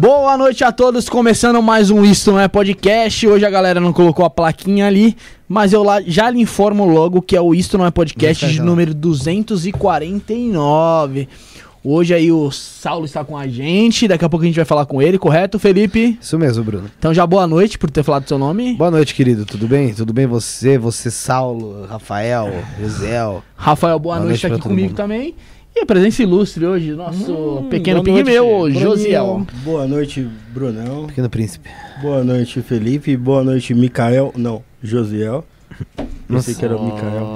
Boa noite a todos, começando mais um Isto Não É Podcast. Hoje a galera não colocou a plaquinha ali, mas eu lá já lhe informo logo que é o Isto Não É Podcast de número 249. Hoje aí o Saulo está com a gente, daqui a pouco a gente vai falar com ele, correto, Felipe? Isso mesmo, Bruno. Então já boa noite por ter falado seu nome. Boa noite, querido. Tudo bem? Tudo bem você, você Saulo, Rafael, José. Rafael, boa, Boa noite, noite tá aqui comigo mundo. também. E a presença ilustre hoje, nosso Hum, pequeno pigmeu, Bruninho. Josiel. Boa noite, Brunão. Pequeno príncipe. Boa noite, Felipe. Boa noite, Micael. Não, Josiel. Pensei Nossa. que era o Micael.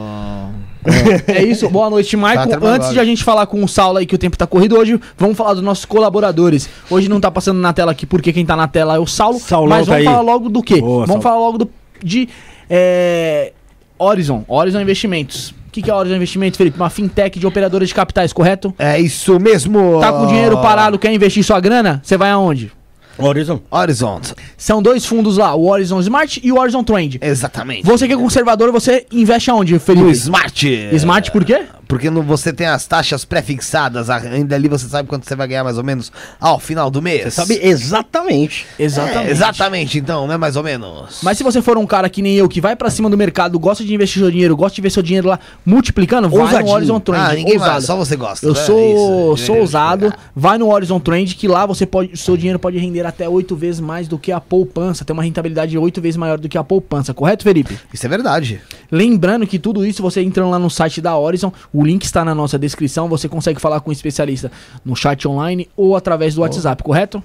É isso, boa noite, Michael. Tá Antes de a gente falar com o Saulo aí, que o tempo tá corrido hoje, vamos falar dos nossos colaboradores. Hoje não tá passando na tela aqui, porque quem tá na tela é o Saulo. Saulão mas tá vamos aí. falar logo do quê? Boa, vamos Saulo. falar logo do, de é, Horizon, Horizon Investimentos. O que, que é Horizon Investimentos, Felipe? Uma fintech de operadora de capitais, correto? É isso mesmo. Tá com dinheiro parado, quer investir sua grana? Você vai aonde? Horizon. Horizont. São dois fundos lá, o Horizon Smart e o Horizon Trend. Exatamente. Você que é conservador, você investe aonde, Felipe? No Smart. Smart por quê? Porque no, você tem as taxas pré-fixadas, ainda ali você sabe quanto você vai ganhar mais ou menos ao final do mês. Você sabe exatamente. É, exatamente, então, né? Mais ou menos. Mas se você for um cara que nem eu, que vai pra cima do mercado, gosta de investir seu dinheiro, gosta de ver seu dinheiro lá multiplicando, vai no Ousadinho. Horizon Trend. Ah, ninguém vai, só você gosta. Eu né? sou, Isso, sou é, ousado, é. vai no Horizon Trend, que lá você pode, o seu dinheiro pode render até oito vezes mais do que a poupança, tem uma rentabilidade oito vezes maior do que a poupança, correto, Felipe? Isso é verdade. Lembrando que tudo isso você entrando lá no site da Horizon, o link está na nossa descrição, você consegue falar com um especialista no chat online ou através do WhatsApp, correto?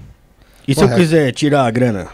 E se eu quiser tirar a grana?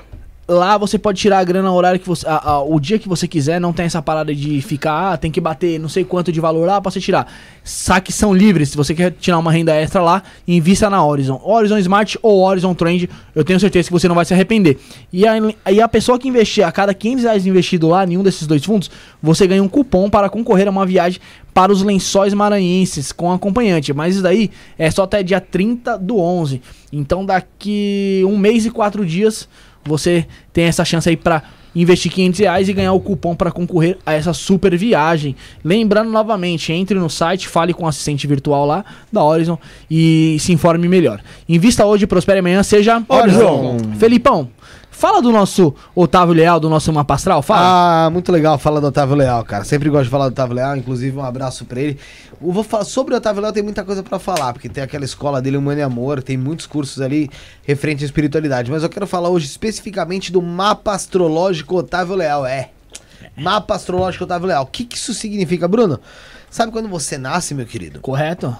Lá você pode tirar a grana no horário que você. a- a- o dia que você quiser, não tem essa parada de ficar, ah, tem que bater não sei quanto de valor lá pra você tirar. Saques são livres. Se você quer tirar uma renda extra lá, invista na Horizon. Horizon Smart ou Horizon Trend, eu tenho certeza que você não vai se arrepender. E a, e a pessoa que investir a cada 500 reais investido lá, em um desses dois fundos, você ganha um cupom para concorrer a uma viagem para os lençóis maranhenses com acompanhante. Mas isso daí é só até dia 30 do 11. Então daqui um mês e quatro dias você tem essa chance aí para investir 500 reais e ganhar o cupom para concorrer a essa super viagem. Lembrando novamente, entre no site, fale com o assistente virtual lá da Horizon e se informe melhor. Invista hoje, prospere amanhã, seja Horizon. Felipão, fala do nosso Otávio Leal, do nosso Mapa Astral, fala. Ah, muito legal falar do Otávio Leal, cara. Sempre gosto de falar do Otávio Leal, inclusive um abraço pra ele. Eu vou falar sobre o Otávio Leal, tem muita coisa pra falar, porque tem aquela escola dele, Humano e Amor, tem muitos cursos ali referente à espiritualidade. Mas eu quero falar hoje especificamente do mapa astrológico Otávio Leal. É. Mapa astrológico Otávio Leal. O que, que isso significa, Bruno? Sabe quando você nasce, meu querido? Correto?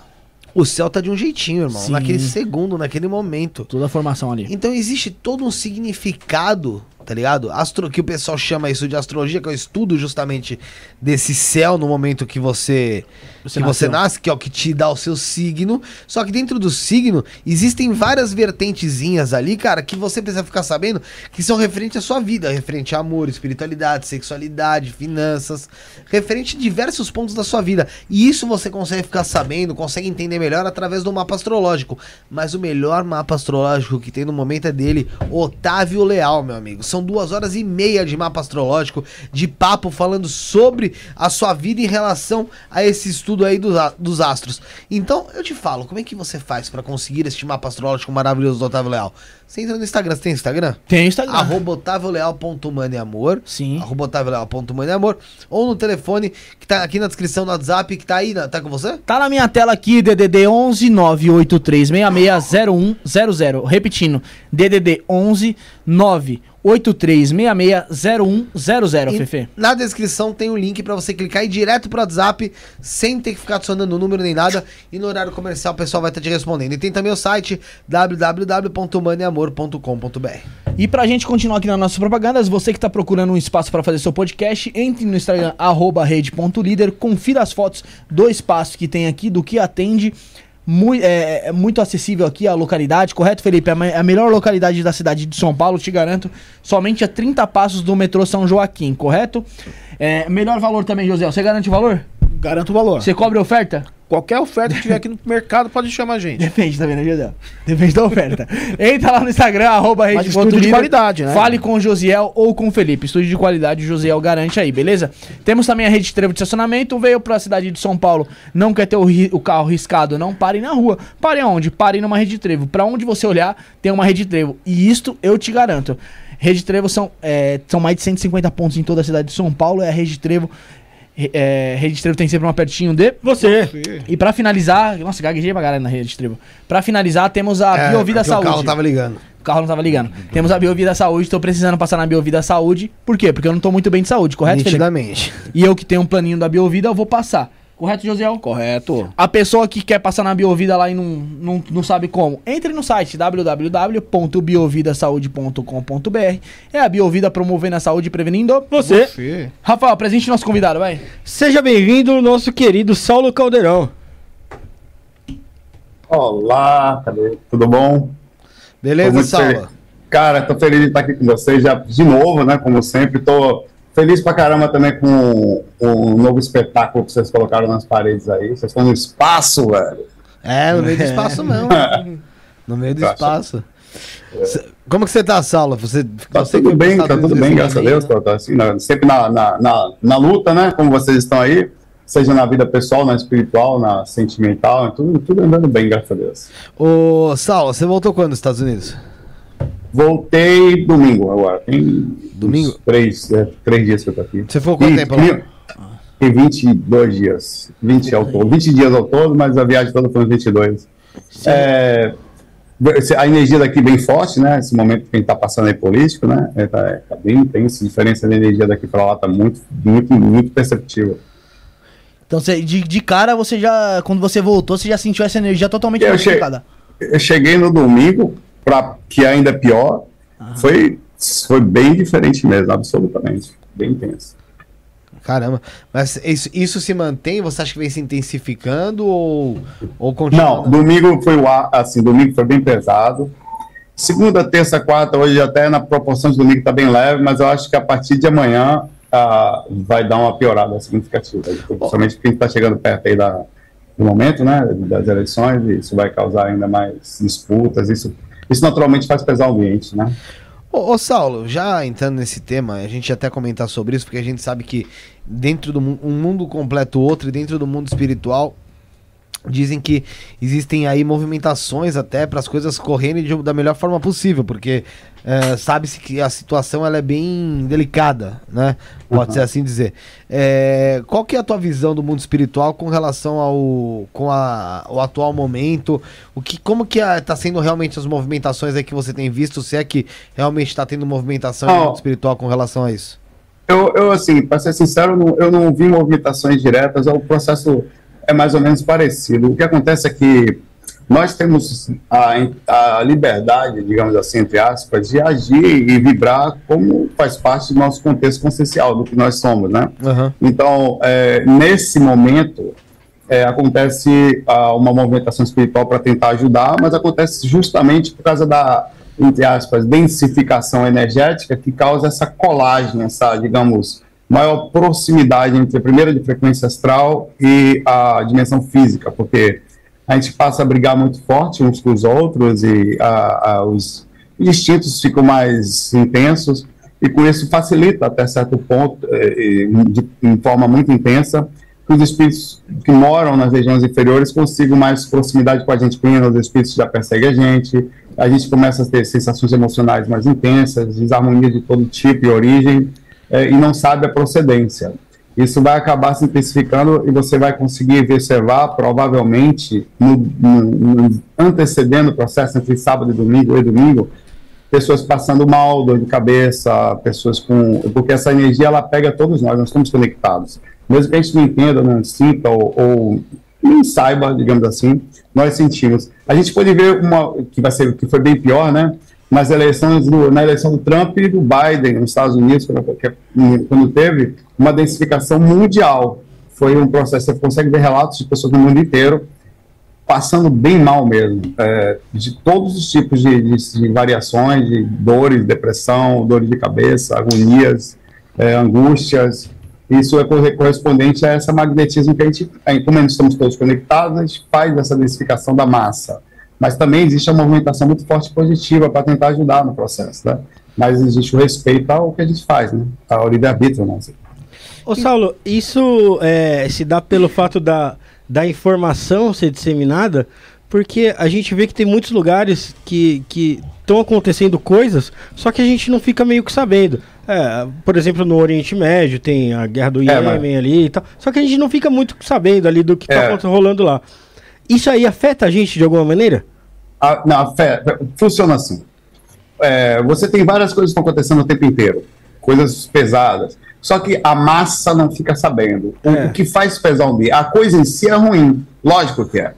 O céu tá de um jeitinho, irmão. Sim. Naquele segundo, naquele momento. Toda a formação ali. Então existe todo um significado, tá ligado? Astro, que o pessoal chama isso de astrologia, que é o estudo justamente desse céu no momento que você Você que você nasce, que é o que te dá o seu signo. Só que dentro do signo existem várias vertentezinhas ali, cara, que você precisa ficar sabendo que são referentes à sua vida, referente a amor, espiritualidade, sexualidade, finanças, referente a diversos pontos da sua vida. E isso você consegue ficar sabendo, consegue entender melhor através do mapa astrológico. Mas o melhor mapa astrológico que tem no momento é dele, Otávio Leal, meu amigo. São são duas horas e meia de mapa astrológico, de papo falando sobre a sua vida em relação a esse estudo aí dos, dos astros. Então, eu te falo, como é que você faz para conseguir este mapa astrológico maravilhoso do Otávio Leal? Você entra no Instagram, você tem Instagram? Tem Instagram. Arroba otávioleal.maneamor. Sim. Arroba otávioleal.maneamor. Ou no telefone que tá aqui na descrição do WhatsApp, que tá aí, na, tá com você? Tá na minha tela aqui, DDD 11 983 660100. Repetindo, DDD 11 83660100, Fefe. Na descrição tem o um link para você clicar e ir direto pro WhatsApp, sem ter que ficar adicionando o número nem nada. E no horário comercial o pessoal vai estar tá te respondendo. E tem também o site www.maneamor.com.br. E pra gente continuar aqui nas nossas propagandas, você que tá procurando um espaço para fazer seu podcast, entre no Instagram rede.líder, confira as fotos do espaço que tem aqui, do que atende. Mui- é, é muito acessível aqui a localidade, correto, Felipe? É a me- a melhor localidade da cidade de São Paulo, te garanto. Somente a 30 passos do metrô São Joaquim, correto? É, melhor valor também, José. Você garante o valor? Garanto o valor. Você cobre oferta? Qualquer oferta que tiver aqui no mercado, pode chamar a gente. Depende, tá vendo, Josiel? Depende da oferta. Entra lá no Instagram, arroba rede estúdio de qualidade, né? Fale com o Josiel ou com o Felipe. Estúdio de qualidade, o Josiel garante aí, beleza? Temos também a rede Trevo de estacionamento. Veio pra cidade de São Paulo, não quer ter o, o carro riscado, não pare na rua. Pare aonde? Pare numa rede Trevo. Pra onde você olhar, tem uma rede Trevo. E isto eu te garanto. Rede Trevo são, é, são mais de 150 pontos em toda a cidade de São Paulo. É a rede Trevo. É, rede Trevo tem sempre uma pertinho de Você. e pra finalizar, nossa, gaguejei pra caralho na rede de tribo. Pra finalizar, temos a É, Biovida porque Saúde. O carro tava ligando. O carro não tava ligando. Temos a Biovida Saúde, tô precisando passar na Biovida Saúde. Por quê? Porque eu não tô muito bem de saúde, correto, Felipe? Nitidamente. E eu que tenho um planinho da Biovida, eu vou passar. Correto, Josiel? Correto. A pessoa que quer passar na Biovida lá e não, não, não sabe como, entre no site www.biovidasaude.com.br. É a Biovida promovendo a saúde e prevenindo. Você. Fê. Rafael, presente nosso convidado, vai. Seja bem-vindo, nosso querido Saulo Caldeirão. Olá, cadê? tudo bom? Beleza, feliz. Cara, tô feliz de estar aqui com vocês já de novo, né? Como sempre, tô feliz pra caramba também com o novo espetáculo que vocês colocaram nas paredes aí. Vocês estão no espaço, velho. É, no meio do espaço não. No meio do Tá, espaço. Como que você tá, Saula? Você, Tá você tudo que bem, tá tudo bem, graças a Deus. Tô, tô assim, na- sempre na, na, na, na luta, né? Como vocês estão aí, seja na vida pessoal, na espiritual, na sentimental, tudo, tudo andando bem, graças a Deus. Ô, Saula, você voltou quando nos Estados Unidos? Voltei domingo agora. Tem Domingo? Três, é, três dias que eu tô aqui. Você ficou quanto E- tempo lá? Tem 22 dias. 20 ao todo. 20 dias ao todo, mas a viagem toda foi uns 22. É, a energia daqui bem forte, né? Esse momento que a gente tá passando aí político, né? É, tá, é, tá bem intenso. A diferença de energia daqui para lá tá muito, muito, muito perceptível. Então, você, de, de cara, você já. Quando você voltou, você já sentiu essa energia totalmente modificada. Eu cheguei no domingo, pra, que ainda é pior. Foi, foi bem diferente mesmo, absolutamente. Bem intenso. Caramba. Mas isso, isso se mantém? Você acha que vem se intensificando ou, ou continua? Não, domingo foi o ar, assim, domingo foi bem pesado. Segunda, terça, quarta, hoje até na proporção de domingo tá bem leve, mas eu acho que a partir de amanhã ah, vai dar uma piorada significativa. Principalmente porque a gente está chegando perto aí da, do momento, né, das eleições, e isso vai causar ainda mais disputas, isso, isso naturalmente faz pesar o ambiente, né? Ô, ô, Saulo, já entrando nesse tema, a gente até comentar sobre isso, porque a gente sabe que dentro do um mundo completo outro e dentro do mundo espiritual, dizem que existem aí movimentações até para as coisas correrem de- da melhor forma possível, porque é, sabe-se que a situação ela é bem delicada, né? Pode Uhum. ser assim dizer. É, qual que é a tua visão do mundo espiritual com relação ao com a, o atual momento? O que, como que está sendo realmente as movimentações aí que você tem visto? Se é que realmente está tendo movimentação no Ó. mundo espiritual com relação a isso? Eu, eu assim, para ser sincero, eu não, eu não vi movimentações diretas, o processo é mais ou menos parecido. O que acontece é que nós temos a, a liberdade, digamos assim, entre aspas, de agir e vibrar como faz parte do nosso contexto consciencial, do que nós somos, né? Aham. Então, é, nesse momento, é, acontece ah, uma movimentação espiritual para tentar ajudar, mas acontece justamente por causa da, entre aspas, densificação energética que causa essa colagem, essa, digamos, maior proximidade entre a primeira de frequência astral e a dimensão física, porque a gente passa a brigar muito forte uns com os outros e a, a, os instintos ficam mais intensos e com isso facilita até certo ponto, eh, eh, de, em forma muito intensa, que os espíritos que moram nas regiões inferiores consigam mais proximidade com a gente plena, os espíritos já perseguem a gente, a gente começa a ter sensações emocionais mais intensas, desarmonia de todo tipo e origem, eh, e não sabe a procedência. Isso vai acabar se intensificando e você vai conseguir observar, provavelmente, no, no, no antecedendo o processo entre sábado e domingo, e domingo, pessoas passando mal, dor de cabeça, pessoas com. Porque essa energia ela pega todos nós, nós estamos conectados. Mesmo que a gente não entenda, não sinta ou, ou nem saiba, digamos assim, nós sentimos. A gente pode ver uma que vai ser que foi bem pior, né? Nas eleições do, na eleição do Trump e do Biden nos Estados Unidos, quando, que- quando teve uma densificação mundial. Foi um processo, você consegue ver relatos de pessoas no mundo inteiro passando bem mal mesmo, é, de todos os tipos de, de- de variações, de dores, depressão, dores de cabeça, agonias, é, angústias, isso é corre- correspondente a esse magnetismo que a gente, como nós estamos todos conectados, a gente faz essa densificação da massa. Mas também existe uma movimentação muito forte positiva para tentar ajudar no processo, né? Mas existe o respeito ao que a gente faz, né? Ao livre-arbítrio, né? Ô Saulo, isso é, se dá pelo fato da, da informação ser disseminada, porque a gente vê que tem muitos lugares que estão acontecendo coisas, só que a gente não fica meio que sabendo. É, por exemplo, no Oriente Médio tem a guerra do É, Iêmen mas- ali e tal, só que a gente não fica muito sabendo ali do que É. está rolando lá. Isso aí afeta a gente de alguma maneira? A, não, a fé, funciona assim. É, você tem várias coisas que estão acontecendo o tempo inteiro, coisas pesadas. Só que a massa não fica sabendo. O, É. o que faz pesar o ambiente? A coisa em si é ruim, lógico que é.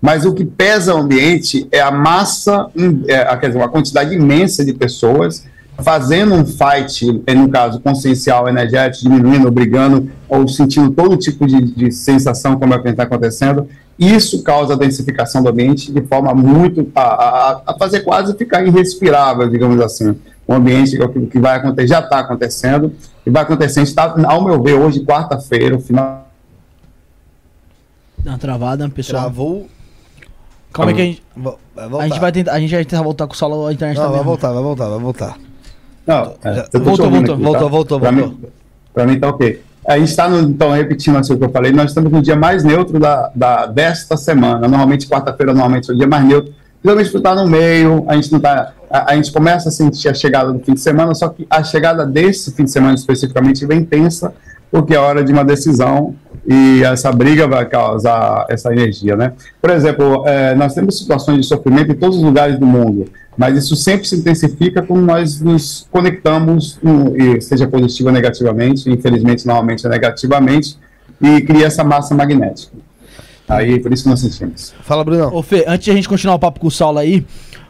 Mas o que pesa o ambiente é a massa, é, a- quer dizer, uma quantidade imensa de pessoas fazendo um fight, eh, no caso, consciencial, energético, diminuindo, brigando, ou sentindo todo tipo de, de sensação como é que está acontecendo. Isso causa a densificação do ambiente de forma muito. a, a- a fazer quase ficar irrespirável, digamos assim. O ambiente que, é que- vai acontecer, já está acontecendo, e vai acontecer. Está, ao meu ver, hoje, quarta-feira, o final. Dá travada, pessoal. Travou. Calma aí que a gente, a gente vai tentar, a gente vai tentar voltar com o solo, a internet Não, tá vai mesmo. voltar, vai voltar, vai voltar. Não, é, Já- tô te voltou, ouvindo voltou, voltou, voltou, Pra voltou. Mim, pra mim tá ok. A gente está, então, repetindo assim o que eu falei, nós estamos no dia mais neutro da, da, desta semana. Normalmente, quarta-feira, normalmente, é o dia mais neutro. Geralmente, estar no meio, a gente não tá. A, a gente começa a sentir a chegada do fim de semana, só que a chegada desse fim de semana especificamente vem tensa, porque é hora de uma decisão e essa briga vai causar essa energia, né? Por exemplo, eh, nós temos situações de sofrimento em todos os lugares do mundo, mas isso sempre se intensifica quando nós nos conectamos, no- seja positivo ou negativamente, infelizmente, normalmente é negativamente, e cria essa massa magnética. Aí, por isso que nós sentimos. Fala, Brunão. Ô Fê, antes de a gente continuar o papo com o Saulo aí,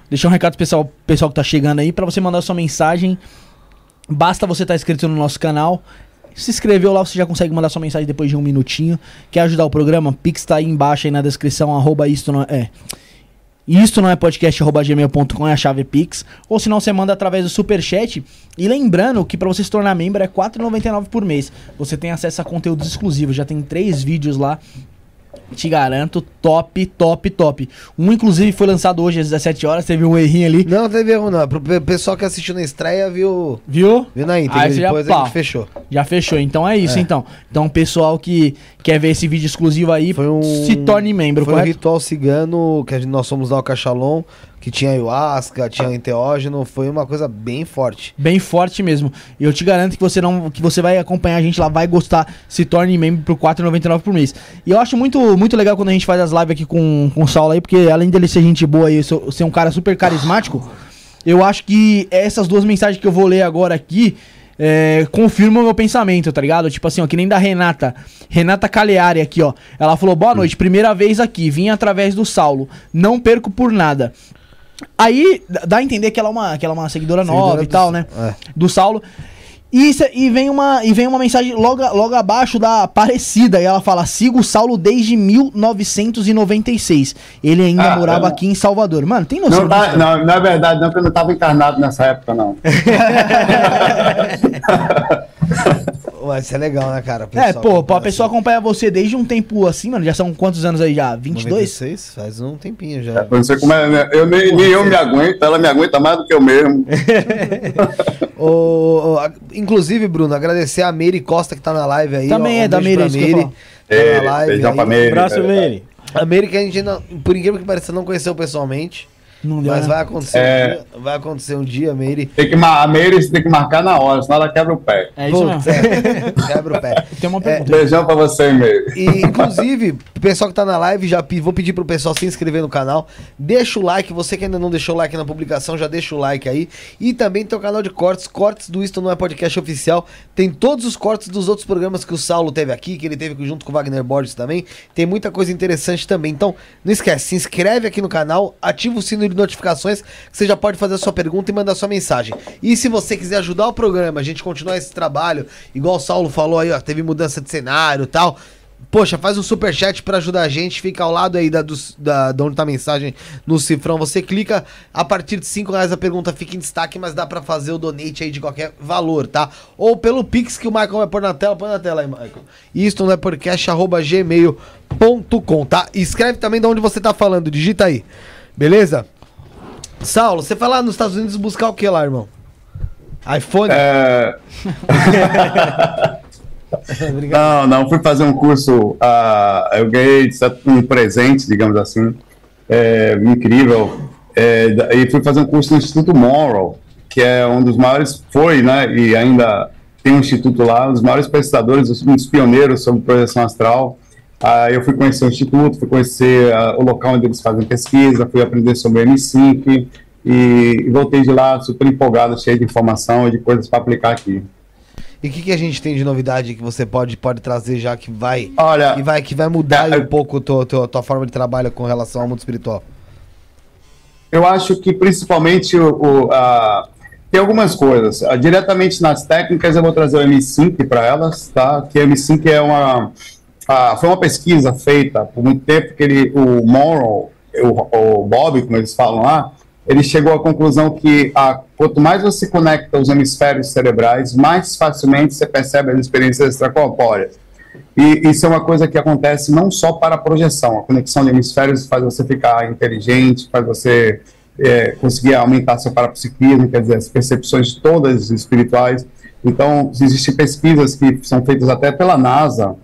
deixar um recado especial pro pessoal que tá chegando aí, pra você mandar sua mensagem. Basta você estar inscrito no nosso canal. Se inscreveu lá, você já consegue mandar sua mensagem depois de um minutinho. Quer ajudar o programa? Pix tá aí embaixo aí na descrição, arroba isto não é. Isto não é podcast é a chave Pix. Ou senão você manda através do Superchat. E lembrando que pra você se tornar membro é R$ 4,99 por mês. Você tem acesso a conteúdos exclusivos. Já tem três vídeos lá te garanto, top, top, top. Um, inclusive, foi lançado hoje às 17 horas, teve um errinho ali. Não, teve erro não. Pro pe- pessoal que assistiu na estreia, viu, Viu? viu na íntegra. Aí já depois a pá. gente fechou. Já fechou. Então é isso, É. então. Então, pessoal que quer ver esse vídeo exclusivo aí, Foi um- se torne membro, Foi um correto? ritual cigano que nós fomos lá ao Cachalon, que tinha ayahuasca, tinha enteógeno. Foi uma coisa bem forte. Bem forte mesmo. E eu te garanto que você não que você vai acompanhar a gente lá, vai gostar, se torne membro por R$ 4,99 por mês. E eu acho muito, muito legal quando a gente faz as lives aqui com, com o Saulo aí, porque além dele ser gente boa e ser um cara super carismático, eu acho que essas duas mensagens que eu vou ler agora aqui é, confirmam o meu pensamento, tá ligado? Tipo assim, ó, que nem da Renata. Renata Cagliari aqui, ó. Ela falou: boa noite, primeira vez aqui, vim através do Saulo. Não perco por nada. Aí dá a entender que ela é uma, que ela é uma seguidora, nova Seguidora e do- tal, né? É. do Saulo. E, cê- e, vem uma, e vem uma mensagem logo, logo abaixo da Aparecida. E ela fala: sigo o Saulo desde 1996. Ele ainda Ah, morava é. aqui em Salvador. Mano, tem noção Não, tá, disso? não, não é verdade, não, porque eu não estava encarnado nessa época, não. Isso é legal, né, cara? É, pô, a pessoa assim. acompanha você desde um tempo assim, mano. Já são quantos anos aí já? 22? 96? Faz um tempinho já. Sei como é, né? eu, nem, nem eu me aguento, ela me aguenta mais do que eu mesmo. Inclusive, Bruno, agradecer a Meire Costa que tá na live aí. Também ó, é da pra isso que eu ia Meire. É, Tá na live beijão aí. pra Meire. Abraço, é, Mene. A Meire que a gente, não, por incrível que pareça, não conheceu pessoalmente. Não deu, Mas né? vai acontecer, É. um dia, vai acontecer um dia, Meire. Tem que, mar- a Meire tem que marcar na hora, senão ela quebra o pé. É isso Putz, mesmo. é, quebra o pé. Tem uma É, pergunta. Beijão pra você, Meire. E, inclusive, o pessoal que tá na live, já vou pedir pro pessoal se inscrever no canal. Deixa o like, você que ainda não deixou o like na publicação, já deixa o like aí. E também tem o canal de cortes, cortes do Isto Não É Podcast Oficial. Tem todos os cortes dos outros programas que o Saulo teve aqui, que ele teve junto com o Wagner Borges também. Tem muita coisa interessante também. Então, não esquece, se inscreve aqui no canal, ativa o sino notificações, que você já pode fazer a sua pergunta e mandar sua mensagem. E se você quiser ajudar o programa, a gente continuar esse trabalho, igual o Saulo falou aí, ó, teve mudança de cenário e tal. Poxa, faz um superchat pra ajudar a gente. Fica ao lado aí da, dos- da, da onde tá a mensagem no cifrão. Você clica, a partir de 5 reais a pergunta fica em destaque, mas dá pra fazer o donate aí de qualquer valor, tá? Ou pelo Pix que o Michael vai pôr na tela. Põe na tela aí, Michael. Isto não é podcast, arroba gmail.com, tá? E escreve também de onde você tá falando. Digita aí. Beleza? Saulo, você foi lá nos Estados Unidos buscar o que lá, irmão? iPhone? É, Não, não, fui fazer um curso, ah, eu ganhei um presente, digamos assim, é, incrível, é, e fui fazer um curso no Instituto Morrow, que é um dos maiores, foi, né, e ainda tem um instituto lá, um dos maiores pesquisadores, um dos pioneiros sobre projeção astral. Ah, eu fui conhecer o instituto, fui conhecer ah, o local onde eles fazem pesquisa, fui aprender sobre M5 e, e voltei de lá super empolgado, cheio de informação e de coisas para aplicar aqui. E o que, que a gente tem de novidade que você pode, pode trazer já que vai, Olha, que vai, que vai mudar É, um pouco a tua, tua, tua forma de trabalho com relação ao mundo espiritual? Eu acho que principalmente o, o, a- tem algumas coisas. Ah, diretamente nas técnicas, eu vou trazer o M5 para elas, tá? Que o M5 é uma. Ah, foi uma pesquisa feita por muito tempo que ele, o Morrow, o, o Bob, como eles falam lá, ele chegou à conclusão que ah, quanto mais você conecta os hemisférios cerebrais, mais facilmente você percebe as experiências extracorpóreas. E isso é uma coisa que acontece não só para a projeção. A conexão de hemisférios faz você ficar inteligente, faz você é, conseguir aumentar seu parapsiquismo, quer dizer, as percepções todas espirituais. Então, existem pesquisas que são feitas até pela NASA,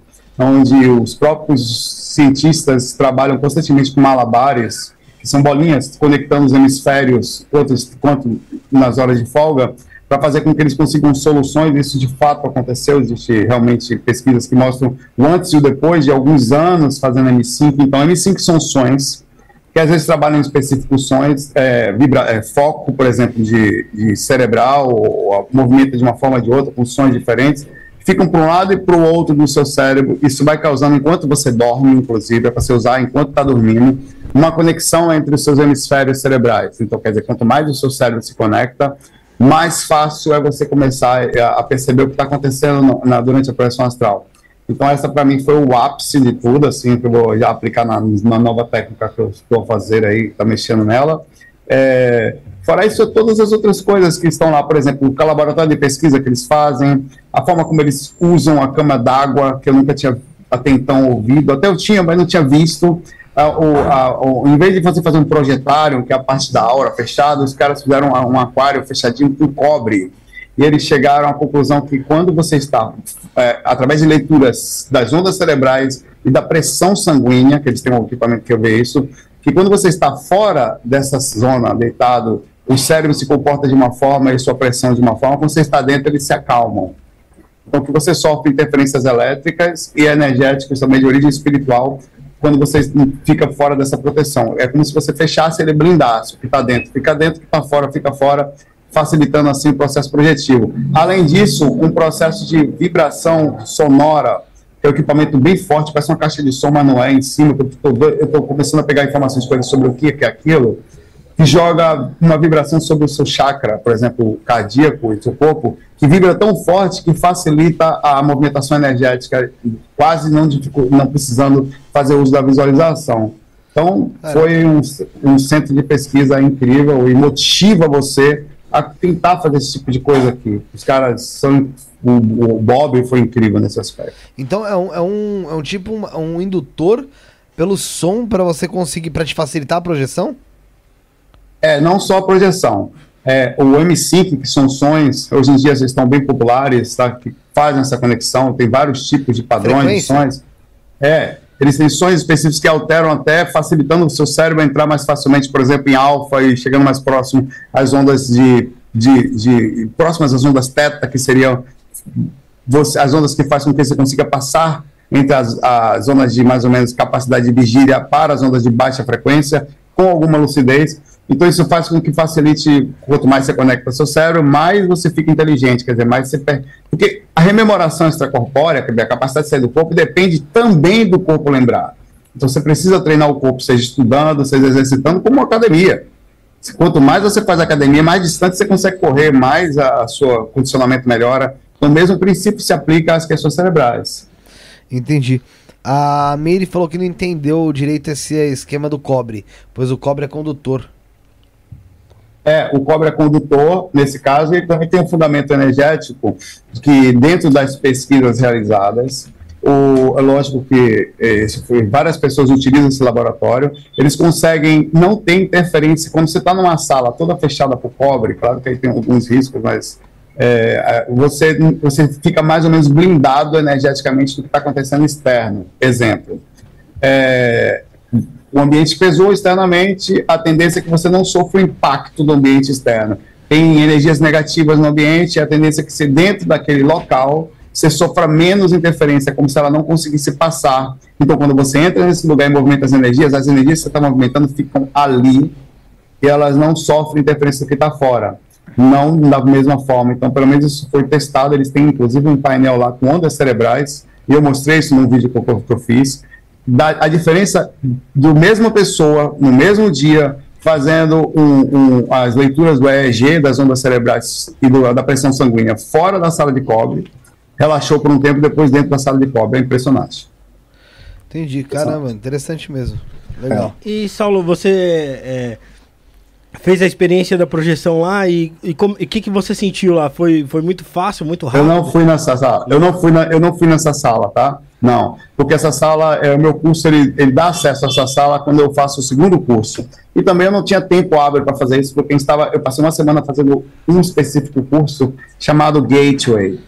onde os próprios cientistas trabalham constantemente com malabares, que são bolinhas conectando os hemisférios, outros quanto nas horas de folga, para fazer com que eles consigam soluções. Isso de fato aconteceu. Existe realmente pesquisas que mostram o antes e o depois de alguns anos fazendo M5. Então, M5 são sons que às vezes trabalham em específicos sons, é, vibra, é, foco, por exemplo, de, de cerebral, ou, ou movimento de uma forma ou de outra, com sons diferentes, ficam para um lado e para o outro do seu cérebro. Isso vai causando, enquanto você dorme, inclusive, é para você usar enquanto está dormindo, uma conexão entre os seus hemisférios cerebrais. Então, quer dizer, quanto mais o seu cérebro se conecta, mais fácil é você começar a, a perceber o que está acontecendo no- na- durante a projeção astral. Então, essa para mim foi o ápice de tudo, assim, que eu vou já aplicar na, na nova técnica que eu estou a fazer aí, tá mexendo nela. É, fora isso, todas as outras coisas que estão lá, por exemplo, o laboratório de pesquisa que eles fazem, a forma como eles usam a cama d'água, que eu nunca tinha até então ouvido, até eu tinha, mas não tinha visto. Ah, o, a- o- em vez de você fazer um projetário, que é a parte da aura fechada, os caras fizeram um aquário fechadinho com cobre. E eles chegaram à conclusão que quando você está, é, através de leituras das ondas cerebrais e da pressão sanguínea, que eles têm um equipamento que eu vejo isso, que quando você está fora dessa zona, deitado, o cérebro se comporta de uma forma e sua pressão de uma forma, quando você está dentro, eles se acalmam. Então, que você sofre interferências elétricas e energéticas também de origem espiritual quando você fica fora dessa proteção. É como se você fechasse ele blindasse. O que está dentro fica dentro, o que está fora fica fora, facilitando assim o processo projetivo. Além disso, um processo de vibração sonora, que é um equipamento bem forte, parece uma caixa de som, mas não é em cima. Eu estou começando a pegar informações sobre o que é aquilo que joga uma vibração sobre o seu chakra, por exemplo, cardíaco e seu corpo, que vibra tão forte que facilita a movimentação energética, quase não, não precisando fazer uso da visualização. Então, foi um, um centro de pesquisa incrível e motiva você a tentar fazer esse tipo de coisa aqui. Os caras são. O, o Bob foi incrível nesse aspecto. Então é um, é um, é um tipo um, um indutor pelo som pra você conseguir, pra te facilitar a projeção? É, não só a projeção. É, o M5, que são sons, hoje em dia eles estão bem populares, tá? que fazem essa conexão, tem vários tipos de padrões de sons. É, eles têm sons específicos que alteram até, facilitando o seu cérebro a entrar mais facilmente, por exemplo, em alfa e chegando mais próximo às ondas de, de, de próximas às ondas teta, que seriam você- as ondas que fazem com que você consiga passar entre as, as zonas de mais ou menos capacidade de vigília para as ondas de baixa frequência, com alguma lucidez. Então, isso faz com que facilite, quanto mais você conecta seu cérebro, mais você fica inteligente, quer dizer, mais você perde. Porque a rememoração extracorpórea, quer dizer, a capacidade de sair do corpo, depende também do corpo lembrar. Então, você precisa treinar o corpo, seja estudando, seja exercitando, como uma academia. Quanto mais você faz academia, mais distante você consegue correr, mais a, a seu condicionamento melhora. Então, o mesmo princípio se aplica às questões cerebrais. Entendi. A Meire falou que não entendeu direito esse esquema do cobre, pois o cobre é condutor. É, o cobre é condutor, nesse caso, ele também tem um fundamento energético que, dentro das pesquisas realizadas, o, é lógico que foi, várias pessoas utilizam esse laboratório, eles conseguem não ter interferência. Quando você está numa sala toda fechada por cobre, claro que aí tem alguns riscos, mas é, você, você fica mais ou menos blindado energeticamente do que está acontecendo externo. Exemplo, é, o ambiente pesou externamente, a tendência é que você não sofra o impacto do ambiente externo. Tem energias negativas no ambiente, a tendência é que você, dentro daquele local, você sofra menos interferência, como se ela não conseguisse passar. Então, quando você entra nesse lugar e movimenta as energias, as energias que você está movimentando ficam ali e elas não sofrem interferência do que está fora. Não da mesma forma. Então, pelo menos isso foi testado. Eles têm, inclusive, um painel lá com ondas cerebrais, e eu mostrei isso num vídeo que eu, que eu fiz da, a diferença do mesma pessoa, no mesmo dia, fazendo um, um, as leituras do EEG, das ondas cerebrais e do, da pressão sanguínea fora da sala de cobre, relaxou por um tempo depois dentro da sala de cobre. É impressionante. Entendi, caramba, interessante mesmo. Legal. É. E Saulo, você é, fez a experiência da projeção lá e o que, que você sentiu lá? Foi, foi muito fácil, muito rápido? Eu não fui nessa sala. Eu não fui, na, eu não fui nessa sala, tá? Não, porque essa sala, é, o meu curso, ele, ele dá acesso a essa sala quando eu faço o segundo curso. E também eu não tinha tempo hábil para fazer isso, porque estava, eu passei uma semana fazendo um específico curso chamado Gateway.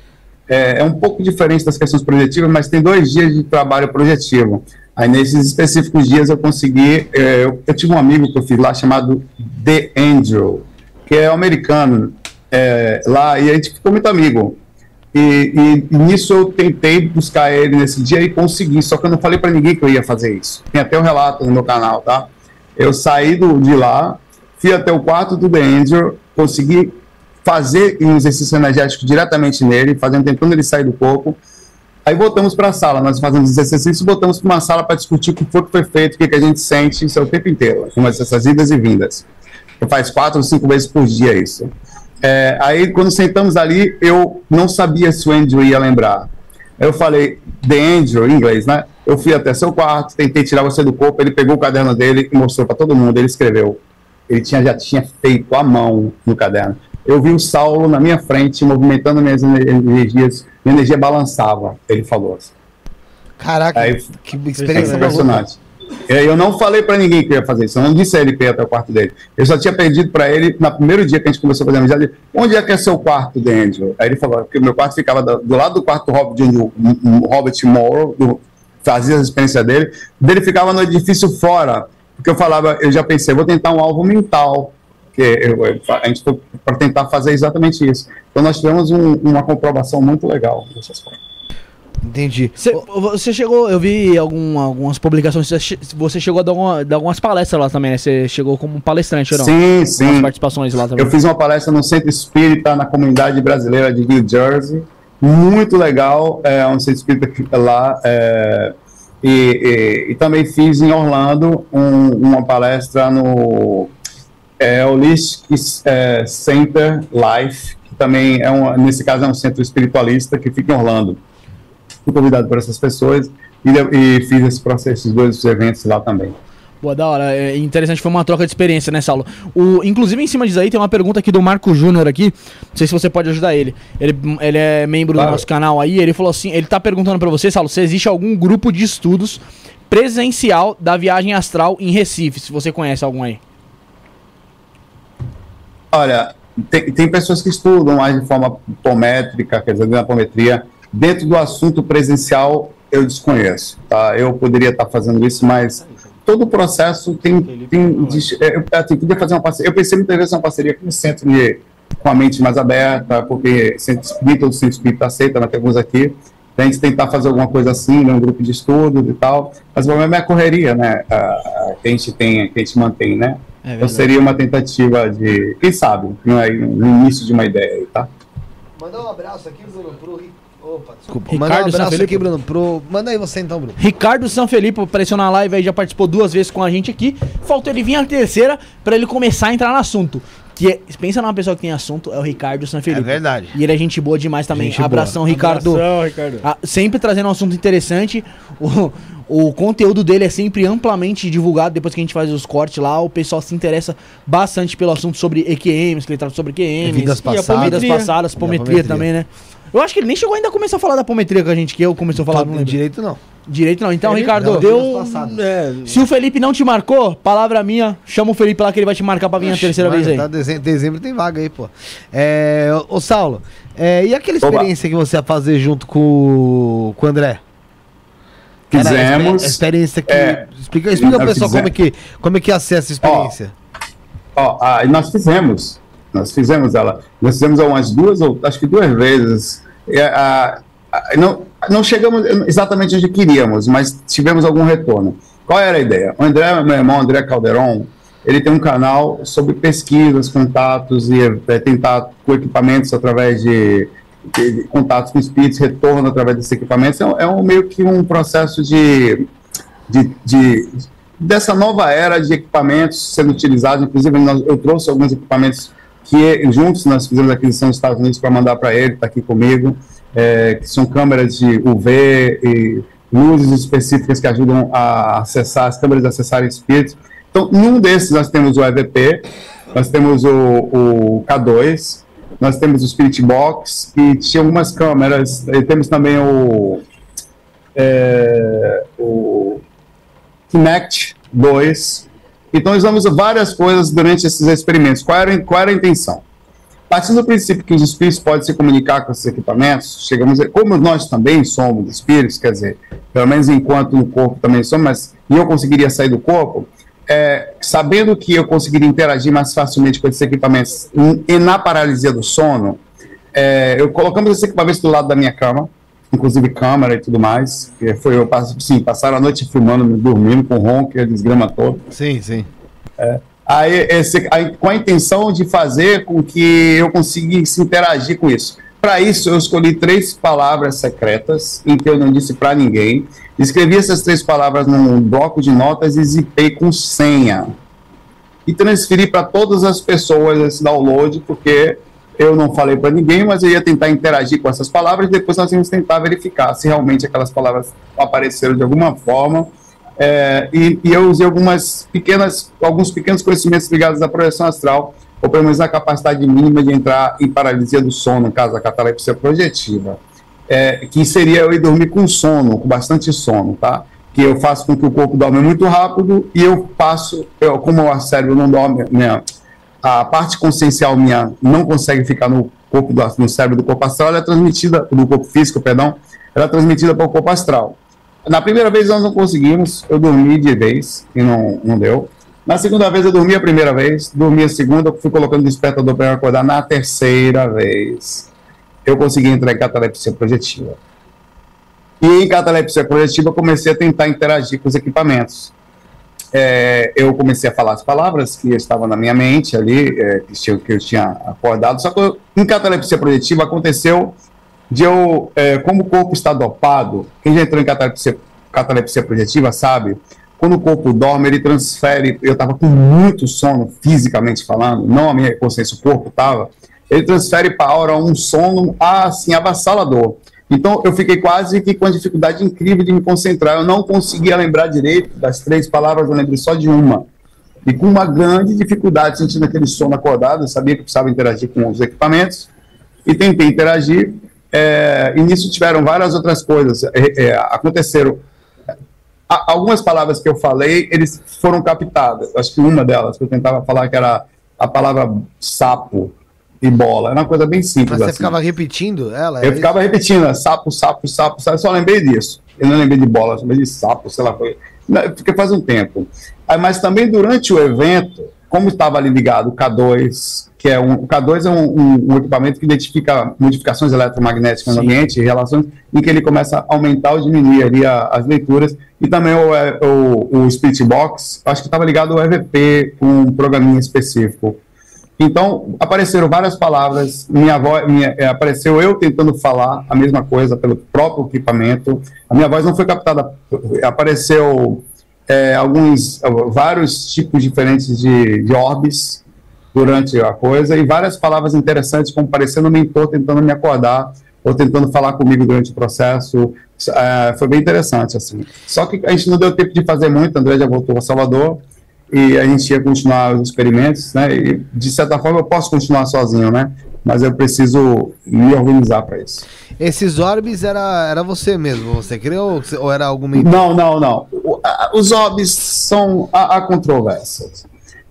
É, é um pouco diferente das questões projetivas, mas tem dois dias de trabalho projetivo. Aí nesses específicos dias eu consegui, é, eu, eu, tive um amigo que eu fiz lá chamado The Angel, que é americano é, lá, e a gente ficou muito amigo. E, e, nisso eu tentei buscar ele nesse dia e consegui, só que eu não falei para ninguém que eu ia fazer isso. Tem até o um relato no meu canal, tá? Eu saí do, de lá, fui até o quarto do The consegui fazer um exercício energético diretamente nele, fazendo tentando ele sair do corpo. Aí voltamos para a sala, nós fazemos exercícios e voltamos para uma sala para discutir o que foi que foi feito, o que, que a gente sente, isso é o tempo inteiro, com essas idas e vindas. Faz quatro ou cinco vezes por dia isso. É, aí, quando sentamos ali, eu não sabia se o Andrew ia lembrar. Eu falei, The Andrew, em inglês, né? Eu fui até seu quarto, tentei tirar você do corpo, ele pegou o caderno dele e mostrou para todo mundo, ele escreveu. Ele tinha, já tinha feito a mão no caderno. Eu vi o Saulo na minha frente, movimentando minhas energias, minha energia balançava, ele falou assim. Caraca, Aí, que experiência impressionante. É, eu não falei para ninguém que ia fazer isso. Eu não disse a ele que ia até o quarto dele. Eu só tinha pedido para ele, no primeiro dia que a gente começou a fazer amizade, onde é que é seu quarto, Daniel? Aí ele falou que o meu quarto ficava do, do lado do quarto do Robert, Moore, do, fazia a experiência dele, dele ficava no edifício fora. Porque eu falava, eu já pensei, vou tentar um alvo mental. Que eu, eu, a gente foi para tentar fazer exatamente isso. Então nós tivemos um, uma comprovação muito legal dessas coisas. Entendi. Cê, você chegou, eu vi algum, algumas publicações, você chegou a dar, uma, dar, algumas palestras lá também, né? Você chegou como palestrante, ou não? Sim, sim. Algumas participações lá também. Eu fiz uma palestra no Centro Espírita, na comunidade brasileira de New Jersey. Muito legal, é um centro espírita lá. É, e, e, e, também fiz em Orlando um, uma palestra no é, Holistic é, Center Life, que também é um, nesse caso é um centro espiritualista que fica em Orlando fui convidado por essas pessoas e, e fiz esse processo, esses dois eventos lá também. Boa, da hora. É interessante, foi uma troca de experiência, né, Saulo? O, inclusive, em cima disso aí, tem uma pergunta aqui do Marco Júnior aqui. Não sei se você pode ajudar ele. Ele, ele é membro claro. do nosso canal aí. Ele falou assim: ele tá perguntando para você, Saulo, se existe algum grupo de estudos presencial da viagem astral em Recife, se você conhece algum aí. Olha, tem, tem pessoas que estudam mais de forma apométrica, quer dizer, na apometria Dentro do assunto presencial, eu desconheço. Tá? Eu poderia estar fazendo isso, mas todo o processo tem. tem é, eu, assim, podia fazer uma parceria. Eu pensei muitas vezes uma parceria com o centro de, com a mente mais aberta, porque centro espírita, o centro espírita aceita, mas tem alguns aqui. A gente tentar fazer alguma coisa assim, né, um grupo de estudo e tal. Mas o problema é a correria, né? A, a, que a gente tem, que a gente mantém, né? É então seria uma tentativa de, quem sabe, no início de uma ideia aí, tá? Mandar um abraço aqui, Bruno, pro Opa, desculpa. Ricardo Manda um abraço Sanfelipe. aqui, Bruno. Pro... Manda aí você então, Bruno. Ricardo Sanfelipe apareceu na live aí, já participou duas vezes com a gente aqui. Faltou ele vir a terceira para ele começar a entrar no assunto. Que é- pensa numa pessoa que tem assunto, é o Ricardo San É verdade. E ele é gente boa demais também. Gente boa. Abração, Ricardo. Abração, Ricardo. Ah, sempre trazendo um assunto interessante. O, o conteúdo dele é sempre amplamente divulgado. Depois que a gente faz os cortes lá, o pessoal se interessa bastante pelo assunto sobre EQMs, que ele trata sobre EQMs. Vidas e a passadas. Vidas passadas, E a pometria, apometria. também, né? Eu acho que ele nem chegou ainda a começar a falar da pometria com a gente, que eu começou a falar, não Não lembro. direito não. Direito não. Então, Ele Ricardo, não, Deu. É, se o Felipe não te marcou, palavra minha, chama o Felipe lá que ele vai te marcar pra vir a terceira Mas vez aí. Tá dezembro, dezembro tem vaga aí, pô. É, ô, ô, Saulo, é, e aquela Oba. experiência que você ia fazer junto com, o- com o André? Fizemos. A experiência que. É, explica explica pessoal como é, que, como é que acessa a experiência. Ó, e nós fizemos, nós fizemos ela, nós fizemos umas duas ou acho que duas vezes. Ah, ah, não, não chegamos exatamente onde queríamos, mas tivemos algum retorno. Qual era a ideia? O André, meu irmão André Calderon, ele tem um canal sobre pesquisas, contatos e eh, tentar com equipamentos através de, de- de contatos com espíritos, retorno através desses equipamentos. É, é um, meio que um processo de, de, de dessa nova era de equipamentos sendo utilizados. Inclusive, nós- eu trouxe alguns equipamentos que juntos nós fizemos aquisição dos Estados Unidos para mandar para ele, está aqui comigo, é, que são câmeras de UV e luzes específicas que ajudam a acessar, as câmeras acessarem espíritos. Então, num desses nós temos o EVP, nós temos o, o K2, nós temos o Spirit Box e tinha algumas câmeras, e temos também o, é, o Kinect 2. Então, usamos várias coisas durante esses experimentos. Qual era, qual era a intenção? Partindo do princípio que os espíritos podem se comunicar com esses equipamentos, chegamos a, como nós também somos espíritos, quer dizer, pelo menos enquanto no corpo também somos, mas eu conseguiria sair do corpo, é, sabendo que eu conseguiria interagir mais facilmente com esses equipamentos e na paralisia do sono, é, eu colocamos esses equipamentos do lado da minha cama, inclusive câmera e tudo mais. que Foi eu passo, sim, passaram a noite filmando, dormindo com ronco e a desgrama toda. Sim, sim. Aí, esse- aí, com a intenção de fazer com que eu conseguisse interagir com isso. Para isso, eu escolhi três palavras secretas, em que eu não disse para ninguém. Escrevi essas três palavras num bloco de notas e zipei com senha. E transferi para todas as pessoas esse download, porque eu não falei para ninguém, mas eu ia tentar interagir com essas palavras e depois nós íamos tentar verificar se realmente aquelas palavras apareceram de alguma forma é, e, e eu usei algumas pequenas, alguns pequenos conhecimentos ligados à projeção astral, ou pelo menos a capacidade mínima de entrar em paralisia do sono, no caso da catalepsia projetiva, é, que seria eu ir dormir com sono, com bastante sono, tá? Que eu faço com que o corpo dorme muito rápido e eu passo, eu, como o cérebro não dorme, né, a parte consciencial minha não consegue ficar no corpo do, no cérebro do corpo astral, ela é transmitida, do corpo físico, perdão, ela é transmitida para o corpo astral. Na primeira vez nós não conseguimos, eu dormi de vez e não, não deu. Na segunda vez eu dormi a primeira vez, dormi a segunda, fui colocando despertador para acordar. Na terceira vez eu consegui entrar em catalepsia projetiva. E em catalepsia projetiva comecei a tentar interagir com os equipamentos. É, eu comecei a falar as palavras que estavam na minha mente ali, é, que, eu tinha acordado. Só que eu, em catalepsia projetiva aconteceu de eu, é, como o corpo está dopado, quem já entrou em catalepsia, catalepsia projetiva sabe, quando o corpo dorme, ele transfere. Eu estava com muito sono, fisicamente falando, não a minha consciência, o corpo estava. Ele transfere para a aura um sono assim, avassalador. Então, eu fiquei quase que com a dificuldade incrível de me concentrar. Eu não conseguia lembrar direito das três palavras, eu lembrei só de uma. E com uma grande dificuldade, sentindo aquele sono acordado, eu sabia que precisava interagir com os equipamentos, e tentei interagir. É, e nisso tiveram várias outras coisas. É, é, aconteceram. A- algumas palavras que eu falei, eles foram captadas. Acho que uma delas, que eu tentava falar, que era a palavra sapo e bola. Era uma coisa bem simples. Mas você assim. ficava repetindo ela? Eu era ficava repetindo, né, sapo, sapo, sapo, sapo, eu só lembrei disso. Eu não lembrei de bola, eu lembrei de sapo, sei lá, foi. Porque faz um tempo. Aí, mas também durante o evento, como estava ali ligado o K2, que é um. O K2 é um, um- um equipamento que identifica modificações eletromagnéticas no Sim. ambiente, relações, em que ele começa a aumentar ou diminuir ali a- as leituras. E também o, é, o, o Spirit Box, acho que estava ligado ao EVP, com um programinha específico. Então, apareceram várias palavras, minha voz, minha, é, apareceu eu tentando falar a mesma coisa pelo próprio equipamento, a minha voz não foi captada, apareceu é, alguns, vários tipos diferentes de, de orbes, durante a coisa, e várias palavras interessantes, como parecendo um mentor tentando me acordar, ou tentando falar comigo durante o processo. É, foi bem interessante, assim. Só que a gente não deu tempo de fazer muito, André já voltou a Salvador, e a gente ia continuar os experimentos, né? E, de certa forma, eu posso continuar sozinho, né? Mas eu preciso me organizar para isso. Esses orbes era, era você mesmo, você criou ou era algum mentor? Não, não, não. O- a- Os orbes são a, a controvérsias.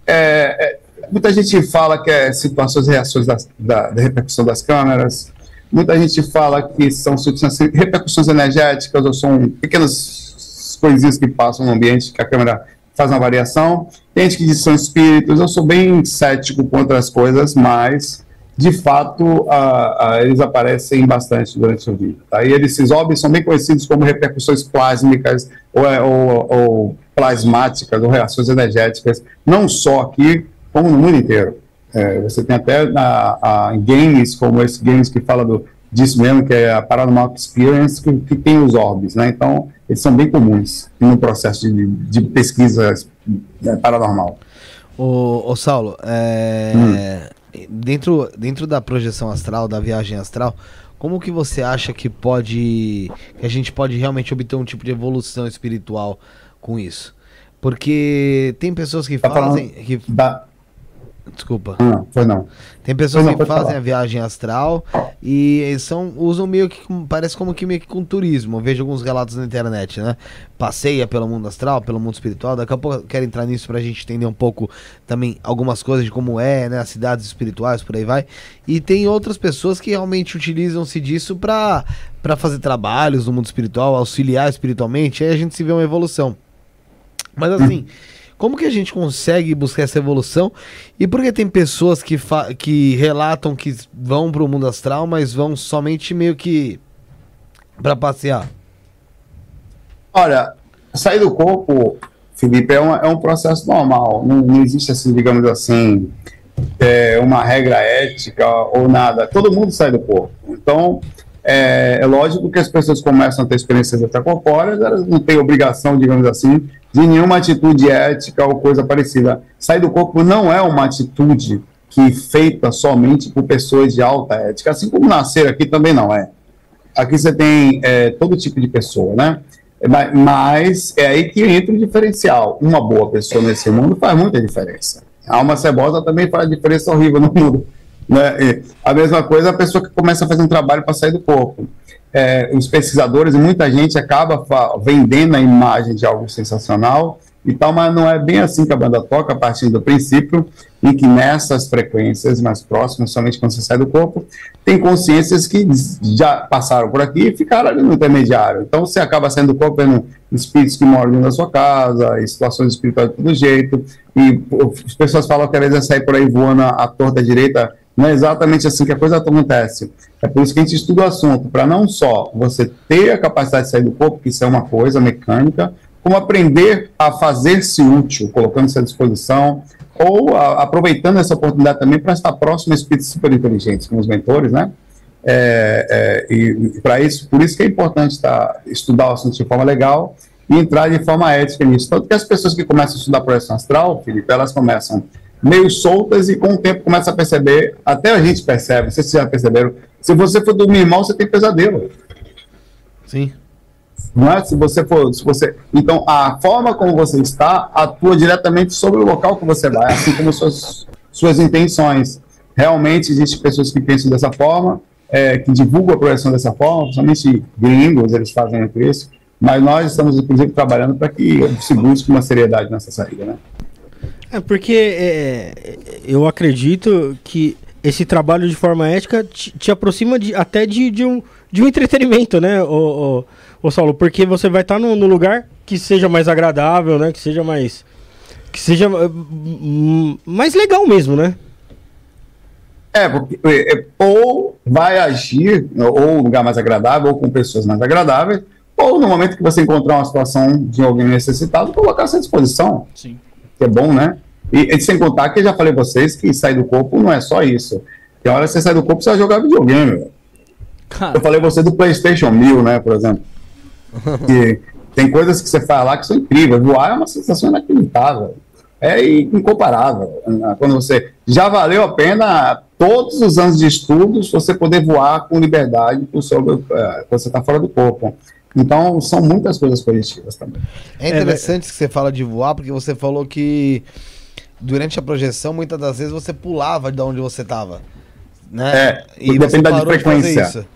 É, é, muita gente fala que é situações e reações das- da, da repercussão das câmeras. Muita gente fala que são repercussões energéticas ou são pequenas coisinhas que passam no ambiente que a câmera faz uma variação. Tem gente que diz que são espíritos. Eu sou bem cético contra as coisas, mas de fato, a- a- eles aparecem bastante durante o vídeo. Tá? E esses óbvios são bem conhecidos como repercussões plásmicas ou, é, ou- ou plasmáticas ou reações energéticas, não só aqui, como no mundo inteiro. É, você tem até na, a, games, como esse games que fala do, disso mesmo, que é a Paranormal Experience, que, que tem os orbes, né? Então, eles são bem comuns no processo de, de pesquisa né, paranormal. Ô, ô Saulo, é, Hum. dentro, dentro da projeção astral, da viagem astral, como que você acha que pode. que a gente pode realmente obter um tipo de evolução espiritual com isso? Porque tem pessoas que Tá fazem. Que, Da, desculpa. não, foi não. Tem pessoas Não, que fazem falar. a viagem astral e eles são, usam meio que. Parece como que meio que com turismo. Eu vejo alguns relatos na internet, né? Passeia pelo mundo astral, pelo mundo espiritual. Daqui a pouco eu quero entrar nisso pra gente entender um pouco também algumas coisas de como é, né? As cidades espirituais, por aí vai. E tem outras pessoas que realmente utilizam-se disso pra, pra fazer trabalhos no mundo espiritual, auxiliar espiritualmente. Aí a gente se vê uma evolução. Mas assim, como que a gente consegue buscar essa evolução? E por que tem pessoas que, que relatam que vão pro mundo astral, mas vão somente meio que pra passear? Olha, sair do corpo, Felipe, é, uma- é um processo normal. Não, não existe, assim, digamos assim, é, uma regra ética ou nada. Todo mundo sai do corpo. Então, é, é lógico que as pessoas começam a ter experiências extracorpóreas, elas não têm obrigação, digamos assim, de nenhuma atitude ética ou coisa parecida. Sair do corpo não é uma atitude que feita somente por pessoas de alta ética, assim como nascer aqui também não é. Aqui você tem é, todo tipo de pessoa, né? Ma- Mas é aí que entra o diferencial. Uma boa pessoa nesse mundo faz muita diferença. A alma cebosa também faz diferença horrível no mundo. Né? A mesma coisa a pessoa que começa a fazer um trabalho para sair do corpo. É, os pesquisadores muita gente acaba vendendo a imagem de algo sensacional e tal, mas não é bem assim que a banda toca, a partir do princípio em que nessas frequências mais próximas, somente quando você sai do corpo, tem consciências que já passaram por aqui e ficaram ali no intermediário. Então você acaba saindo do corpo vendo espíritos que moram da sua casa, situações espirituais de todo jeito, e as pessoas falam que às vezes é sair por aí voando à torta direita, não é exatamente assim que a coisa acontece. É por isso que a gente estuda o assunto, para não só você ter a capacidade de sair do corpo, que isso é uma coisa mecânica, como aprender a fazer-se útil, colocando-se à disposição, ou a- aproveitando essa oportunidade também para estar próximo a espíritos super inteligentes, como os mentores, né? É, é, e para isso, por isso que é importante tá, estudar o assunto de forma legal e entrar de forma ética nisso. Tanto que as pessoas que começam a estudar projeção astral, Felipe, elas começam meio soltas e com o tempo começa a perceber, até a gente percebe, vocês já perceberam, se você for dormir mal, você tem pesadelo. Sim. Não é? Se você for, se você, então a forma como você está atua diretamente sobre o local que você vai, assim como suas suas intenções. Realmente existem pessoas que pensam dessa forma, é, que divulgam a projeção dessa forma, principalmente gringos, eles fazem isso. Mas nós estamos inclusive trabalhando para que se busque uma seriedade nessa saída, né? É porque é, eu acredito que esse trabalho de forma ética te, te aproxima de- até de, de um, de um entretenimento, né, ô, ô, ô Saulo? Porque você vai estar num, num lugar que seja mais agradável, né? Que seja mais. Que seja uh, hum, mais legal mesmo, né? É, porque é, é, ou vai agir, ou um lugar mais agradável, ou com pessoas mais agradáveis, ou no momento que você encontrar uma situação de alguém necessitado, colocar-se à disposição. Sim. Que é bom, né? E, e sem contar que eu já falei pra vocês que sair do corpo não é só isso. Tem hora que você sai do corpo, você vai jogar videogame. Cara, Eu falei pra você do PlayStation 1000, né, por exemplo. Que tem coisas que você faz lá que são incríveis. Voar é uma sensação inacreditável. é incomparável. Quando você já valeu a pena todos os anos de estudos você poder voar com liberdade sobre é, você está fora do corpo. Então são muitas coisas positivas também. É interessante que você fala de voar porque você falou que durante a projeção muitas das vezes você pulava de onde você estava, né? É, e depende da frequência. De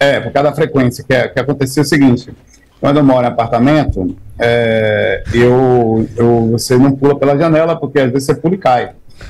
é, por causa da frequência que, é, que acontecia o seguinte. Quando eu moro em apartamento, é, eu, eu, você não pula pela janela, porque às vezes você pula e cai.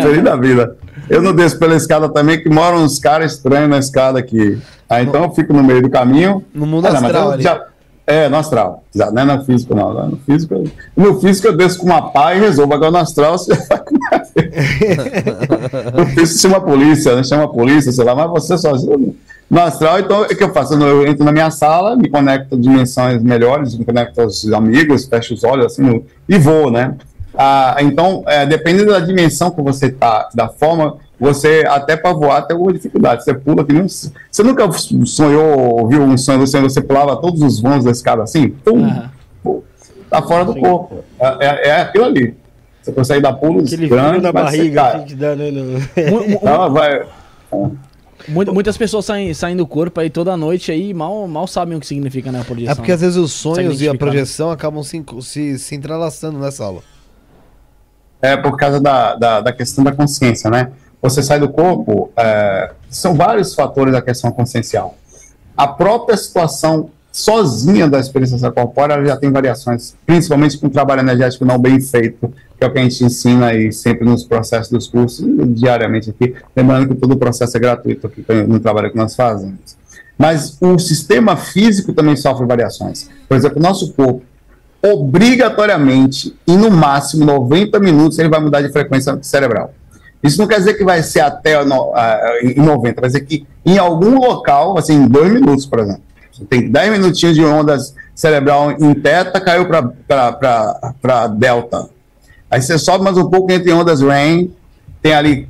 Feliz da vida. Eu não desço pela escada também, que moram uns caras estranhos na escada aqui. Aí então eu fico no meio do caminho. No mundo ah, astral já, É, no astral. Já, não é no físico, não. No físico, no físico eu desço com uma pá e resolvo. Agora no astral você vai No físico chama a polícia, né? chama a polícia, sei lá, mas você sozinho no astral, então, o que eu faço? Eu entro na minha sala, me conecto a dimensões melhores, me conecto aos amigos, fecho os olhos assim, e vou, né? Ah, então, é, dependendo da dimensão que você está, da forma, você até para voar tem alguma dificuldade. Você pula que nem um, Você nunca sonhou, viu um sonho você, você pulava todos os vãos da escada assim? Pum, uhum. pum, tá fora do corpo. É, é, é, aquilo ali. Você consegue dar pulos Aquele grandes, na barriga, que dá, né, então, vai, Muitas pessoas saem, saem do corpo aí toda noite aí mal, mal sabem o que significa né, a projeção. É porque às vezes os sonhos e a projeção acabam se, se, se entrelaçando nessa aula. É por causa da, da, da questão da consciência, né? Você sai do corpo, é, são vários fatores da questão consciencial. A própria situação sozinha da experiência corpórea já tem variações, principalmente com o trabalho energético não bem feito, que é o que a gente ensina aí sempre nos processos dos cursos, diariamente aqui. Lembrando que todo o processo é gratuito aqui no trabalho que nós fazemos. Mas o sistema físico também sofre variações. Por exemplo, o nosso corpo, obrigatoriamente, e no máximo 90 minutos, ele vai mudar de frequência cerebral. Isso não quer dizer que vai ser até no, uh, em 90, vai dizer que em algum local, assim, em dois minutos, por exemplo. Tem 10 minutinhos de ondas cerebral em teta, caiu para delta. Aí você sobe mais um pouco entre ondas REM, tem ali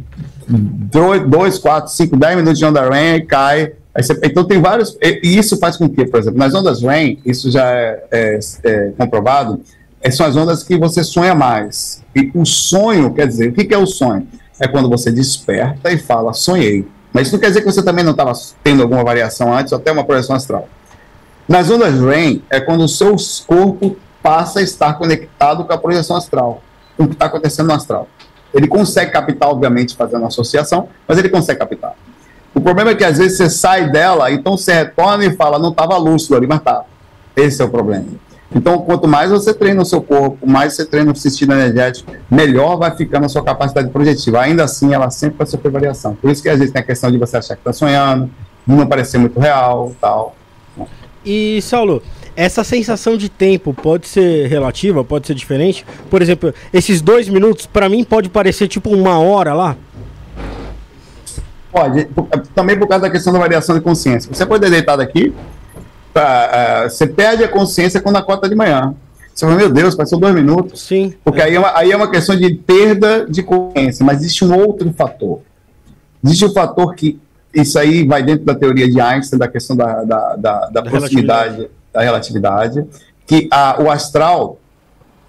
2, 4, 5, 10 minutos de onda REM cai. Você, então tem vários. E isso faz com que, por exemplo, nas ondas REM, isso já é, é, é comprovado, é, são as ondas que você sonha mais. E o sonho, quer dizer, o que, que é o sonho? É quando você desperta e fala, sonhei. Mas isso não quer dizer que você também não estava tendo alguma variação antes, ou até uma projeção astral. Nas ondas REM, é quando o seu corpo passa a estar conectado com a projeção astral com o que está acontecendo no astral. Ele consegue captar, obviamente, fazendo associação, mas ele consegue captar. O problema é que às vezes você sai dela, então você retorna e fala, não estava lúcido ali, mas tá. Esse é o problema. Então, quanto mais você treina o seu corpo, mais você treina o sistema energético, melhor vai ficando a sua capacidade projetiva. Ainda assim, ela sempre vai sofrer variação. Por isso que às vezes tem a questão de você achar que está sonhando, não parecer muito real, tal. E, Saulo, essa sensação de tempo pode ser relativa, pode ser diferente. Por exemplo, esses dois minutos, para mim, pode parecer tipo uma hora lá. Pode, também por causa da questão da variação de consciência. Você pode ter deitado aqui, tá, uh, você perde a consciência quando acorda de manhã. Você fala, meu Deus, passou dois minutos. Sim. Porque é. Aí, é uma, aí é uma questão de perda de consciência, mas existe um outro fator. Existe um fator que isso aí vai dentro da teoria de Einstein, da questão da, da, da, da proximidade da relatividade, que a, o astral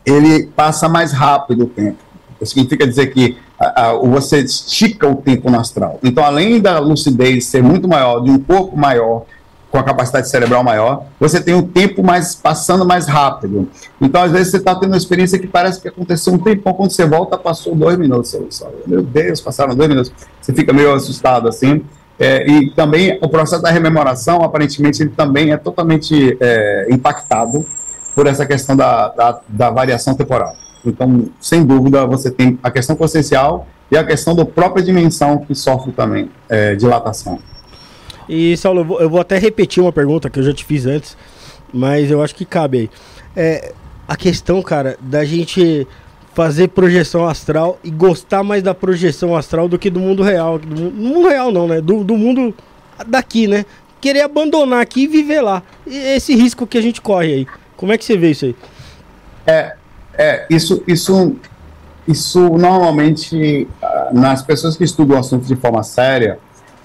ele passa mais rápido o tempo. Isso significa dizer que a, a, você estica o tempo astral. Então, além da lucidez ser muito maior, de um corpo maior, com a capacidade cerebral maior, você tem o tempo mais passando mais rápido. Então, às vezes, você está tendo uma experiência que parece que aconteceu um tempão, quando você volta, passou dois minutos. Você, meu Deus, passaram dois minutos. Você fica meio assustado assim. É, e também o processo da rememoração, aparentemente, ele também é totalmente é, impactado por essa questão da, da, da, variação temporal. Então, sem dúvida, você tem a questão consciencial e a questão da própria dimensão que sofre também é, dilatação. E, Saulo, eu vou, até repetir uma pergunta que eu já te fiz antes, mas eu acho que cabe aí. É, a questão, cara, da gente fazer projeção astral e gostar mais da projeção astral do que do mundo real. Do mundo real não, né? Do, do mundo daqui, né? Querer abandonar aqui e viver lá. E esse risco que a gente corre aí. Como é que você vê isso aí? É, é isso, isso, isso normalmente ah, nas pessoas que estudam o assunto de forma séria,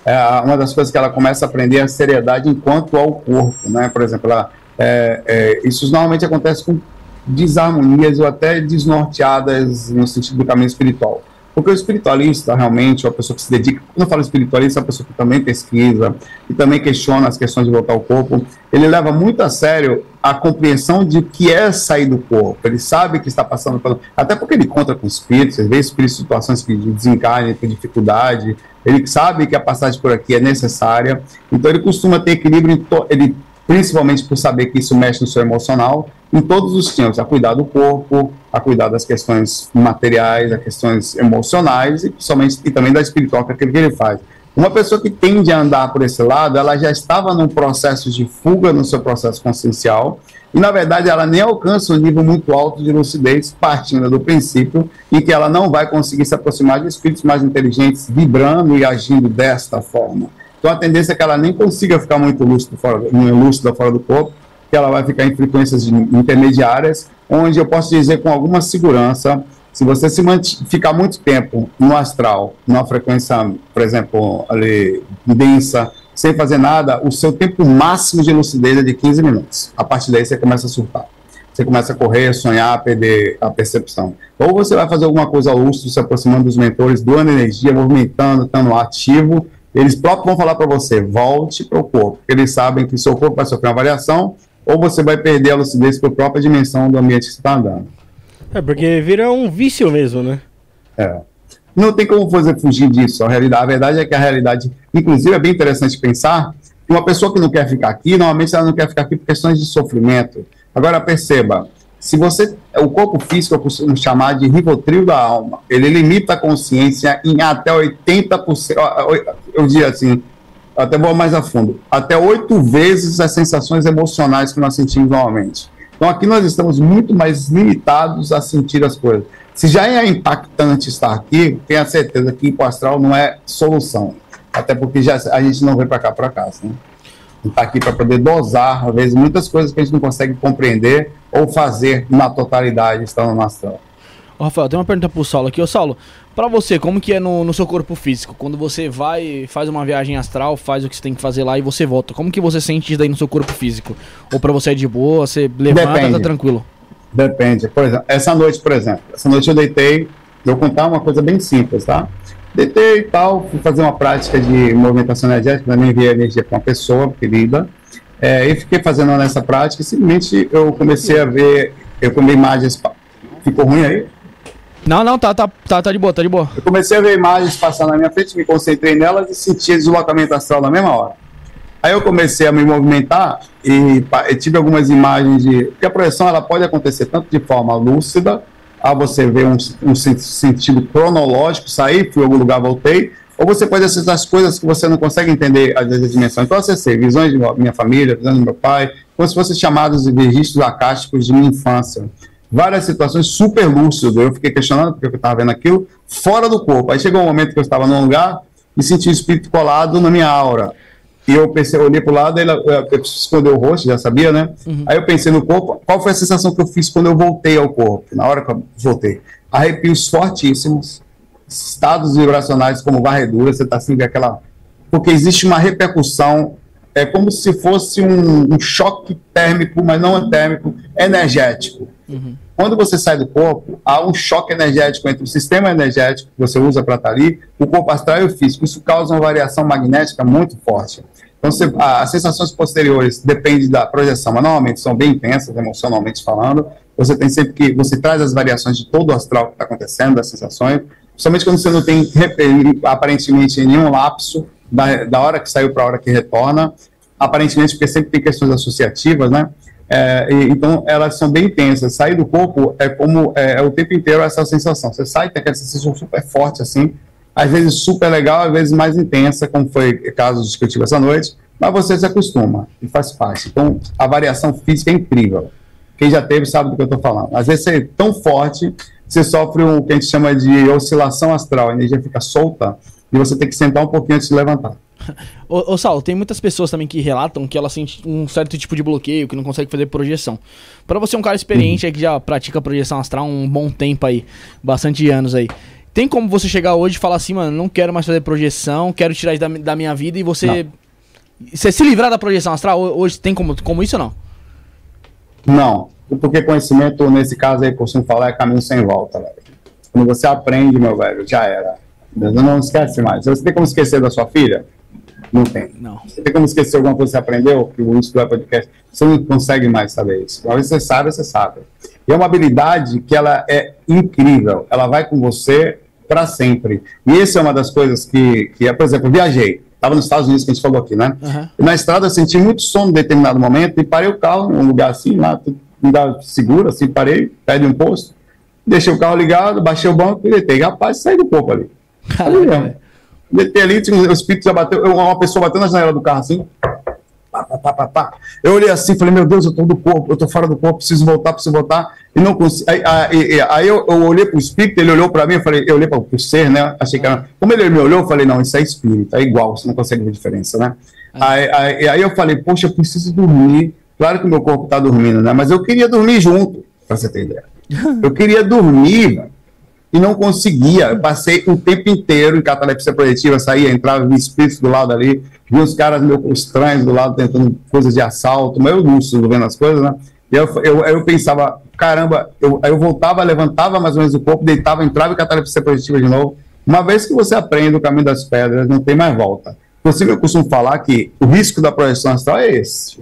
é uma das coisas que ela começa a aprender é a seriedade enquanto ao corpo, né? Por exemplo, ela, é, é, isso normalmente acontece com desarmonias ou até desnorteadas no sentido do caminho espiritual. Porque o espiritualista, realmente, a pessoa que se dedica, quando eu falo espiritualista, é uma pessoa que também pesquisa e também questiona as questões de voltar ao corpo, ele leva muito a sério a compreensão de que é sair do corpo. Ele sabe que está passando pelo. Até porque ele encontra com espíritos, vê espíritos em situações que desencarnem, com dificuldade, ele sabe que a passagem por aqui é necessária, então ele costuma ter equilíbrio, ele principalmente por saber que isso mexe no seu emocional, em todos os tempos, a cuidar do corpo, a cuidar das questões materiais, das questões emocionais e principalmente e também da espiritual, que é aquilo que ele faz. Uma pessoa que tende a andar por esse lado, ela já estava num processo de fuga no seu processo consciencial, e na verdade ela nem alcança um nível muito alto de lucidez, partindo do princípio em que ela não vai conseguir se aproximar de espíritos mais inteligentes, vibrando e agindo desta forma. Então a tendência é que ela nem consiga ficar muito lúcida fora, lúcida fora do corpo, que ela vai ficar em frequências intermediárias, onde eu posso dizer com alguma segurança, se você se ficar muito tempo no astral, numa frequência, por exemplo, ali, densa, sem fazer nada, o seu tempo máximo de lucidez é de 15 minutos. A partir daí você começa a surtar. Você começa a correr, sonhar, perder a percepção. Ou você vai fazer alguma coisa lúcido, se aproximando dos mentores, doando energia, movimentando, estando ativo, eles próprios vão falar para você, volte para o corpo, porque eles sabem que seu corpo vai sofrer uma variação, ou você vai perder a lucidez para a própria dimensão do ambiente que você está andando. É, porque vira um vício mesmo, né? É. Não tem como você fugir disso. A, realidade, a verdade é que a realidade, inclusive, é bem interessante pensar que uma pessoa que não quer ficar aqui, normalmente ela não quer ficar aqui por questões de sofrimento. Agora, perceba, se você, o corpo físico eu costumo chamar de rivotril da alma. Ele limita a consciência em até 80%, eu diria assim, até vou mais a fundo, até oito vezes as sensações emocionais que nós sentimos normalmente. Então aqui nós estamos muito mais limitados a sentir as coisas. Se já é impactante estar aqui, tenha certeza que o astral não é solução. Até porque já, a gente não vem para cá para casa. Né? Está aqui para poder dosar, às vezes, muitas coisas que a gente não consegue compreender ou fazer na totalidade estando no astral. Ô, Rafael, tem uma pergunta pro Saulo aqui. Ô, Saulo, pra você, como que é no, no, seu corpo físico? Quando você vai, faz uma viagem astral, faz o que você tem que fazer lá e você volta. Como que você sente isso daí no seu corpo físico? Ou pra você é de boa, você levanta, Depende. tá tranquilo? Depende. Por exemplo, essa noite, por exemplo. Essa noite eu deitei, eu vou contar uma coisa bem simples, tá? Deitei e tal, fui fazer uma prática de movimentação energética, também enviei energia para uma pessoa querida. É, e fiquei fazendo nessa prática e simplesmente eu comecei a ver, eu comi imagens. Ficou ruim aí? Não, não, tá, tá, tá, tá de boa, tá de boa. Eu comecei a ver imagens passar na minha frente, me concentrei nelas e senti deslocamento astral na mesma hora. Aí eu comecei a me movimentar e, e tive algumas imagens de. Porque a projeção ela pode acontecer tanto de forma lúcida, a você ver um, um sentido cronológico, sair, fui a algum lugar, voltei, ou você pode acessar as coisas que você não consegue entender às vezes a dimensão. Então, acessei visões de minha família, visões do meu pai, como se fossem chamados de registros acásticos de minha infância várias situações super lúcido. Eu fiquei questionando porque eu estava vendo aquilo fora do corpo. Aí chegou um momento que eu estava num lugar e senti o espírito colado na minha aura. E eu pensei, eu olhei para o lado, ele, eu escondeu o rosto, já sabia, né? Uhum. Aí eu pensei no corpo, qual foi a sensação que eu fiz quando eu voltei ao corpo? Na hora que eu voltei. Arrepios fortíssimos, estados vibracionais como varredura, você está assim, aquela. Porque existe uma repercussão é como se fosse um, um choque térmico, mas não é térmico, energético. Uhum. Quando você sai do corpo, há um choque energético entre o sistema energético que você usa para estar ali, o corpo astral e o físico. Isso causa uma variação magnética muito forte. Então, você, as sensações posteriores dependem da projeção, mas normalmente são bem intensas, emocionalmente falando. Você tem sempre que. Você traz as variações de todo o astral que está acontecendo, das sensações, principalmente quando você não tem aparentemente nenhum lapso da, da hora que saiu para a hora que retorna, aparentemente porque sempre tem questões associativas, né? É, e, então elas são bem intensas. Sair do corpo é como é, é, o tempo inteiro essa sensação. Você sai, tem aquela sensação super forte assim, às vezes super legal, às vezes mais intensa, como foi o caso que eu tive essa noite, mas você se acostuma e faz parte. Então a variação física é incrível. Quem já teve sabe do que eu estou falando. Às vezes você é tão forte, você sofre o que a gente chama de oscilação astral, a energia fica solta e você tem que sentar um pouquinho antes de levantar. ô, ô Sal, tem muitas pessoas também que relatam que ela sente um certo tipo de bloqueio, que não consegue fazer projeção. Para você, um cara experiente uhum. que já pratica projeção astral há um bom tempo aí, bastante anos aí. Tem como você chegar hoje e falar assim, mano, não quero mais fazer projeção, quero tirar isso da, da minha vida e você. Não. Você se livrar da projeção astral hoje tem como, como isso ou não? Não. Porque conhecimento, nesse caso aí, costumo falar, é caminho sem volta, velho. Quando você aprende, meu velho, já era. Não esquece mais. Você tem como esquecer da sua filha? Não tem. Não. Você tem como esquecer alguma coisa que você aprendeu, que o Inspire Podcast, você não consegue mais saber isso. Uma vez você sabe, você sabe. E é uma habilidade que ela é incrível. Ela vai com você para sempre. E essa é uma das coisas que, que é, por exemplo, eu viajei. Estava nos Estados Unidos, que a gente falou aqui, né? E na estrada eu senti muito sono em determinado momento e parei o carro num lugar assim, lá, um lugar seguro, assim, parei, perto de um posto, deixei o carro ligado, baixei o banco e deitei. Rapaz, saí do corpo ali. Caraca, Ali mesmo. Deitei ali, tinha o espírito já bateu, uma pessoa bateu na janela do carro assim. Pá, pá, pá, pá, pá. Eu olhei assim, falei, meu Deus, eu tô do corpo, eu tô fora do corpo, preciso voltar, preciso voltar. E não consigo. Aí, aí, aí eu, eu olhei pro espírito, ele olhou pra mim, eu falei, eu olhei para o ser, né? Achei que era. Como ele me olhou, eu falei, não, isso é espírito, é igual, você não consegue ver diferença, né? Aí, aí, aí eu falei, poxa, eu preciso dormir. Claro que o meu corpo tá dormindo, né? Mas eu queria dormir junto, pra você ter ideia. Eu queria dormir, e não conseguia. Eu passei o tempo inteiro em catalepsia projetiva, saía, entrava, vi espíritos do lado ali, vi uns caras meio estranhos do lado tentando coisas de assalto, mas eu lúcido vendo as coisas, né? E eu, eu, eu pensava, caramba, eu, eu voltava, levantava mais ou menos o corpo, deitava, entrava em catalepsia projetiva de novo. Uma vez que você aprende o caminho das pedras, não tem mais volta. Inclusive, eu costumo falar que o risco da projeção astral é esse.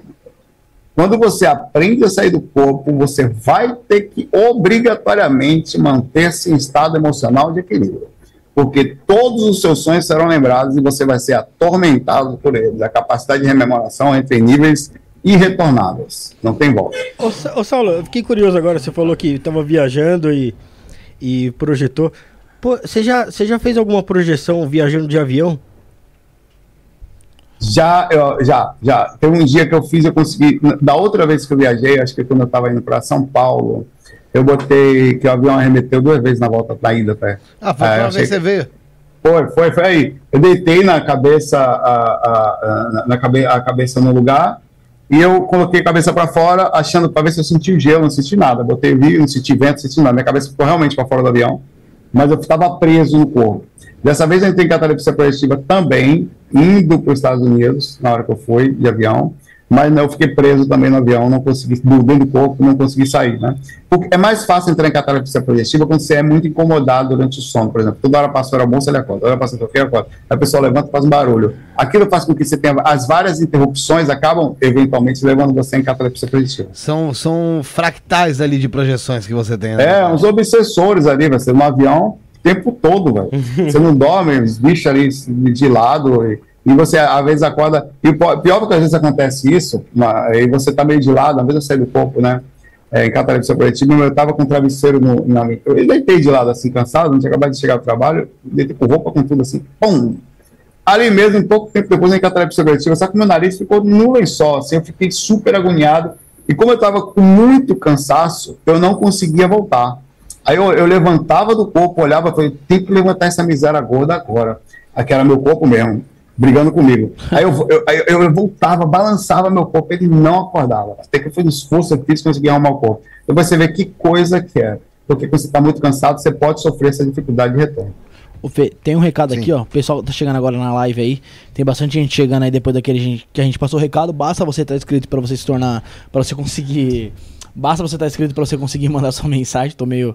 Quando você aprende a sair do corpo, você vai ter que obrigatoriamente manter-se em estado emocional de equilíbrio. Porque todos os seus sonhos serão lembrados e você vai ser atormentado por eles. A capacidade de rememoração é entre níveis irretornáveis. Não tem volta. Ô, ô, Saulo, eu fiquei curioso agora. Você falou que estava viajando e, e projetou. Pô, você já, você já fez alguma projeção viajando de avião? Já, eu- já, já. Teve um dia que eu fiz, eu consegui. Da outra vez que eu viajei, acho que quando eu estava indo para São Paulo, eu botei que o avião arremeteu duas vezes na volta da até. Ah, foi É, a eu primeira vez que você veio. Foi, foi, foi aí. Eu deitei na cabeça, a, a, na- cabe, a cabeça no lugar e eu coloquei a cabeça para fora, achando para ver se eu senti o gelo, não senti nada. Botei o não senti vento, não senti nada. Minha cabeça ficou realmente para fora do avião, mas eu estava preso no corpo. Dessa vez eu entrei em catalepsia projetiva também, indo para os Estados Unidos, na hora que eu fui de avião, mas não, eu fiquei preso também no avião, não consegui, dentro do corpo, não consegui sair, né? Porque é mais fácil entrar em catalepsia projetiva quando você é muito incomodado durante o sono, por exemplo. Toda hora passa a bolsa, ele acorda, toda hora passa o ele acorda. A pessoa levanta e faz um barulho. Aquilo faz com que você tenha, as várias interrupções acabam, eventualmente, levando você em catalepsia projetiva. São, são fractais ali de projeções que você tem. né? É, uns obsessores ali, você no avião o tempo todo, velho. Você não dorme, os bichos ali de lado, e, e você às vezes acorda. E pior que às vezes acontece isso, uma- aí você tá meio de lado, às vezes eu saí do corpo, né? É, em catalepsia projetiva, eu tava com travesseiro no. Na, eu deitei de lado assim, cansado, não tinha acabado de chegar ao trabalho, deitei com roupa, com tudo assim, pum! Ali mesmo, um pouco tempo depois, em catalepsia projetiva, só que meu nariz ficou no lençol, assim, eu fiquei super agoniado. E como eu estava com muito cansaço, eu não conseguia voltar. Aí eu, eu levantava do corpo, olhava e falei, tem que levantar essa miséria gorda agora. Aqui era meu corpo mesmo, brigando comigo. Aí eu, eu, eu, eu voltava, balançava meu corpo, ele não acordava. Até que eu fiz um esforço, eu fiz, consegui arrumar o corpo. Então você vê que coisa que é. Porque quando você está muito cansado, você pode sofrer essa dificuldade de retorno. Ô, Fê, tem um recado Sim. aqui, ó. O pessoal tá chegando agora na live aí. Tem bastante gente chegando aí depois daquele gente, que a gente passou o recado. Basta você estar inscrito pra você se tornar. pra você conseguir. Basta você estar inscrito pra você conseguir mandar sua mensagem. Tô meio.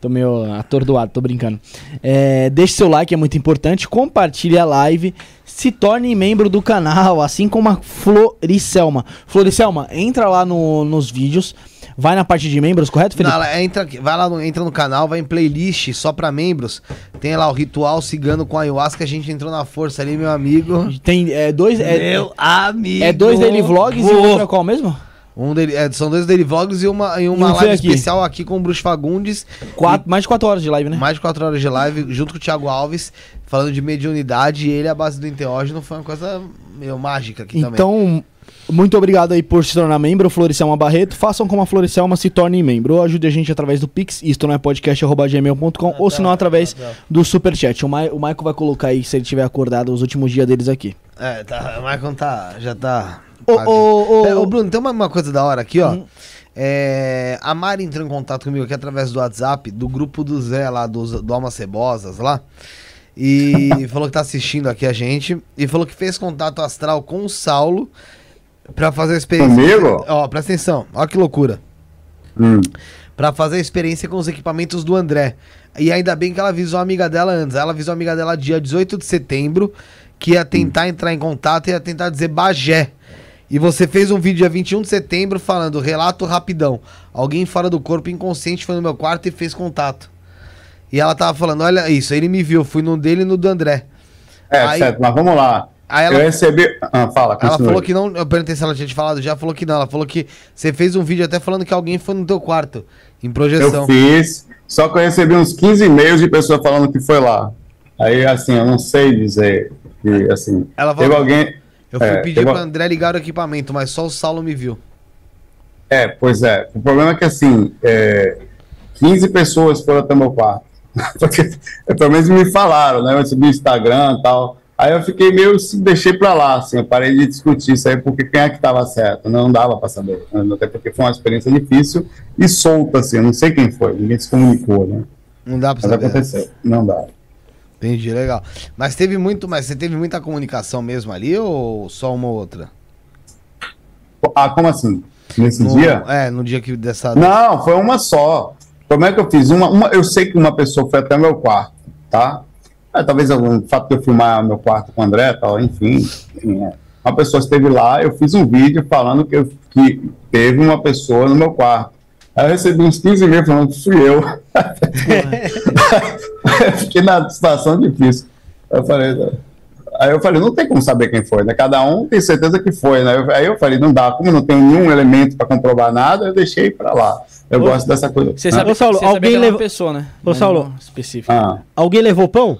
Tô meio atordoado, tô brincando. É, deixe seu like, é muito importante. Compartilhe a live. Se torne membro do canal, assim como a Floricelma. Floricelma, entra lá no- nos vídeos. Vai na parte de membros, correto, Felipe? Não, entra, vai lá, no, entra no canal, vai em playlist só pra membros. Tem lá o ritual cigano com ayahuasca. A gente entrou na força ali, meu amigo. Tem é, dois. É, meu amigo. é dois daily vlogs e outro é qual mesmo? Um dele, é, são dois daily vlogs e uma, e uma E um live aqui. especial aqui com o Bruce Fagundes. Quatro, mais de quatro horas de live, né? Mais de 4 horas de live, junto com o Thiago Alves, falando de mediunidade. E ele, a base do enteógeno, foi uma coisa meio mágica aqui também. Então, muito obrigado aí por se tornar membro, Floricelma Barreto. Façam como a Floricelma, se tornem membro. Ou ajude a gente através do Pix, isto não é podcast.gmail.com, ou se não através do Superchat. O, Ma o Michael vai colocar aí, se ele tiver acordado, os últimos dias deles aqui. É, tá, o Maicon tá, já tá... Ô, ô, ô, É, ô, Bruno, tem uma, uma coisa da hora aqui, ó. Hum. É, a Mari entrou em contato comigo aqui através do WhatsApp, do grupo do Zé lá, do, do Almas Cebosas lá. E falou que tá assistindo aqui a gente. E falou que fez contato astral com o Saulo pra fazer a experiência. Comigo? Ó, presta atenção, ó que loucura. Hum. Pra fazer a experiência com os equipamentos do André. E ainda bem que ela avisou a amiga dela antes. Ela avisou a amiga dela dia 18 de setembro que ia tentar entrar em contato e ia tentar dizer Bagé. E você fez um vídeo dia 21 de setembro falando relato rapidão. Alguém fora do corpo inconsciente foi no meu quarto e fez contato. E ela tava falando, olha isso, ele me viu, fui no dele e no do André. É, Aí- certo, mas vamos lá. Aí ela- Eu recebi. Ah, fala, Ela continue. falou que não. Eu perguntei se ela tinha te falado, já falou que não. Ela falou que você fez um vídeo até falando que alguém foi no teu quarto, em projeção. Eu fiz, só que eu recebi uns 15 e-mails de pessoas falando que foi lá. Aí, assim, eu não sei dizer. Que, assim, Ela teve falou- alguém. Eu fui É, pedir teve- pro André ligar o equipamento, mas só o Saulo me viu. É, pois é. O problema é que, assim, é, 15 pessoas foram até meu quarto. Porque, pelo menos me falaram, né? Eu recebi o Instagram e tal. Aí eu fiquei meio, deixei pra lá, assim, eu parei de discutir isso aí, porque quem é que tava certo? Não dava pra saber. Até porque foi uma experiência difícil e solta, assim, eu não sei quem foi, ninguém se comunicou, né? Não dá pra Mas saber. aconteceu, não dá. Entendi, legal. Mas teve muito, mas você teve muita comunicação mesmo ali ou só uma ou outra? Ah, como assim? Nesse No- dia? É, no dia que dessa. Não, foi uma só. Como é que eu fiz? Uma, uma- eu sei que uma pessoa foi até meu quarto, tá? É, talvez o fato de eu filmar meu quarto com o André, tal, enfim. enfim, é. Uma pessoa esteve lá, eu fiz um vídeo falando que, eu- que teve uma pessoa no meu quarto. Aí eu recebi uns 15 mil falando que fui eu. eu fiquei na situação difícil. Eu falei, Aí eu falei, não tem como saber quem foi, né? Cada um tem certeza que foi, né? Aí eu falei, não dá, como não tem nenhum elemento para comprovar nada, eu deixei para lá. Eu Ô, gosto dessa coisa. Você Hã? sabe, Ô, Saulo, você alguém é uma leva- pessoa, né? Ô, Mas Saulo. Específico. Ah. Alguém levou pão?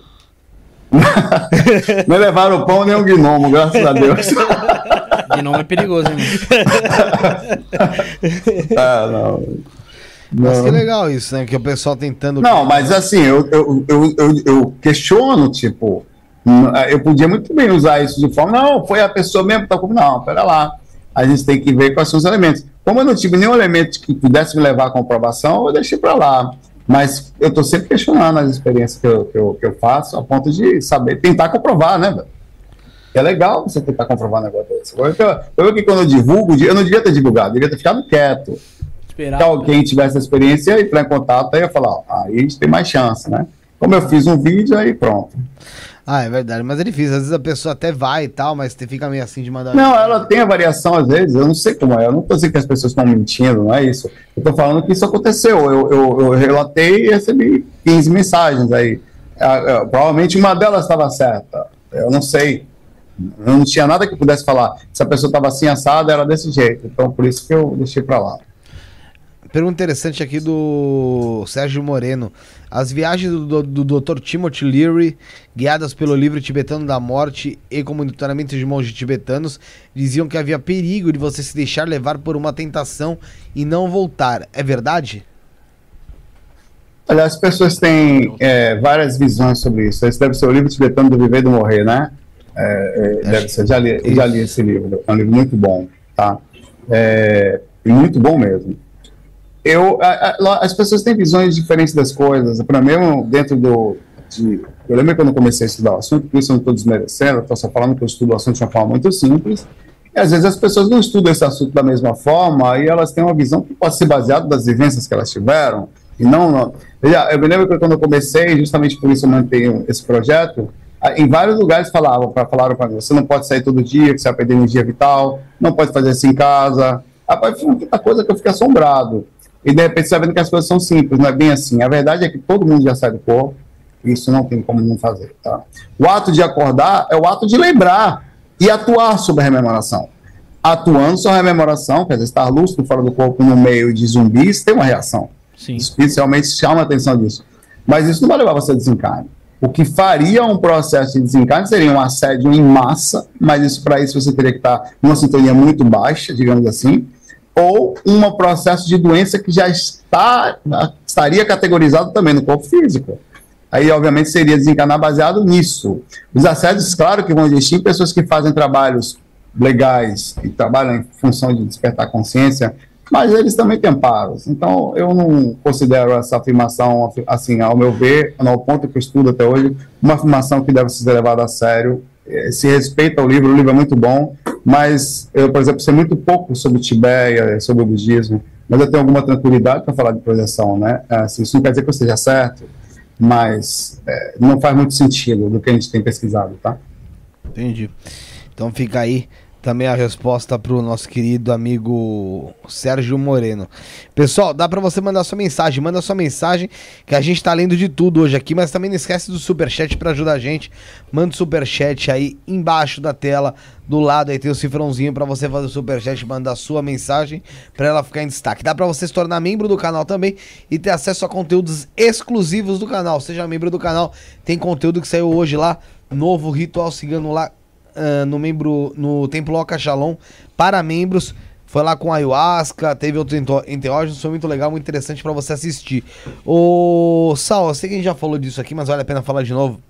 Não levaram o pão nem o gnomo, graças a Deus. Gnome é perigoso, hein, ah, não. Mas Não. que legal isso, né? Que o pessoal tentando. Não, mas assim, eu, eu, eu, eu, eu questiono, tipo, eu podia muito bem usar isso de forma, não, foi a pessoa mesmo que tá como, não, pera lá, a gente tem que ver quais são os elementos. Como eu não tive nenhum elemento que pudesse me levar à comprovação, eu deixei para lá. Mas eu tô sempre questionando as experiências que eu, que eu, que eu faço, a ponto de saber, tentar comprovar, né, velho? É legal você tentar comprovar um negócio desse. Agora, Eu, eu que quando eu divulgo, eu não devia ter divulgado, devia ter ficado quieto Esperar. que alguém tivesse a experiência e entrar em contato, aí eu ia falar, ó, aí a gente tem mais chance, né? Como eu fiz um vídeo, aí pronto. Ah, é verdade. Mas é difícil. Às vezes a pessoa até vai e tal, mas você fica meio assim de mandar. Não, ela tem a variação às vezes, eu não sei como é, eu não tô dizendo que as pessoas estão mentindo, não é isso. Eu tô falando que isso aconteceu, eu, eu, eu relatei e recebi 15 mensagens aí. Ah, ah, provavelmente uma delas estava certa, eu não sei. Não tinha nada que pudesse falar. Se a pessoa estava assim assada, era desse jeito. Então, por isso que eu deixei para lá. Pergunta interessante aqui do Sérgio Moreno. As viagens do, do, do Dr. Timothy Leary, guiadas pelo livro tibetano da morte e com monitoramento de monges tibetanos, diziam que havia perigo de você se deixar levar por uma tentação e não voltar. É verdade? Olha, as pessoas têm é, várias visões sobre isso. Esse deve ser o livro tibetano do Viver e do Morrer, né? É, é, deve ser, já li, já li esse livro. É um livro muito bom, tá? É, muito bom mesmo. Eu, a- a- as pessoas têm visões diferentes das coisas. Para mim, dentro do. De, eu lembro quando eu comecei a estudar o assunto, por isso eu não estou desmerecendo, estou só falando que eu estudo o assunto de uma forma muito simples. E às vezes as pessoas não estudam esse assunto da mesma forma e elas têm uma visão que pode ser baseada das vivências que elas tiveram. E não, não. Eu me lembro que quando eu comecei, justamente por isso eu mantenho esse projeto, em vários lugares falavam, falaram para mim, você não pode sair todo dia, que você vai perder energia vital, não pode fazer isso em casa. Rapaz, foi muita coisa que eu fiquei assombrado. E de repente vendo que as coisas são simples, não é bem assim. A verdade é que todo mundo já sai do corpo, isso não tem como não fazer. Tá? O ato de acordar é o ato de lembrar e atuar sobre a rememoração. Atuando sobre a rememoração, quer dizer, estar lúcido fora do corpo no meio de zumbis, tem uma reação. Sim. Especialmente chama a atenção disso. Mas isso não vai levar você a desencarne. O que faria um processo de desencarne seria um assédio em massa, mas isso para isso você teria que estar numa sintonia muito baixa, digamos assim, ou um processo de doença que já está estaria categorizado também no corpo físico. Aí, obviamente, seria desencarnar baseado nisso. Os assédios, claro que vão existir em pessoas que fazem trabalhos legais e trabalham em função de despertar consciência, mas eles também têm amparos. Então, eu não considero essa afirmação, assim, ao meu ver, no ponto que eu estudo até hoje, uma afirmação que deve ser levada a sério. Eh, Se respeita o livro, o livro é muito bom, mas eu, por exemplo, sei muito pouco sobre Tibete, sobre o budismo. mas eu tenho alguma tranquilidade para falar de projeção, né? Assim, isso não quer dizer que eu esteja certo, mas é, não faz muito sentido do que a gente tem pesquisado, tá? Entendi. Então fica aí também a resposta para o nosso querido amigo Sérgio Moreno. Pessoal, dá para você mandar sua mensagem, manda sua mensagem que a gente tá lendo de tudo hoje aqui, mas também não esquece do superchat para ajudar a gente. Manda o superchat aí embaixo da tela, do lado aí tem o cifrãozinho para você fazer o superchat, mandar sua mensagem para ela ficar em destaque. Dá para você se tornar membro do canal também e ter acesso a conteúdos exclusivos do canal. Seja membro do canal, tem conteúdo que saiu hoje lá, novo ritual cigano lá uh, no membro no Templo Oca Shalom para membros. Foi lá com ayahuasca, teve outros enteógenos, foi muito legal, muito interessante para você assistir. O Sal, eu sei que a gente já falou disso aqui, mas vale a pena falar de novo.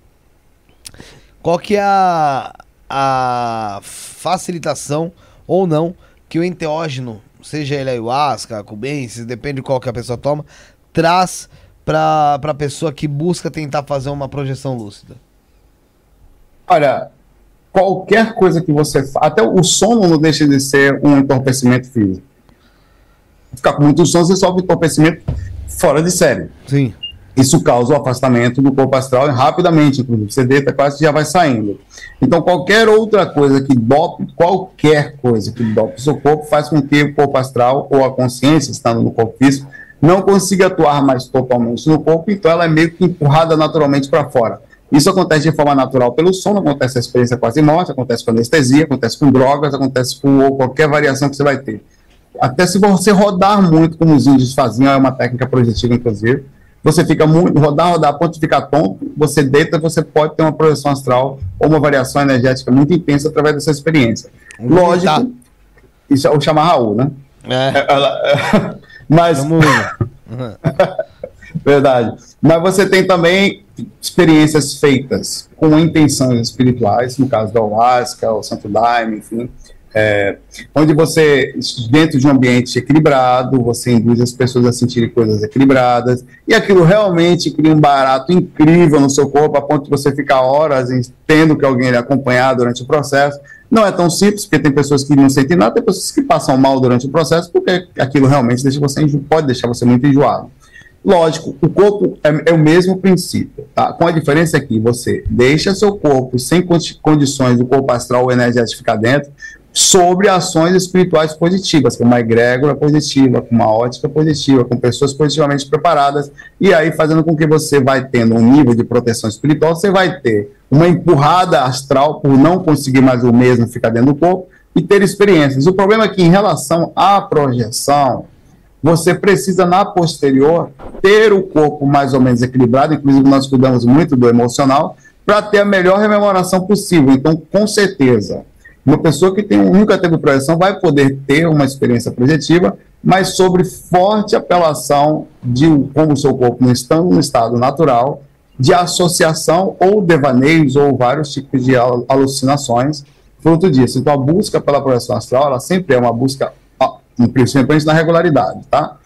Qual que é a, a facilitação ou não que o enteógeno, seja ele ayahuasca, cubensis, depende de qual que a pessoa toma, traz para a pessoa que busca tentar fazer uma projeção lúcida? Olha, qualquer coisa que você faça, até o sono não deixa de ser um entorpecimento físico. Ficar com muito sono, você sofre entorpecimento fora de série. Sim. Isso causa o afastamento do corpo astral rapidamente, inclusive. Você deita quase já vai saindo. Então, qualquer outra coisa que dope, qualquer coisa que dope o seu corpo, faz com que o corpo astral ou a consciência, estando no corpo físico, não consiga atuar mais totalmente no corpo, então ela é meio que empurrada naturalmente para fora. Isso acontece de forma natural pelo sono, acontece a experiência quase morte, acontece com anestesia, acontece com drogas, acontece com qualquer variação que você vai ter. Até se você rodar muito, como os índios faziam, é uma técnica projetiva, inclusive, você fica muito, rodar, rodar, a ponto de ficar tonto, você deita, você pode ter uma projeção astral ou uma variação energética muito intensa através dessa experiência. Lógico, isso é o chamar Raul, né? É. Ela, mas. Verdade. Mas você tem também experiências feitas com intenções espirituais, no caso do Ayahuasca, o Santo Daime, enfim, é, onde você, dentro de um ambiente equilibrado, você induz as pessoas a sentirem coisas equilibradas, e aquilo realmente cria um barato incrível no seu corpo, a ponto de você ficar horas tendo que alguém lhe acompanhar durante o processo. Não é tão simples, porque tem pessoas que não sentem nada, tem pessoas que passam mal durante o processo, porque aquilo realmente deixa você, pode deixar você muito enjoado. Lógico, o corpo é, é, o mesmo princípio, tá? Com a diferença que você deixa seu corpo sem condições do corpo astral energético ficar dentro, sobre ações espirituais positivas, com uma egrégora positiva, com uma ótica positiva, com pessoas positivamente preparadas, e aí fazendo com que você vai tendo um nível de proteção espiritual, você vai ter uma empurrada astral por não conseguir mais o mesmo ficar dentro do corpo e ter experiências. O problema é que em relação à projeção, você precisa, na posterior, ter o corpo mais ou menos equilibrado, inclusive nós cuidamos muito do emocional, para ter a melhor rememoração possível. Então, com certeza, uma pessoa que tem, nunca teve projeção vai poder ter uma experiência projetiva, mas sobre forte apelação de como o seu corpo não está no estado natural, de associação ou devaneios ou vários tipos de alucinações fruto disso. Então, a busca pela projeção astral, ela sempre é uma busca principalmente na regularidade, tá?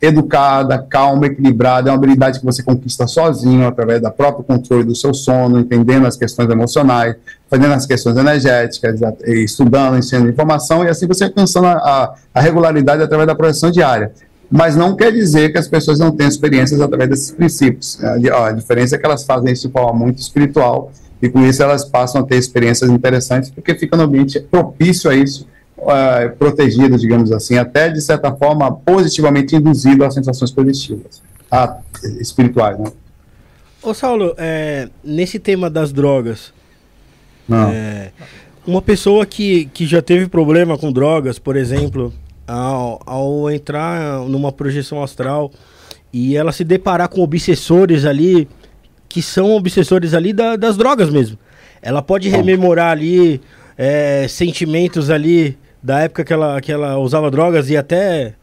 Educada, calma, equilibrada, é uma habilidade que você conquista sozinho, através do próprio controle do seu sono, entendendo as questões emocionais, fazendo as questões energéticas, estudando, ensinando informação, e assim você alcançando a, a regularidade através da projeção diária. Mas não quer dizer que as pessoas não tenham experiências através desses princípios. A, diferença é que elas fazem isso de forma muito espiritual, e com isso elas passam a ter experiências interessantes, porque fica no ambiente propício a isso, uh, protegido, digamos assim, até de certa forma positivamente induzido a sensações positivas, a, espirituais, né? Ô Saulo, é, nesse tema das drogas, é, uma pessoa que, que já teve problema com drogas, por exemplo, ao, ao entrar numa projeção astral e ela se deparar com obsessores ali, que são obsessores ali da, das drogas mesmo. Ela pode rememorar ali é, sentimentos ali da época que ela, que ela usava drogas e até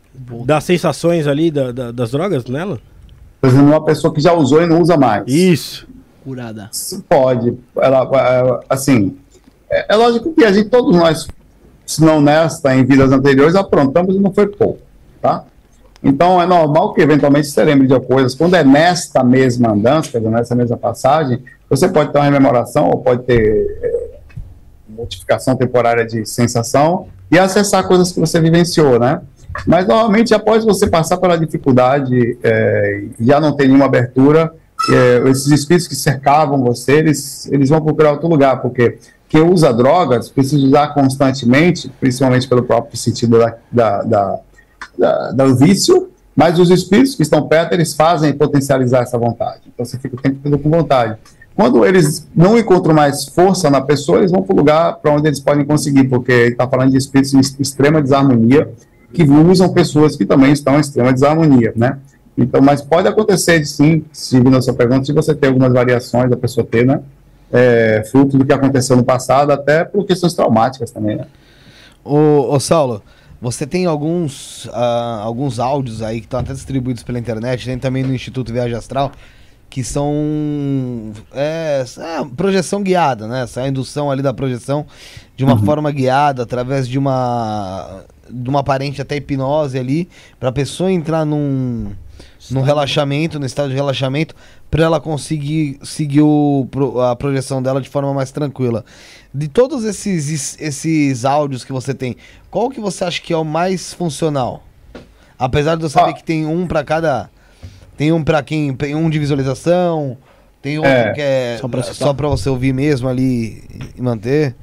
dar sensações ali da, da, das drogas nela? Por exemplo, uma pessoa que já usou e não usa mais. Isso. Curada. Pode. Ela, assim, é, é, lógico que a gente, todos nós, se não nesta, em vidas anteriores, aprontamos e não foi pouco, tá? Então, é normal que eventualmente você lembre de coisas. Quando é nesta mesma andança, nessa mesma passagem, você pode ter uma rememoração ou pode ter modificação temporária de sensação e acessar coisas que você vivenciou, né? Mas normalmente, após você passar pela dificuldade é, já não tem nenhuma abertura, é, esses espíritos que cercavam você, eles, eles vão procurar outro lugar, porque quem usa drogas precisa usar constantemente, principalmente pelo próprio sentido da, da, da, da, do vício, mas os espíritos que estão perto, eles fazem potencializar essa vontade. Então você fica o tempo todo com vontade. Quando eles não encontram mais força na pessoa, eles vão para o lugar para onde eles podem conseguir, porque está falando de espíritos em extrema desarmonia, que usam pessoas que também estão em extrema desarmonia, né? Então, mas pode acontecer, sim, seguindo a sua pergunta, se você tem algumas variações da pessoa ter, né? É, fruto do que aconteceu no passado, até por questões traumáticas também, né? Ô, ô Saulo, você tem alguns, uh, alguns áudios aí que estão até distribuídos pela internet, tem também no Instituto Viagem Astral, que são é, é, projeção guiada, né? Essa indução ali da projeção de uma uhum. forma guiada, através de uma de uma aparente até hipnose ali, para a pessoa entrar num, num relaxamento, no estado de relaxamento, para ela conseguir seguir o, a projeção dela de forma mais tranquila. De todos esses, esses áudios que você tem, qual que você acha que é o mais funcional? Apesar de eu saber ah. que tem um para cada. Tem um para quem. Tem um de visualização, tem outro é. que é só para você ouvir mesmo ali e manter.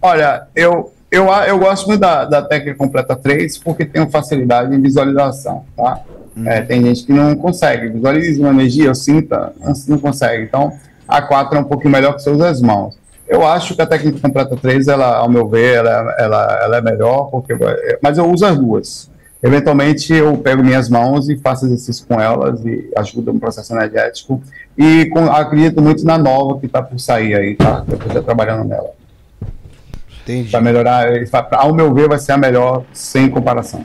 Olha, eu, eu, eu gosto muito da, da técnica completa 3 porque tem facilidade em visualização, tá? Uhum. É, tem gente que não consegue, visualiza uma energia, eu sinta, não consegue. Então, a 4 é um pouquinho melhor que seus as mãos. Eu acho que a técnica completa 3, ela, ao meu ver, ela, ela, ela é melhor, porque, mas eu uso as duas. Eventualmente, eu pego minhas mãos e faço exercício com elas e ajuda no processo energético. E com, acredito muito na nova que está por sair aí, tá? Eu estou trabalhando nela. Entendi. Para melhorar, ao meu ver, vai ser a melhor sem comparação.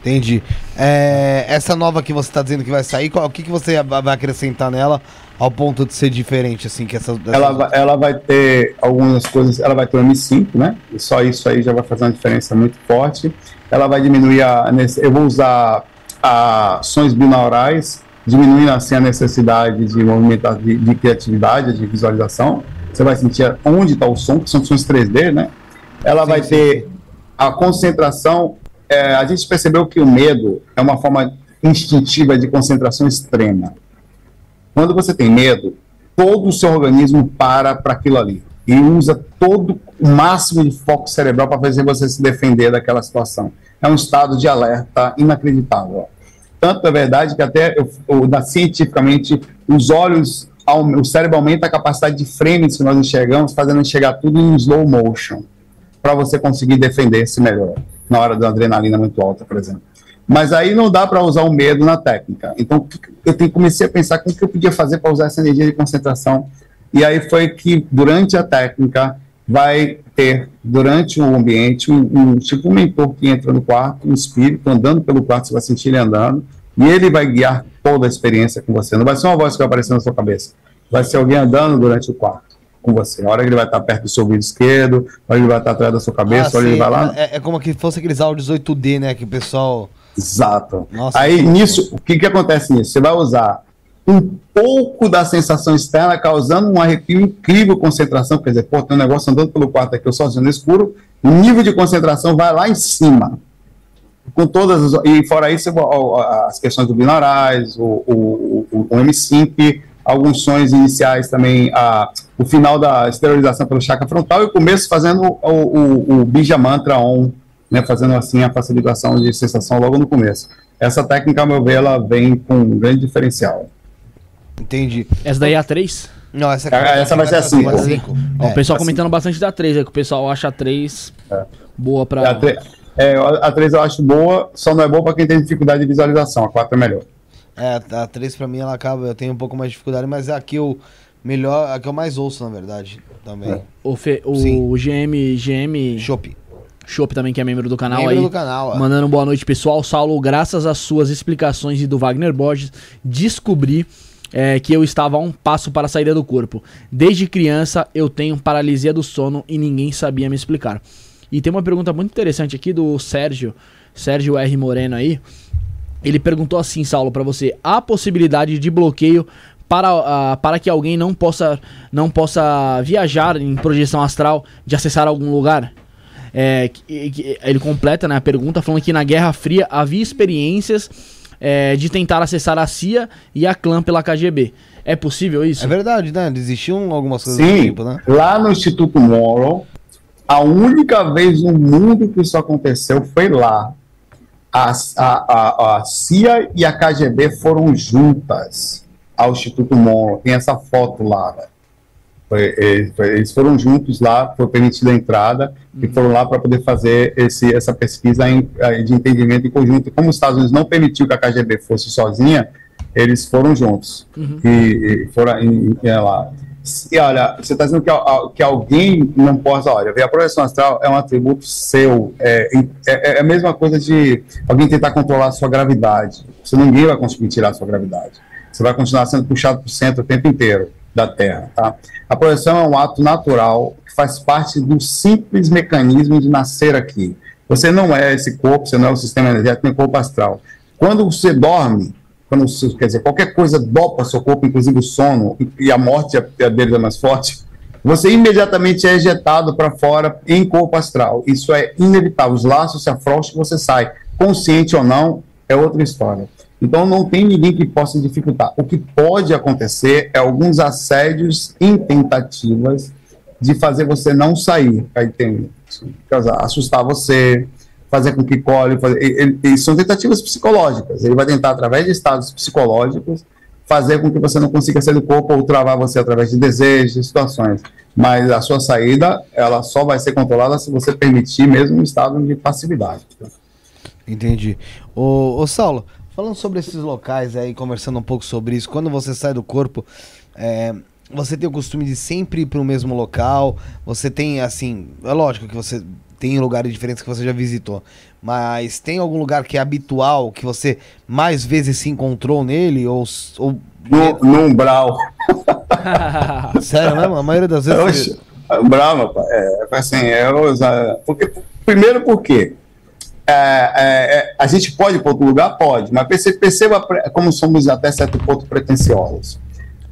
Entendi. É, essa nova que você está dizendo que vai sair, qual, o que, que você vai acrescentar nela ao ponto de ser diferente, assim, que essa... Ela, vai, ela vai ter algumas coisas, ela vai ter um M5, né? E só isso aí já vai fazer uma diferença muito forte. Ela vai diminuir a... Eu vou usar a sons binaurais, diminuindo assim a necessidade de movimento, de, de criatividade, de visualização. Você vai sentir onde está o som, que são sons 3D, né? Ela sim, vai sim, ter a concentração é, a gente percebeu que o medo é uma forma instintiva de concentração extrema. Quando você tem medo, todo o seu organismo para para aquilo ali e usa todo o máximo de foco cerebral para fazer você se defender daquela situação. É um estado de alerta inacreditável. Tanto é verdade que até eu, eu, cientificamente os olhos, o cérebro aumenta a capacidade de frames que nós enxergamos, fazendo enxergar tudo em slow motion, para você conseguir defender-se melhor na hora da adrenalina muito alta, por exemplo. Mas aí não dá para usar o medo na técnica. Então eu comecei a pensar como que eu podia fazer para usar essa energia de concentração. E aí foi que durante a técnica vai ter durante o ambiente um, um tipo um mentor que entra no quarto, um espírito andando pelo quarto, você vai sentir ele andando e ele vai guiar toda a experiência com você. Não vai ser uma voz que vai aparecer na sua cabeça. Vai ser alguém andando durante o quarto com você. A hora que ele vai estar perto do seu ouvido esquerdo, a hora que ele vai estar atrás da sua cabeça, ah, a hora que ele vai lá. É, é como que fosse aqueles áudios 8D, né? Que o pessoal. Exato. Nossa, Aí nisso, o que, que acontece nisso? Você vai usar um pouco da sensação externa, causando um arrepio incrível, concentração. Quer dizer, pô, tem um negócio andando pelo quarto aqui, eu sozinho no escuro, o nível de concentração vai lá em cima. Com todas as, E fora isso, as questões do binaurais, o, o, o, o M5, alguns sons iniciais também, a, o final da esterilização pelo chakra frontal e o começo fazendo o, o, o Bija Mantra On, né, fazendo assim a facilitação de sensação logo no começo. Essa técnica, ao meu ver, ela vem com um grande diferencial. Entendi. Essa daí é a 3? Não, essa, é, essa vai ser a 5. É, o pessoal comentando cinco. bastante da 3, é que o pessoal acha a 3 é. boa para. É, a 3 eu acho boa, só não é boa para quem tem dificuldade de visualização. A 4 é melhor. É, a 3 pra mim ela acaba, eu tenho um pouco mais de dificuldade, mas é a que eu melhor, a que eu mais ouço, na verdade, também. É. O, Fe, o GM, GM... Shop. Shop também, que é membro do canal membro aí. do canal, Mandando boa noite, pessoal. Saulo, graças às suas explicações e do Wagner Borges, descobri é, que eu estava a um passo para a saída do corpo. Desde criança eu tenho paralisia do sono e ninguém sabia me explicar. E tem uma pergunta muito interessante aqui do Sérgio, Sérgio R. Moreno aí. Ele perguntou assim, Saulo, para você: há possibilidade de bloqueio para, uh, para que alguém não possa, não possa viajar em projeção astral de acessar algum lugar? É, que- que- ele completa né, a pergunta falando que na Guerra Fria havia experiências é, de tentar acessar a CIA e a clã pela KGB. É possível isso? É verdade, né? Existiam algumas coisas do Sim, tipo, né? lá no Instituto Morrow, a única vez no mundo que isso aconteceu foi lá. A, a, a, a CIA e a KGB foram juntas ao Instituto Morrow. Tem essa foto lá. né? Foi- eles, foram juntos lá, foi permitida a entrada, e foram lá para poder fazer esse, essa pesquisa em- eh, de entendimento em conjunto. Como os Estados Unidos não permitiu que a KGB fosse sozinha, eles foram juntos. E, e foram em, em- lá. E olha, você está dizendo que, que alguém não possa. Olha, a projeção astral é um atributo seu. É, é, é a mesma coisa de alguém tentar controlar a sua gravidade. Você ninguém vai conseguir tirar a sua gravidade. Você vai continuar sendo puxado para o centro o tempo inteiro da Terra. Tá? A projeção é um ato natural que faz parte do simples mecanismo de nascer aqui. Você não é esse corpo, você não é o sistema energético, nem corpo astral. Quando você dorme, quando quer dizer, qualquer coisa dopa seu corpo, inclusive o sono, e a morte a, a dele é mais forte, você imediatamente é ejetado para fora em corpo astral. Isso é inevitável. Os laços se afrouxam e você sai. Consciente ou não, é outra história. Então não tem ninguém que possa dificultar. O que pode acontecer é alguns assédios em tentativas de fazer você não sair. Aí tem assustar você, fazer com que colhe. São tentativas psicológicas. Ele vai tentar, através de estados psicológicos, fazer com que você não consiga sair do corpo ou travar você através de desejos, de situações. Mas a sua saída, ela só vai ser controlada se você permitir mesmo um estado de passividade. Entendi. Ô, ô Saulo, falando sobre esses locais aí, conversando um pouco sobre isso, quando você sai do corpo, é, você tem o costume de sempre ir para o mesmo local? Você tem, assim, é lógico que você tem lugares diferentes que você já visitou, mas tem algum lugar que é habitual, que você mais vezes se encontrou nele? Ou. ou... No, no umbral. Sério mesmo? A maioria das vezes. Oxe, meu pai. É, assim, é, porque, primeiro porque é, é, a gente pode ir para outro lugar? Pode, mas perceba, como somos até certo ponto pretensiosos.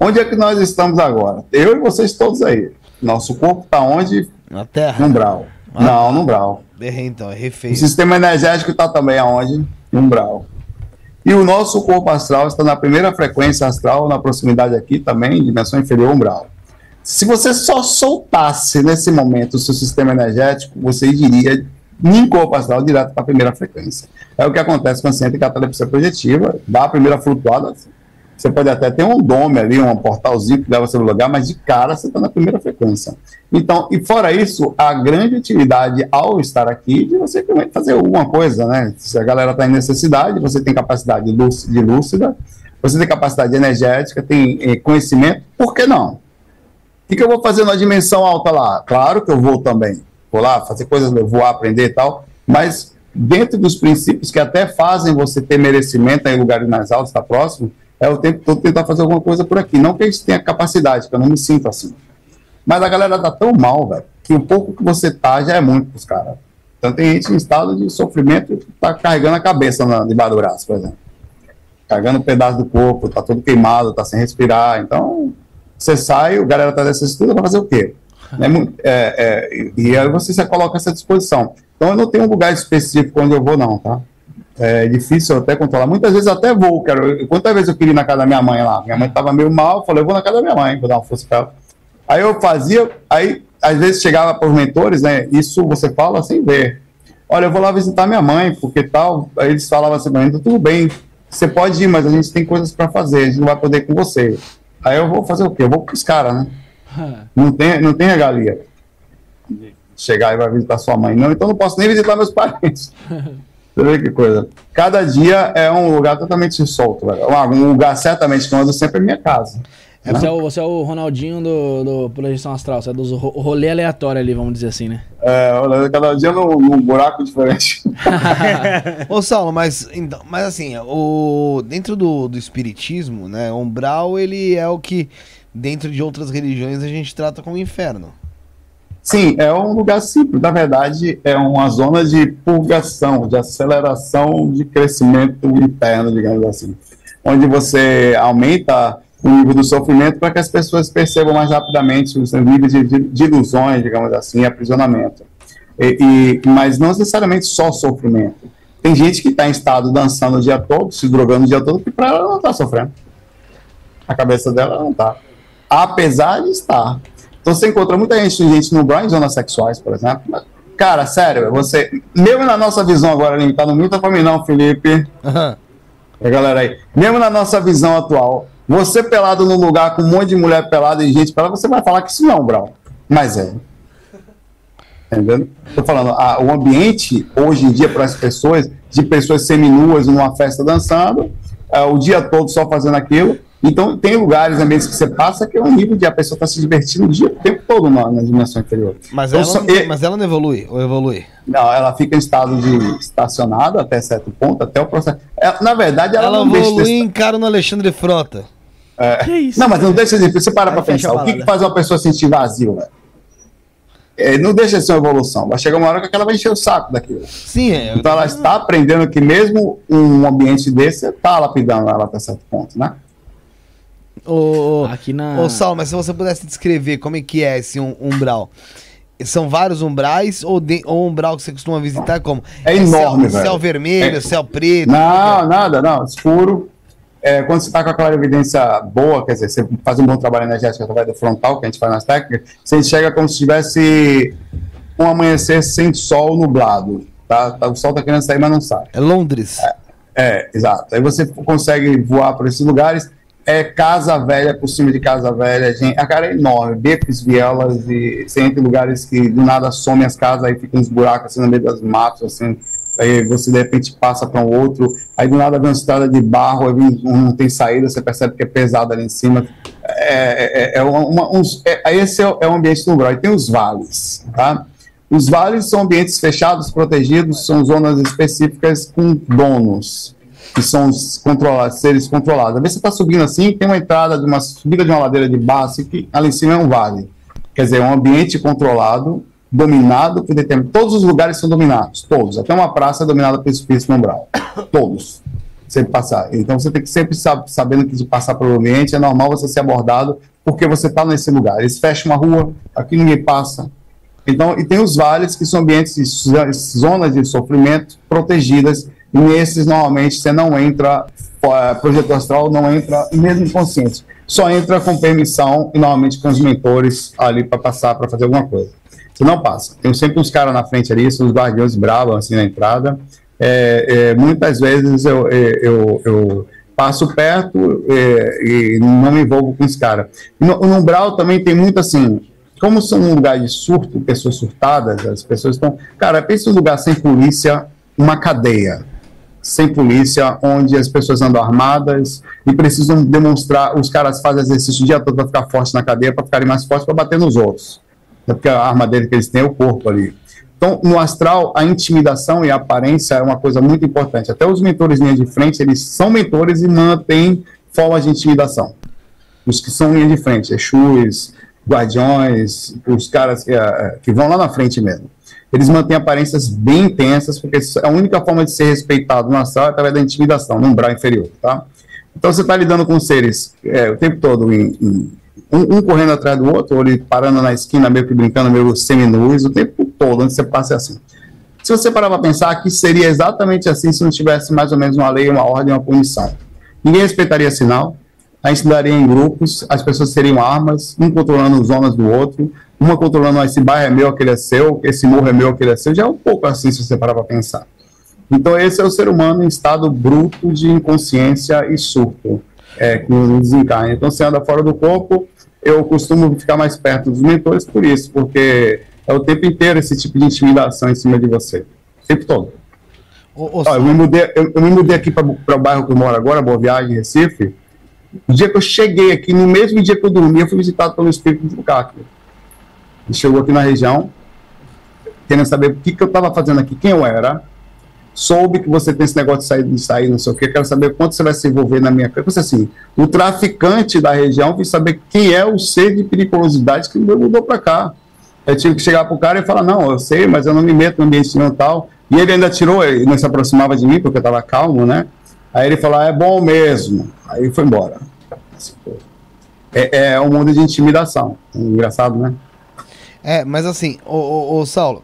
Onde é que nós estamos agora? Eu e vocês todos aí. Nosso corpo está onde? Na Terra. No umbral. Ah, não, no umbral. Errei então, errei feio. O sistema energético está também aonde? No umbral. E o nosso corpo astral está na primeira frequência astral, na proximidade aqui também, dimensão inferior umbral. Se você só soltasse nesse momento o seu sistema energético, você iria astral direto para a primeira frequência. É o que acontece quando você entra em catalepsia projetiva, dá a primeira flutuada, você pode até ter um dome ali, um portalzinho que leva você no lugar, mas de cara você está na primeira frequência. Então, e fora isso, a grande utilidade ao estar aqui de você fazer alguma coisa, né? Se a galera está em necessidade, você tem capacidade de lúcida, você tem capacidade energética, tem eh, conhecimento, por que não? O que, que eu vou fazer na dimensão alta lá? Claro que eu vou também. Vou lá fazer coisas, voar, aprender e tal, mas dentro dos princípios que até fazem você ter merecimento em lugares mais altos, está próximo, é o tempo todo tentar fazer alguma coisa por aqui. Não que a gente tenha capacidade, que eu não me sinto assim. Mas a galera tá tão mal, velho, que o pouco que você tá já é muito pros caras. Então tem gente em estado de sofrimento que tá carregando a cabeça na, debaixo do braço, por exemplo. Carregando um pedaço do corpo, tá todo queimado, tá sem respirar. Então, você sai, o galera tá dessa estuda, vai fazer o quê? É, é, e aí você se coloca essa disposição. Então eu não tenho um lugar específico onde eu vou, não, tá? É difícil até controlar. Muitas vezes até vou, quero. Quantas vezes eu queria ir na casa da minha mãe lá? Minha mãe estava meio mal, eu falei, eu vou na casa da minha mãe, vou dar uma força para ela. Aí eu fazia, aí às vezes chegava para os mentores, né? Isso você fala sem ver. Olha, eu vou lá visitar minha mãe, porque tal. Aí eles falavam assim, mas tudo bem, você pode ir, mas a gente tem coisas para fazer, a gente não vai poder ir com você. Aí eu vou fazer o quê? Eu vou com os caras, né? Não tem, não tem regalia. Chegar e vai visitar sua mãe. Não, então não posso nem visitar meus parentes. Você vê que coisa. Cada dia é um lugar totalmente solto, velho. Um lugar certamente que eu ando sempre é minha casa. É, você, é o, você é o Ronaldinho do, do Projeção Astral, você é dos ro rolê aleatório ali, vamos dizer assim, né? É, cada dia num, num buraco diferente. Ô Saulo, mas, então, mas assim, o, dentro do, do espiritismo, né, o umbral ele é o que dentro de outras religiões a gente trata como inferno. Sim, é um lugar simples. Na verdade, é uma zona de purgação, de aceleração de crescimento interno, digamos assim. Onde você aumenta o nível do sofrimento para que as pessoas percebam mais rapidamente os níveis de, de, ilusões, digamos assim, aprisionamento. E, e- mas não necessariamente só sofrimento. Tem gente que está em estado dançando o dia todo, se drogando o dia todo, que para ela não está sofrendo. A cabeça dela não está. Apesar de estar. Então você encontra muita gente, gente no Brown em zonas sexuais, por exemplo. Mas, Cara, sério, você. Mesmo na nossa visão agora, não tá pra mim, não, Felipe. E a galera aí, mesmo na nossa visão atual, você pelado num lugar com um monte de mulher pelada e gente pelada, você vai falar que isso não, Brau. Mas é. Entendeu? Tô falando, ah, o ambiente, hoje em dia, para as pessoas, de pessoas seminuas numa festa dançando, ah, o dia todo só fazendo aquilo. Então, tem lugares, ambientes que você passa, que é um nível de a pessoa estar se divertindo o dia o tempo todo na, na dimensão inferior. Mas, Então, ela, só- não- e- mas ela não evolui, ou evolui? não, ela fica em estado de estacionado até certo ponto, até o processo. É, na verdade, ela, Ela não deixa evolui estar- e encara no Alexandre Frota. Que isso? Não, mas não deixa de. Você para fecha pensar. a O que, que faz uma pessoa sentir vazio, velho? É, não deixa de ser uma evolução. Vai chegar uma hora que ela vai encher o saco daquilo. Sim, é. Então ela está aprendendo que mesmo um ambiente desse está lapidando ela até certo ponto, né? Ô, Aqui na. ô, Saulo, mas se você pudesse descrever como é que é esse um- umbral. São vários umbrais ou, de, ou umbral que você costuma visitar como? É enorme, céu, velho. Céu vermelho, É- céu preto. Não, nada, não. Escuro. É, quando você está com aquela evidência boa, quer dizer, você faz um bom trabalho energético através do frontal, que a gente faz nas técnicas, você enxerga como se tivesse um amanhecer sem sol nublado. Tá? Tá- O sol está querendo sair, mas não sai. É Londres. É, exato. Aí você consegue voar por esses lugares. É casa velha por cima de casa velha, gente. A cara é enorme, becos, vielas, e você entra em lugares que do nada some as casas, aí ficam uns buracos assim no meio das matas, assim. Aí você de repente passa para um outro, aí do nada vem uma estrada de barro, aí não tem saída, você percebe que é pesado ali em cima. É, é, é uma, uma- uns, é, esse é, o- é o ambiente do umbral. E tem os vales, tá? Os vales são ambientes fechados, protegidos, são zonas específicas com donos, que são os controlados, seres controlados. Às vezes você está subindo assim, tem uma entrada de uma subida de uma ladeira de base, que ali em cima é um vale. Quer dizer, é um ambiente controlado, dominado por determinado. Todos os lugares são dominados, todos. Até uma praça é dominada por espírito umbral. Todos. Você passar. Então você tem que sempre sab sabendo que de passar pelo ambiente é normal você ser abordado porque você está nesse lugar. Eles fecham uma rua, aqui ninguém passa. Então, e tem os vales que são ambientes, zonas de sofrimento protegidas. E nesses, normalmente, você não entra, eh, projeto astral não entra, mesmo inconsciente. Só entra com permissão e normalmente com os mentores ali para passar, para fazer alguma coisa. Você não passa. Tem sempre uns caras na frente ali, são os guardiões bravos, assim, na entrada. É, é, muitas vezes eu, é, eu, eu passo perto é, e não me envolvo com os caras. No, no Umbral também tem muito assim, como são um lugar de surto, pessoas surtadas, as pessoas estão. Cara, pensa um lugar sem polícia, uma cadeia. Sem polícia, onde as pessoas andam armadas e precisam demonstrar. Os caras fazem exercício o dia todo para ficar forte na cadeia, para ficarem mais fortes, para bater nos outros. É porque a arma dele que eles têm é o corpo ali. Então, no astral, a intimidação e a aparência é uma coisa muito importante. Até os mentores linha de frente, eles são mentores e mantêm formas de intimidação. Os que são linha de frente, Exus, Guardiões, os caras que, eh, que vão lá na frente mesmo. Eles mantêm aparências bem intensas, porque a única forma de ser respeitado no astral é através da intimidação, no umbral inferior, tá? Então, você está lidando com seres eh, o tempo todo em, em um, um correndo atrás do outro, ou ele parando na esquina, meio que brincando, meio seminus, o tempo todo, onde você passa é assim. Se você parar para pensar que seria exatamente assim se não tivesse mais ou menos uma lei, uma ordem, uma punição. Ninguém respeitaria sinal, a gente daria em grupos, as pessoas teriam armas, um controlando zonas do outro, uma controlando, ah, esse bairro é meu, aquele é seu, esse morro é meu, aquele é seu, já é um pouco assim se você parar para pensar. Então esse é o ser humano em estado bruto de inconsciência e surto, é, que nos desencarna. Então você anda fora do corpo, eu costumo ficar mais perto dos mentores por isso, porque é o tempo inteiro esse tipo de intimidação em cima de você. O tempo todo. Ô, ô, Ó, eu, me mudei, eu, eu me mudei aqui para o bairro que eu moro agora, Boa Viagem, Recife. O dia que eu cheguei aqui, no mesmo dia que eu dormi, eu fui visitado pelo espírito do Cáquio. Ele chegou aqui na região, querendo saber o que, que eu estava fazendo aqui, quem eu era. Soube que você tem esse negócio de sair, de sair não sei o que, quero saber quanto você vai se envolver na minha coisa. Assim, o traficante da região quis saber quem é o ser de periculosidade que me mudou para cá. Eu tive que chegar pro cara e falar, não, eu sei, mas eu não me meto no ambiente nenhum tal. E ele ainda tirou, ele não se aproximava de mim, porque eu estava calmo, né? Aí ele falou, ah, é bom mesmo. Aí foi embora. É, é um mundo de intimidação. Engraçado, né? É, mas assim, ô, ô, ô, Saulo,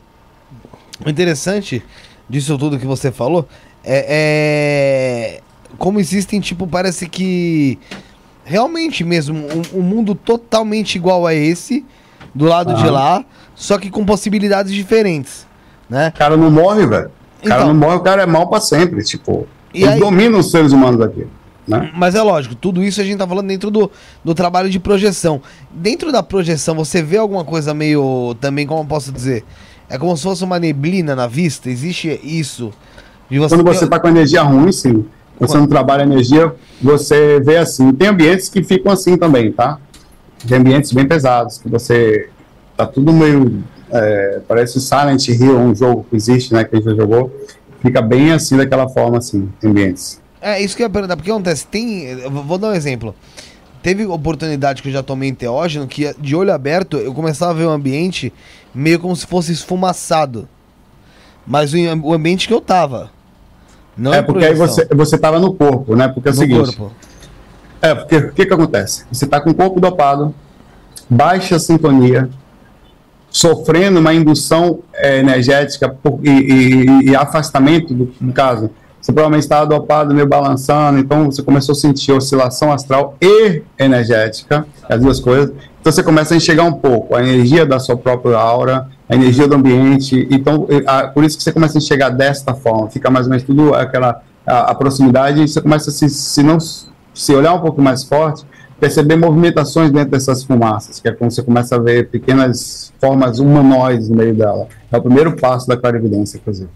O interessante disso tudo que você falou é, é como existem, tipo, parece que realmente mesmo um, um mundo totalmente igual a esse, do lado de Aham. lá, só que com possibilidades diferentes, né? O cara não morre, velho. O cara Então. não morre, o cara é mal pra sempre. Tipo, E ele aí- domina os seres humanos aqui. Né? Mas é lógico, tudo isso a gente tá falando dentro do, do trabalho de projeção. Dentro da projeção, você vê alguma coisa meio. Também, como eu posso dizer? É como se fosse uma neblina na vista? Existe isso? De Quando você tá com energia ruim, sim. Você não trabalha energia, você vê assim. Tem ambientes que ficam assim também, tá? Tem ambientes bem pesados, que você tá tudo meio. é, parece o Silent Hill, um jogo que existe, né? Que a gente já jogou. Fica bem assim, daquela forma, assim, ambientes. É, isso que eu ia perguntar, porque acontece, tem. eu vou dar um exemplo. Teve oportunidade que eu já tomei enteógeno que de olho aberto eu começava a ver o ambiente meio como se fosse esfumaçado. Mas o, o ambiente que eu tava. Não é em porque aí você, você tava no corpo, né? Porque é o no seguinte. corpo. É, porque o que que acontece? Você está com o corpo dopado, baixa sintonia, sofrendo uma indução eh, energética por- e, e- e afastamento do, no caso. Você provavelmente estava dopado, meio balançando, então você começou a sentir oscilação astral e energética, as duas coisas. Então você começa a enxergar um pouco a energia da sua própria aura, a energia do ambiente. Então, a- por isso que você começa a enxergar desta forma, fica mais ou menos tudo aquela a, a proximidade e você começa a se, se não se olhar um pouco mais forte, perceber movimentações dentro dessas fumaças, que é quando você começa a ver pequenas formas humanoides no meio dela. É o primeiro passo da clarividência, inclusive.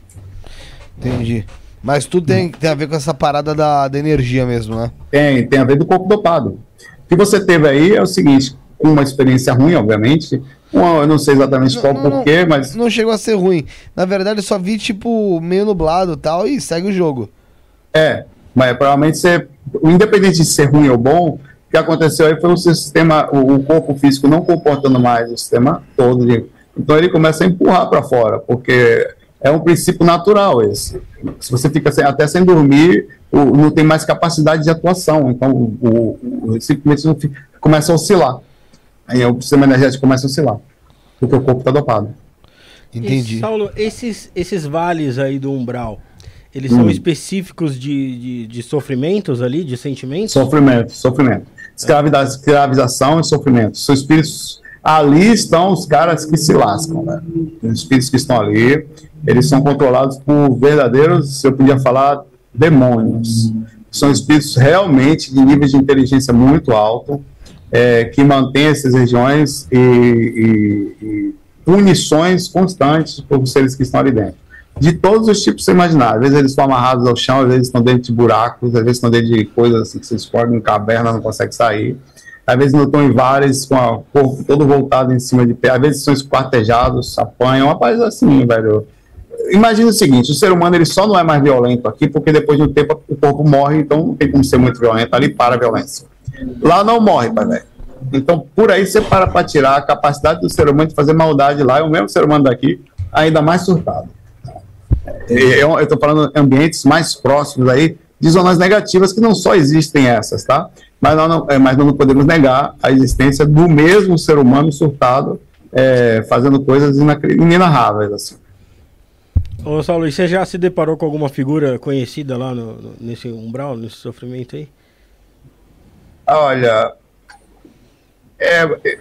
Entendi. Mas tudo tem, tem a ver com essa parada da, da energia mesmo, né? Tem, tem a ver do corpo dopado. O que você teve aí é o seguinte, uma experiência ruim, obviamente, uma, eu não sei exatamente qual Não, não, porquê, mas Não chegou a ser ruim. Na verdade, eu só vi, tipo, meio nublado e tal, e segue o jogo. É, mas provavelmente você, independente de ser ruim ou bom, o que aconteceu aí foi o sistema, o, o corpo físico não comportando mais o sistema todo, de- então ele começa a empurrar para fora, porque é um princípio natural esse. Se você fica sem- até sem dormir, o- não tem mais capacidade de atuação, então o, o, o- simplesmente não fica- começa a oscilar. Aí o sistema energético começa a oscilar, porque o corpo está dopado. Entendi. E, Saulo, esses, esses vales aí do umbral, eles Hum. são específicos de, de, de sofrimentos ali, de sentimentos? Sofrimento, sofrimento. Escravida- escravização e sofrimento. São espíritos. Ali estão os caras que se lascam, né? Os espíritos que estão ali, eles são controlados por verdadeiros, se eu podia falar, demônios. São espíritos realmente de níveis de inteligência muito alto, é, que mantêm essas regiões e, e- e punições constantes por seres que estão ali dentro de todos os tipos que você imaginar. Às vezes eles estão amarrados ao chão, às vezes estão dentro de buracos, às vezes estão dentro de coisas assim que você explode em caverna, não consegue sair. Às vezes não estão em vários, com o corpo todo voltado em cima de pé. Às vezes são esquartejados, apanham, coisa assim, velho. Imagina o seguinte, o ser humano ele só não é mais violento aqui porque depois de um tempo o corpo morre, então não tem como ser muito violento, ali para a violência. Lá não morre, pai velho. Então, por aí você para para tirar a capacidade do ser humano de fazer maldade lá, é o mesmo ser humano daqui, ainda mais surtado. É, Eu estou falando ambientes mais próximos aí de zonas negativas que não só existem essas, tá? Mas nós não, é, mas nós não podemos negar a existência do mesmo ser humano surtado é, fazendo coisas inenarráveis, assim. Ô, Saulo, e você já se deparou com alguma figura conhecida lá no, no- nesse umbral, nesse sofrimento aí? Olha, é, é,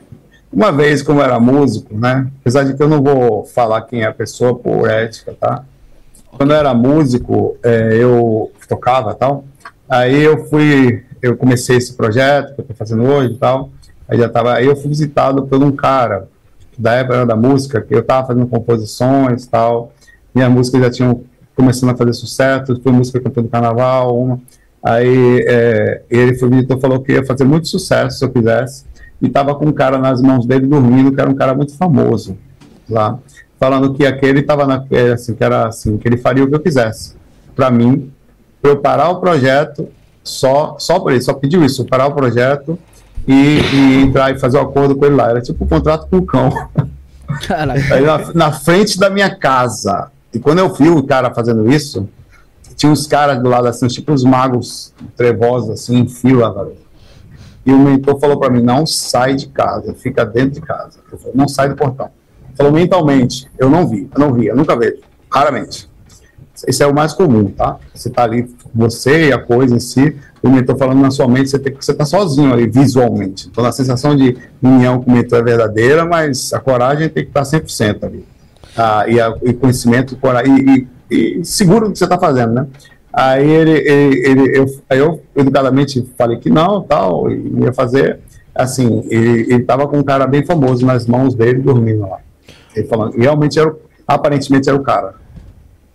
uma vez como era músico, né? Apesar de que eu não vou falar quem é a pessoa por ética, tá? Quando eu era músico, é, eu tocava tal. Aí eu fui, eu comecei esse projeto que eu tô fazendo hoje e tal. Aí já tava, aí eu fui visitado por um cara da época da música, que eu tava fazendo composições e tal. Minhas músicas já tinham começando a fazer sucesso, foi música campeã do carnaval, uma. Aí é, ele foi visitou, falou que ia fazer muito sucesso se eu quisesse. E tava com um cara nas mãos dele dormindo, que era um cara muito famoso lá, falando que aquele tava na, é, assim, que era assim, que ele faria o que eu quisesse. Para mim, pra eu parar o projeto, só só por isso, só pediu isso, parar o projeto e, e entrar e fazer o acordo com ele lá. Era tipo um contrato com o cão. Aí na, na frente da minha casa. E quando eu vi o cara fazendo isso, tinha uns caras do lado assim, tipo uns magos trevosos, assim, em fila, velho. E o mentor falou pra mim: não sai de casa, fica dentro de casa. Eu falei, não sai do portão. Falou mentalmente: eu não vi, eu não vi, eu nunca vejo. Raramente. Isso é o mais comum, tá? Você tá ali, você e a coisa em si, o mentor falando na sua mente, você, tem, você tá sozinho ali, visualmente. Então a sensação de união com o mentor é verdadeira, mas a coragem tem que estar 100% ali. Ah, e, a, e conhecimento, coragem, e, e, e seguro do que você está fazendo, né? Aí ele, ele, ele eu, aí eu educadamente falei que não, tal, ia fazer. Assim, ele estava com um cara bem famoso nas mãos dele, dormindo lá. Ele falando, realmente era, aparentemente era o cara.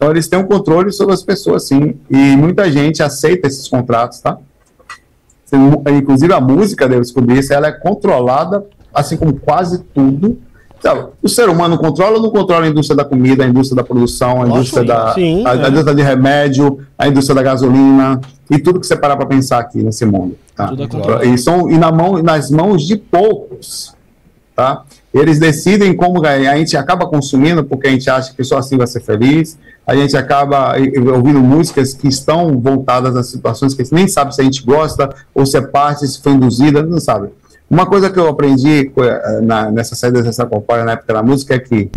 Então eles têm um controle sobre as pessoas, sim. E muita gente aceita esses contratos, tá? Inclusive a música, eu descobri isso, ela é controlada, assim como quase tudo, então, o ser humano controla ou não controla a indústria da comida, a indústria da produção, a indústria, da, sim, a, é. a, indústria de remédio, a indústria da gasolina e tudo que você parar para pensar aqui nesse mundo. Tá? É e, são, e na mão, nas mãos de poucos. Tá? Eles decidem como ganhar. A gente acaba consumindo porque a gente acha que só assim vai ser feliz. A gente acaba ouvindo músicas que estão voltadas a situações que a gente nem sabe se a gente gosta ou se é parte, se foi induzida, não sabe. Uma coisa que eu aprendi eh, na, nessa saída dessa companhia na época da música é que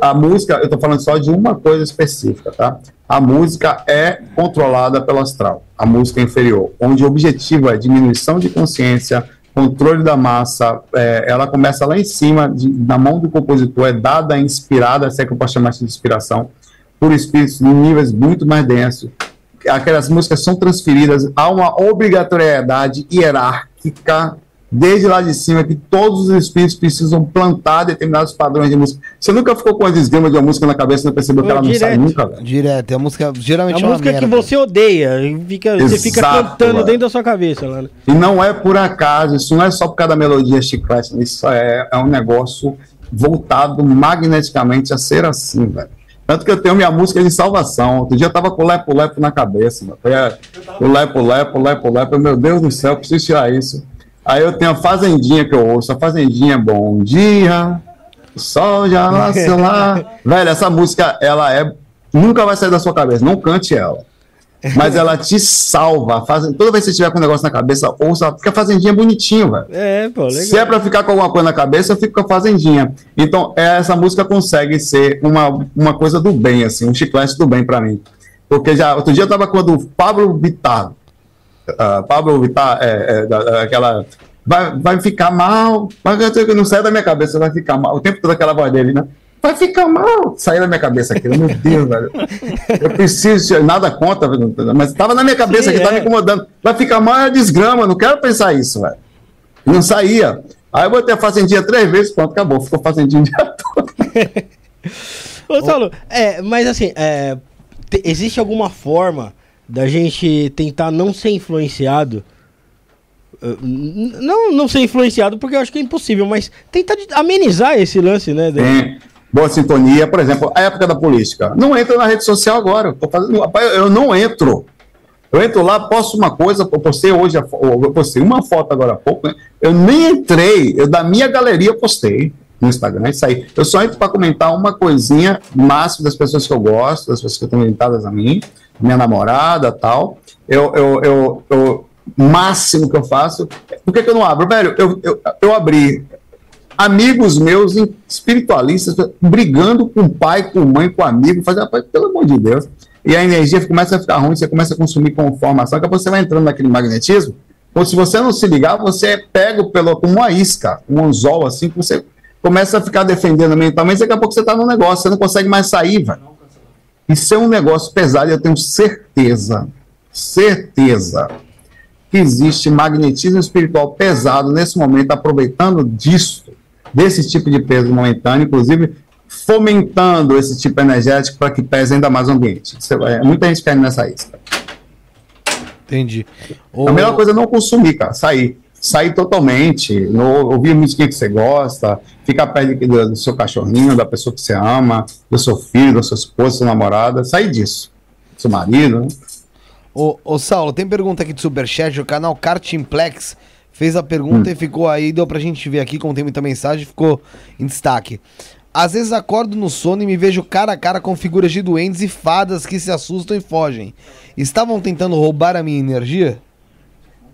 a música, eu estou falando só de uma coisa específica, tá? A música é controlada pelo astral, a música inferior, onde o objetivo é diminuição de consciência, controle da massa, é, ela começa lá em cima, de, na mão do compositor, é dada, inspirada, se é que eu posso chamar de inspiração, por espíritos em níveis muito mais densos. Aquelas músicas são transferidas a uma obrigatoriedade hierárquica desde lá de cima, que todos os espíritos precisam plantar determinados padrões de música. Você nunca ficou com a desgrama de uma música na cabeça e não percebeu que ela direto. não sai nunca? Velho? Direto, é a música geralmente é a música merda. que você odeia, fica, Exato, você fica cantando velho. dentro da sua cabeça. Lá, né? E não é por acaso, isso não é só por causa da melodia chiclete, isso é, é um negócio voltado magneticamente a ser assim, velho. Tanto que eu tenho minha música de salvação. Outro dia eu tava com o Lepo Lepo na cabeça, mano. Foi o Lepo Lepo, Lepo Lepo, meu Deus do céu, preciso tirar isso. Aí eu tenho a Fazendinha que eu ouço. A Fazendinha, bom dia. O sol já nasceu lá. Velho, essa música, ela é. Nunca vai sair da sua cabeça. Não cante ela. Mas ela te salva. Faz... Toda vez que você tiver com um negócio na cabeça, ouça. Porque a Fazendinha é bonitinho, velho. É, pô, legal. Se é pra ficar com alguma coisa na cabeça, eu fico com a Fazendinha. Então, essa música consegue ser uma, uma coisa do bem, assim, um chiclete do bem para mim. Porque já, outro dia eu tava com o Pablo Vittar uh, Pablo Vittar, é, é, aquela. Vai, vai ficar mal, mas não sai da minha cabeça, vai ficar mal. O tempo todo aquela voz dele, né? Vai ficar mal. Saiu da minha cabeça aquilo, meu Deus, velho. Eu preciso, nada contra, mas estava na minha cabeça Sim, que estava é. me incomodando. Vai ficar mal é desgrama, não quero pensar isso, velho. Não saía. Aí eu botei a fazendinha três vezes, pronto, acabou. Ficou fazendinha o dia todo. Ô, Saulo, é, mas assim, é, existe alguma forma da gente tentar não ser influenciado. Uh, não, não ser influenciado, porque eu acho que é impossível, mas tentar amenizar esse lance, né? Tem boa sintonia, por exemplo, a época da política. Não entra na rede social agora. Eu, fazendo, eu não entro. Eu entro lá, posto uma coisa, eu postei hoje, eu postei uma foto agora há pouco, né? eu nem entrei, eu da minha galeria postei no Instagram, isso aí. Eu só entro para comentar uma coisinha máximo das pessoas que eu gosto, das pessoas que estão orientadas a mim, minha namorada tal. Eu, eu, eu, eu máximo que eu faço. Por que, que eu não abro? Velho, eu, eu, eu abri amigos meus espiritualistas brigando com pai, com mãe, com amigo, fazer, pelo amor de Deus. E a energia começa a ficar ruim, você começa a consumir com informação, que você vai entrando naquele magnetismo. Ou se você não se ligar, você é pego pelo, como uma isca, um anzol assim, que você começa a ficar defendendo mentalmente, daqui a pouco você está no negócio, você não consegue mais sair, velho. Isso é um negócio pesado e eu tenho certeza, certeza, que existe magnetismo espiritual pesado nesse momento, aproveitando disso, desse tipo de peso momentâneo, inclusive fomentando esse tipo energético para que pese ainda mais o ambiente. Vai, muita gente cai nessa isca. Entendi. O... A melhor coisa é não consumir, cara, sair sair totalmente, no, ouvir música que você gosta, ficar perto do, do, seu cachorrinho, da pessoa que você ama, do seu filho, da sua esposa, da sua namorada, sair disso. Seu marido, né? Ô, ô Saulo, tem pergunta aqui do Superchat, o canal Kartimplex fez a pergunta hum. e ficou aí, deu pra gente ver aqui, como tem muita mensagem, ficou em destaque. Às vezes acordo no sono e me vejo cara a cara com figuras de duendes e fadas que se assustam e fogem. Estavam tentando roubar a minha energia?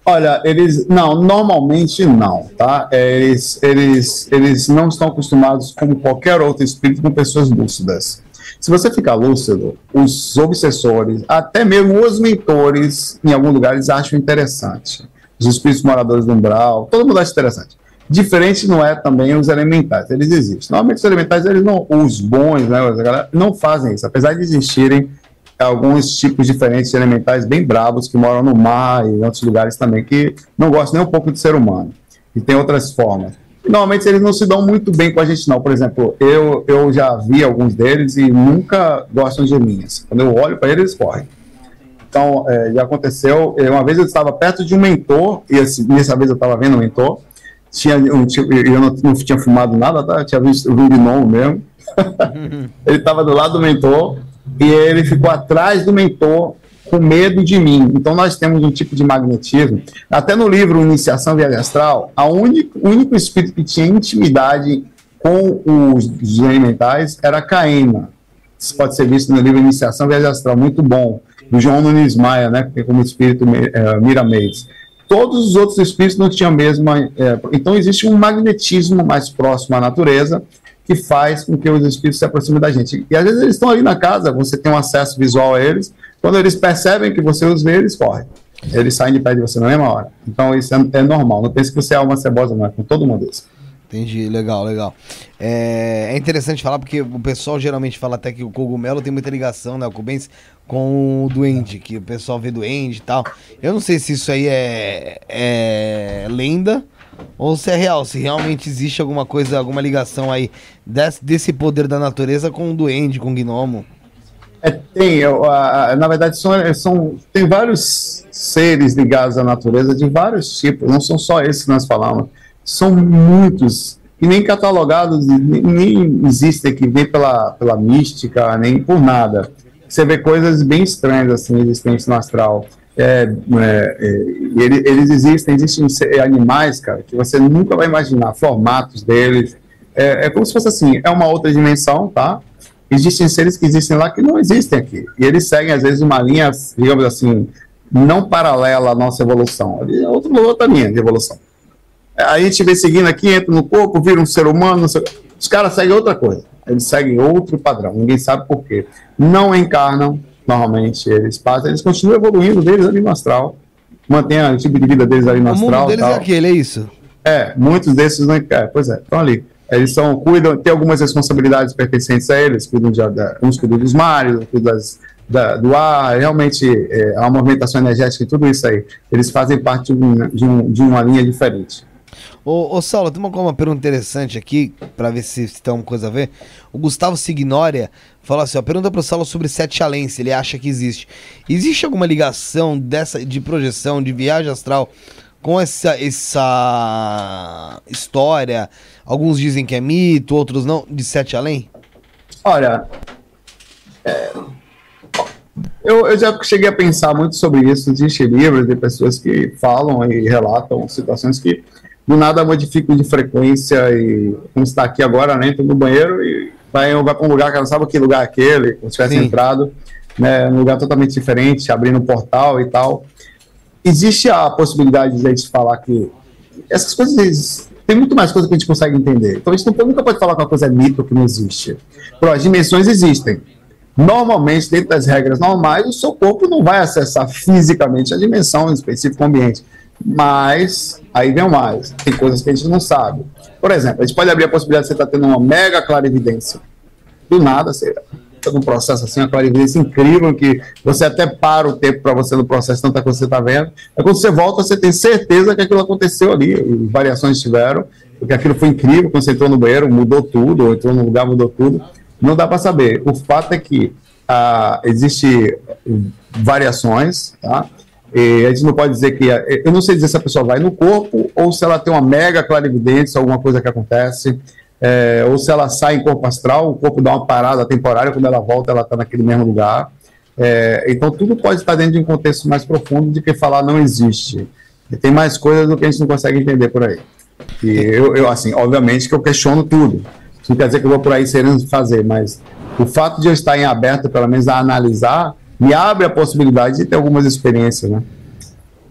Olha, eles não, normalmente não, tá? É, eles, eles, eles não estão acostumados, como qualquer outro espírito, com pessoas lúcidas. Se você ficar lúcido, os obsessores, até mesmo os mentores, em alguns lugares acham interessante. Os espíritos moradores do umbral, todo mundo acha interessante. Diferente não é também os elementais, eles existem. Normalmente os elementais, eles não, os bons, né, não fazem isso, apesar de existirem alguns tipos diferentes de elementais bem bravos que moram no mar e em outros lugares também, que não gostam nem um pouco do ser humano. E tem outras formas. E, normalmente eles não se dão muito bem com a gente, não. Por exemplo, eu, eu já vi alguns deles e nunca gostam de mim. Assim. Quando eu olho para eles, eles correm. Então, é, já aconteceu. é, Uma vez eu estava perto de um mentor, e assim, nessa vez eu estava vendo o mentor. Tinha, um, tipo- eu não, não tinha filmado nada, tá? Eu tinha visto o gnomo mesmo. ele estava do lado do mentor e ele ficou atrás do mentor com medo de mim. Então nós temos um tipo de magnetismo. Até no livro Iniciação Viagem Astral, a o único espírito que tinha intimidade com os, elementais era Caema. Isso pode ser visto no livro Iniciação Viagem Astral, muito bom, do João Nunes Maia, né, que é como espírito eh, Mira Mendes. Todos os outros espíritos não tinham a mesma. eh, então existe um magnetismo mais próximo à natureza que faz com que os espíritos se aproximem da gente. E às vezes eles estão ali na casa, você tem um acesso visual a eles, quando eles percebem que você os vê, eles correm. Eles saem de perto de você na mesma hora. Então isso é, é normal. Não pense que você é uma cebosa, não é com todo mundo isso. Entendi, legal, legal. É, é interessante falar porque o pessoal geralmente fala até que o cogumelo tem muita ligação, né, o Cubens, com o duende, que o pessoal vê duende e tal. Eu não sei se isso aí é, é lenda ou se é real, se realmente existe alguma coisa, alguma ligação aí desse, desse poder da natureza com o duende, com o gnomo. É, tem, eu, a- na verdade, são, são, tem vários seres ligados à natureza de vários tipos, não são só esses que nós falamos, são muitos, e nem catalogados, nem, nem existem que vê pela, pela mística, nem por nada. Você vê coisas bem estranhas assim, existentes no astral. É, é, é, e ele- eles existem, existem animais, cara, que você nunca vai imaginar, formatos deles. É, é como se fosse assim, é uma outra dimensão, tá? existem seres que existem lá que não existem aqui. E eles seguem, às vezes, uma linha, digamos assim, não paralela à nossa evolução. É outra, outra linha de evolução. Aí a gente vem seguindo aqui, entra no corpo, vira um ser humano. sei- Os caras seguem outra coisa. Eles seguem outro padrão. Ninguém sabe por quê. Não encarnam, normalmente, eles passam. Eles continuam evoluindo deles ali no astral. Mantém o tipo de vida deles ali no o mundo astral. deles tal. é aquele, é isso? É, muitos desses não. É, pois é, estão ali. Eles são, cuidam, tem algumas responsabilidades pertencentes a eles, cuidam de, da, uns cuidam dos mares, cuidam das, da, do ar, realmente é, a movimentação energética e tudo isso aí. Eles fazem parte de, um, de, um, de uma linha diferente. Ô, ô Saulo, tem uma, uma pergunta interessante aqui, pra ver se, se tem alguma coisa a ver. O Gustavo Signória fala assim, ó, pergunta pro Saulo sobre Sete Além, se ele acha que existe. Existe alguma ligação dessa, de projeção, de viagem astral, com essa, essa história? Alguns dizem que é mito, outros não, de Sete Além? Olha, é, eu, eu já cheguei a pensar muito sobre isso. Existem livros de pessoas que falam e relatam situações que do nada modificam de frequência e como está aqui agora, né? Entra no banheiro e vai, vai para um lugar que não sabe que lugar é aquele, como se tivesse Sim. entrado, né? Num lugar totalmente diferente, abrindo um portal e tal. Existe a possibilidade de a gente falar que essas coisas. Tem muito mais coisa que a gente consegue entender. Então a gente não- nunca pode falar que uma coisa é mito que não existe. Pô, as dimensões existem. Normalmente, dentro das regras normais, o seu corpo não vai acessar fisicamente a dimensão específica do ambiente. Mas, aí vem o mais. Tem coisas que a gente não sabe. Por exemplo, a gente pode abrir a possibilidade de você estar tendo uma mega clarividência. Do nada, você está num processo assim, uma clarividência incrível, que você até para o tempo para você no processo, tanta coisa que você está vendo. Aí quando você volta, você tem certeza que aquilo aconteceu ali, variações tiveram, porque aquilo foi incrível, quando você entrou no banheiro, mudou tudo, ou entrou no lugar, mudou tudo. Não dá para saber. O fato é que ah, existe variações, tá? E a gente não pode dizer que. Eu não sei dizer se a pessoa vai no corpo ou se ela tem uma mega clarividência, alguma coisa que acontece, é, ou se ela sai em corpo astral, o corpo dá uma parada temporária, quando ela volta, ela está naquele mesmo lugar. É, então, tudo pode estar dentro de um contexto mais profundo de que falar não existe. E tem mais coisas do que a gente não consegue entender por aí. E eu, eu, assim, obviamente que eu questiono tudo. Isso não quer dizer que eu vou por aí querendo fazer, mas o fato de eu estar em aberto, pelo menos, a analisar, me abre a possibilidade de ter algumas experiências, né?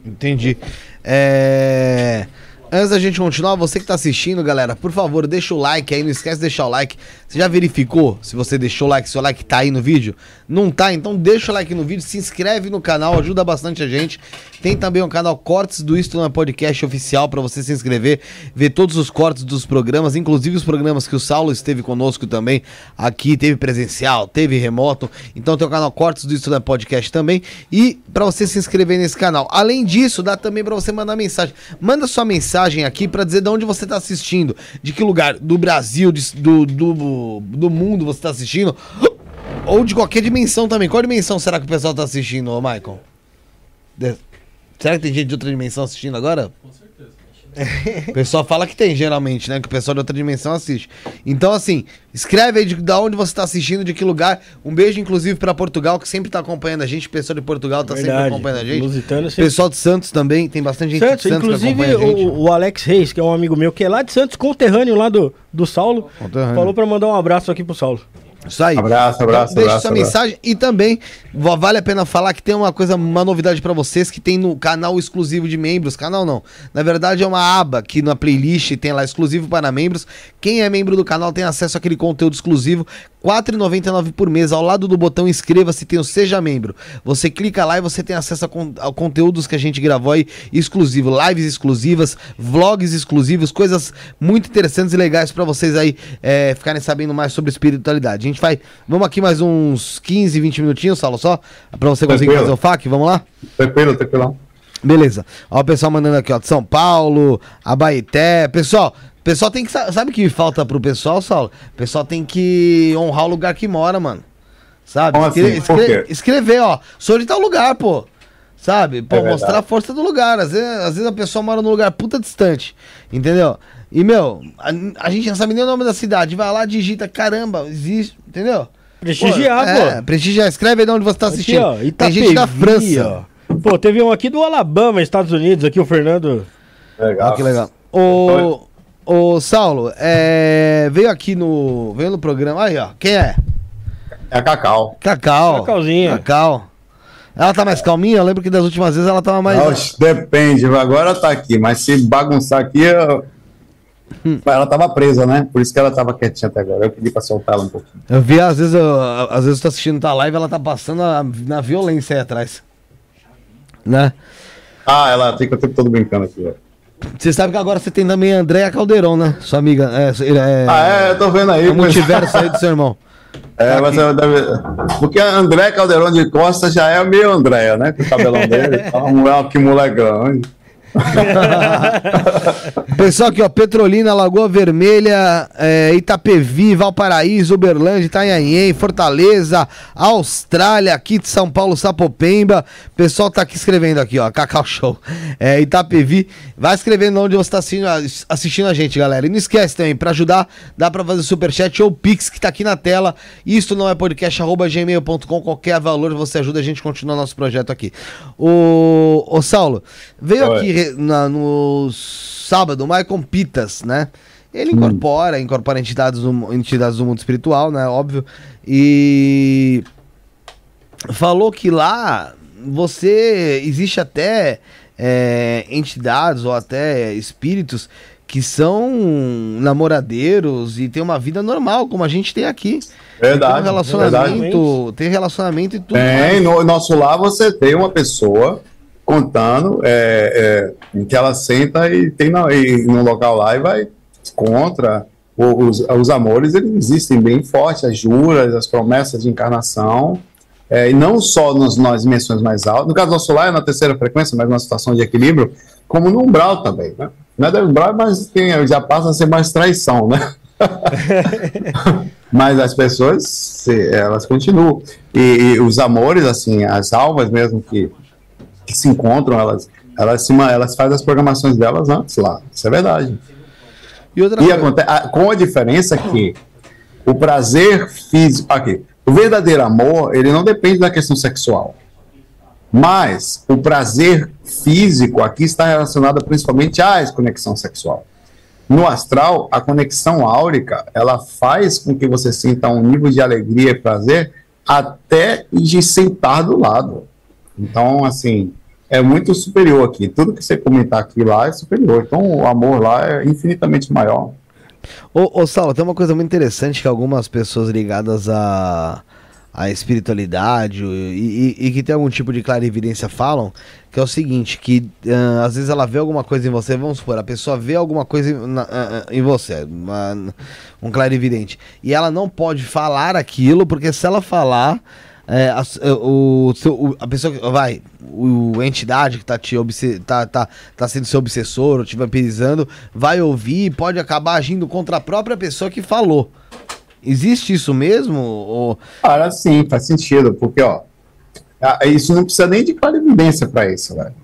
Entendi. É... Antes da gente continuar, você que tá assistindo, galera, por favor, deixa o like aí, não esquece de deixar o like. Você já verificou se você deixou o like, se o like tá aí no vídeo? Não tá? Então deixa o like no vídeo, se inscreve no canal, ajuda bastante a gente. Tem também o canal Cortes do Isto na Podcast oficial para você se inscrever, ver todos os cortes dos programas, inclusive os programas que o Saulo esteve conosco também aqui, teve presencial, teve remoto. Então tem o canal Cortes do Isto na Podcast também e para você se inscrever nesse canal. Além disso, dá também para você mandar mensagem. Manda sua mensagem aqui para dizer de onde você tá assistindo, de que lugar do Brasil, de- do, do, do mundo você tá assistindo. Ou de qualquer dimensão também. Qual dimensão será que o pessoal tá assistindo, Michael? De- Será que tem gente de outra dimensão assistindo agora? Com. O pessoal fala que tem, geralmente, né? Que o pessoal de outra dimensão assiste. Então, assim, escreve aí de, da onde você tá assistindo, de que lugar. Um beijo, inclusive, pra Portugal, que sempre tá acompanhando a gente. O pessoal de Portugal tá sempre Verdade. acompanhando a gente. Lusitano sempre- pessoal de Santos também, tem bastante gente Santos, de Santos que inclusive acompanha a gente. o, o Alex Reis, que é um amigo meu, que é lá de Santos, conterrâneo lá do, do Saulo, Conterrâneo. falou pra mandar um abraço aqui pro Saulo. Isso aí. Abraço, abraço, Deixa abraço, sua mensagem e também va- vale a pena falar que tem uma coisa, uma novidade pra vocês que tem no canal exclusivo de membros. Canal não. Na verdade é uma aba que na playlist tem lá exclusivo para membros. Quem é membro do canal tem acesso àquele conteúdo exclusivo. R$ 4,99 por mês. Ao lado do botão inscreva-se tem o Seja Membro. Você clica lá e você tem acesso a, con- a conteúdos que a gente gravou aí exclusivo, lives exclusivas, vlogs exclusivos, coisas muito interessantes e legais pra vocês aí é, ficarem sabendo mais sobre espiritualidade. A gente vai, vamos aqui mais uns 15, 20 minutinhos, Saulo, só pra você conseguir Tranquilo. fazer o FAQ, vamos lá? Tranquilo, tranquilão. Beleza. Ó, o pessoal mandando aqui, ó, de São Paulo, Abaeté. Pessoal, o pessoal tem que. sa- Sabe o que falta pro pessoal, Saulo? O pessoal tem que honrar o lugar que mora, mano. Sabe? Assim? Escre- escre- escrever, ó. Sou de tal lugar, pô. Sabe? Pô, É mostrar a força do lugar. Às vezes, às vezes a pessoa mora num lugar puta distante. Entendeu? E, meu, a, a gente não sabe nem o nome da cidade. Vai lá, digita, caramba, existe. Entendeu? Prestigiar, É, pô. prestigiar. Escreve aí de onde você tá Aqui, assistindo. ó, Tem gente da França. ó. Pô, teve um aqui do Alabama, Estados Unidos, aqui o Fernando. Legal. Ó, que legal. Ô, ô Saulo, é, veio aqui no. Veio no programa. Aí, ó. Quem é? É a Cacau. Cacau. Cacauzinha. Cacau. Ela tá mais calminha? Eu lembro que das últimas vezes ela tava mais. Oxe, depende, agora tá aqui, mas se bagunçar aqui, eu... Hum. ela tava presa, né? Por isso que ela tava quietinha até agora. Eu pedi pra soltar ela um pouquinho. Eu vi, às vezes, eu, às vezes eu tô assistindo tua live ela tá passando a- na violência aí atrás. Né? Ah, ela fica o tempo todo brincando aqui, ó. Você sabe que agora você tem também a Andréa Caldeirão, né? Sua amiga. É, ele é, Ah, é, eu tô vendo aí. o mas- multiverso aí do seu irmão. É, mas eu deve... Porque a André Caldeirão de Costa já é meio Andréia, né? Com o cabelão dele. Então, que molecão. Pessoal aqui, ó, Petrolina, Lagoa Vermelha, é, Itapevi, Valparaíso, Uberlândia, Itanhaém, Fortaleza, Austrália, aqui de São Paulo, Sapopemba. Pessoal tá aqui escrevendo aqui, ó, Cacau Show. É, Itapevi, vai escrevendo onde você tá assistindo, assistindo a gente, galera. E não esquece também, pra ajudar, dá pra fazer superchat ou Pix, que tá aqui na tela. Isto não é podcast, arroba gmail.com, qualquer valor você ajuda a gente a continuar nosso projeto aqui. O, o Saulo, veio Oi. aqui na- no sábado, o Michael Pitas, né? Ele incorpora, incorpora entidades do, entidades do mundo espiritual, né? Óbvio. E falou que lá você existe até é, entidades ou até espíritos que são namoradeiros e tem uma vida normal, como a gente tem aqui. Verdade, Tem um relacionamento, verdade. tem relacionamento e tudo. Tem, mais. no nosso lar você tem uma pessoa contando é, é, que ela senta e tem na, e, no local lá e vai contra os, os amores, eles existem bem forte, as juras, as promessas de encarnação, é, e não só nos, nas dimensões mais altas, no caso do nosso lar é na terceira frequência, mas numa situação de equilíbrio, como no umbral também, né? Não é do umbral, mas tem, já passa a ser mais traição, né? Mas as pessoas, elas continuam. E, e os amores, assim, as almas mesmo que, que se encontram, elas, elas, se, elas fazem as programações delas antes lá. Isso é verdade. E outra E coisa- aconte- a- com a diferença que o prazer físico. Aqui, o verdadeiro amor, ele não depende da questão sexual. Mas o prazer físico aqui está relacionado principalmente à conexão sexual. No astral, a conexão áurica, ela faz com que você sinta um nível de alegria e prazer até de sentar do lado. Então, assim, é muito superior aqui. Tudo que você comentar aqui lá é superior. Então o amor lá é infinitamente maior. Ô, ô Saulo, tem uma coisa muito interessante que algumas pessoas ligadas a a espiritualidade e, e, e, que tem algum tipo de clarividência falam, que é o seguinte, que uh, às vezes ela vê alguma coisa em você, vamos supor, a pessoa vê alguma coisa em, na, uh, em você, uma, um clarividente, e ela não pode falar aquilo, porque se ela falar, é, a, o, seu, a pessoa que vai, o, a entidade que tá, te obse, tá, tá, tá sendo seu obsessor, ou te vampirizando, vai ouvir e pode acabar agindo contra a própria pessoa que falou. Existe isso mesmo? Ou... Cara, sim, faz sentido, porque, ó, isso não precisa nem de clarividência para isso, velho.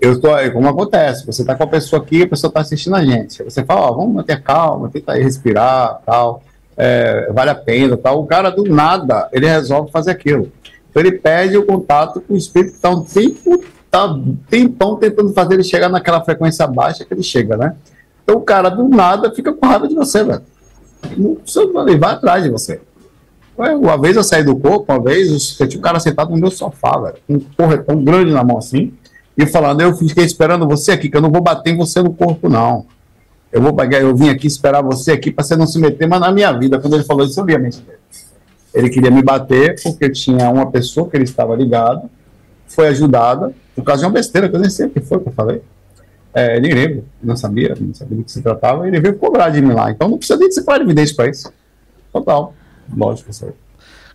Eu tô, como acontece, você tá com a pessoa aqui, a pessoa tá assistindo a gente. Você fala, ó, vamos manter calma, tenta respirar, tal, é, vale a pena, tal. O cara, do nada, ele resolve fazer aquilo. Então ele perde o contato com o espírito que tá um tempo, tá tempão tentando fazer ele chegar naquela frequência baixa que ele chega, né? Então o cara, do nada, fica com raiva de você, velho ele vai atrás de você. Uma vez eu saí do corpo, uma vez eu tinha um cara sentado no meu sofá, velho, com um porretão grande na mão assim, e falando, eu fiquei esperando você aqui, que eu não vou bater em você no corpo, não. Eu vou pegar, eu vim aqui esperar você aqui para você não se meter mais na minha vida. Quando ele falou isso, eu vi a mente dele. Ele queria me bater porque tinha uma pessoa que ele estava ligado, foi ajudada, por causa de uma besteira, que eu nem sei o que foi que eu falei é, nem lembro, não sabia, não sabia do que se tratava, ele veio cobrar de mim lá. Então não precisa nem ser clarividente para isso. Total. Lógico, isso aí.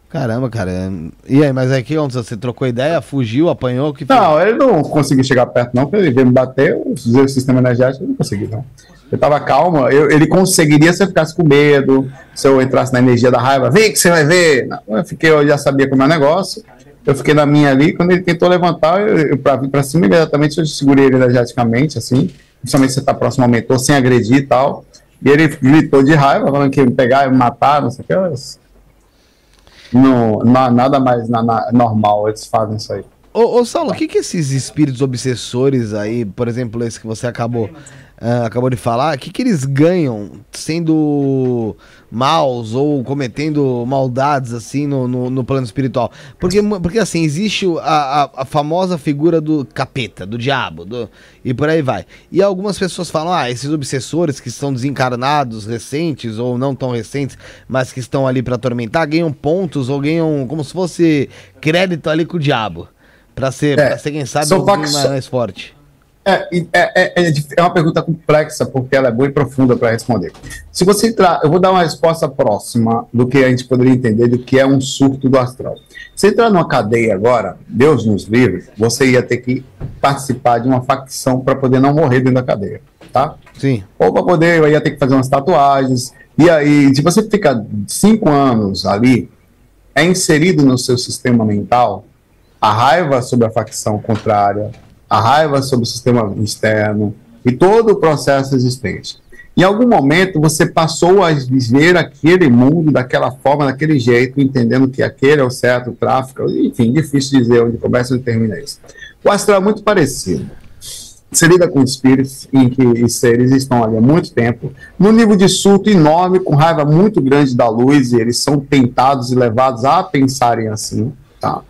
Caramba, cara. E aí, mas aqui onde você trocou ideia, fugiu, apanhou? Que não, ele não conseguiu chegar perto, não, porque ele veio me bater, o sistema energético, eu não consegui, não. Eu tava calma, eu, ele conseguiria se eu ficasse com medo, se eu entrasse na energia da raiva, vem que você vai ver. Não, eu fiquei, eu já sabia como é o negócio. Eu fiquei na minha ali, quando ele tentou levantar, eu, eu para vir para cima, imediatamente eu segurei ele energeticamente, assim, principalmente você está próximo ao mentor, sem agredir e tal. E ele gritou de raiva, falando que ia me pegar e me matar, não sei o que. Não, não, nada mais na, na, normal, eles fazem isso aí. Ô, ô Saulo, o que, que esses espíritos obsessores aí, por exemplo, esse que você acabou, uh, acabou de falar, o que, que eles ganham sendo maus ou cometendo maldades assim no, no, no, plano espiritual. Porque, porque assim, existe a, a, a, famosa figura do capeta, do diabo, do, e por aí vai. E algumas pessoas falam, ah, esses obsessores que estão desencarnados, recentes ou não tão recentes, mas que estão ali para atormentar, ganham pontos ou ganham como se fosse crédito ali com o diabo. Pra ser, é, pra ser quem sabe, mais, mais forte. É, é, é, é, é, uma pergunta complexa, porque ela é boa e profunda para responder. Se você entrar, eu vou dar uma resposta próxima do que a gente poderia entender do que é um surto do astral. Se entrar numa cadeia agora, Deus nos livre, você ia ter que participar de uma facção para poder não morrer dentro da cadeia, tá? Sim. Ou para poder, eu ia ter que fazer umas tatuagens. E aí, se você ficar cinco anos ali, é inserido no seu sistema mental a raiva sobre a facção contrária, a raiva sobre o sistema externo e todo o processo existente. Em algum momento você passou a ver aquele mundo daquela forma, daquele jeito, entendendo que aquele é o certo, o tráfico, enfim, difícil dizer onde começa e termina isso. O astral é muito parecido. Você lida com espíritos em que seres estão ali há muito tempo, num nível de surto enorme, com raiva muito grande da luz, e eles são tentados e levados a pensarem assim, tá?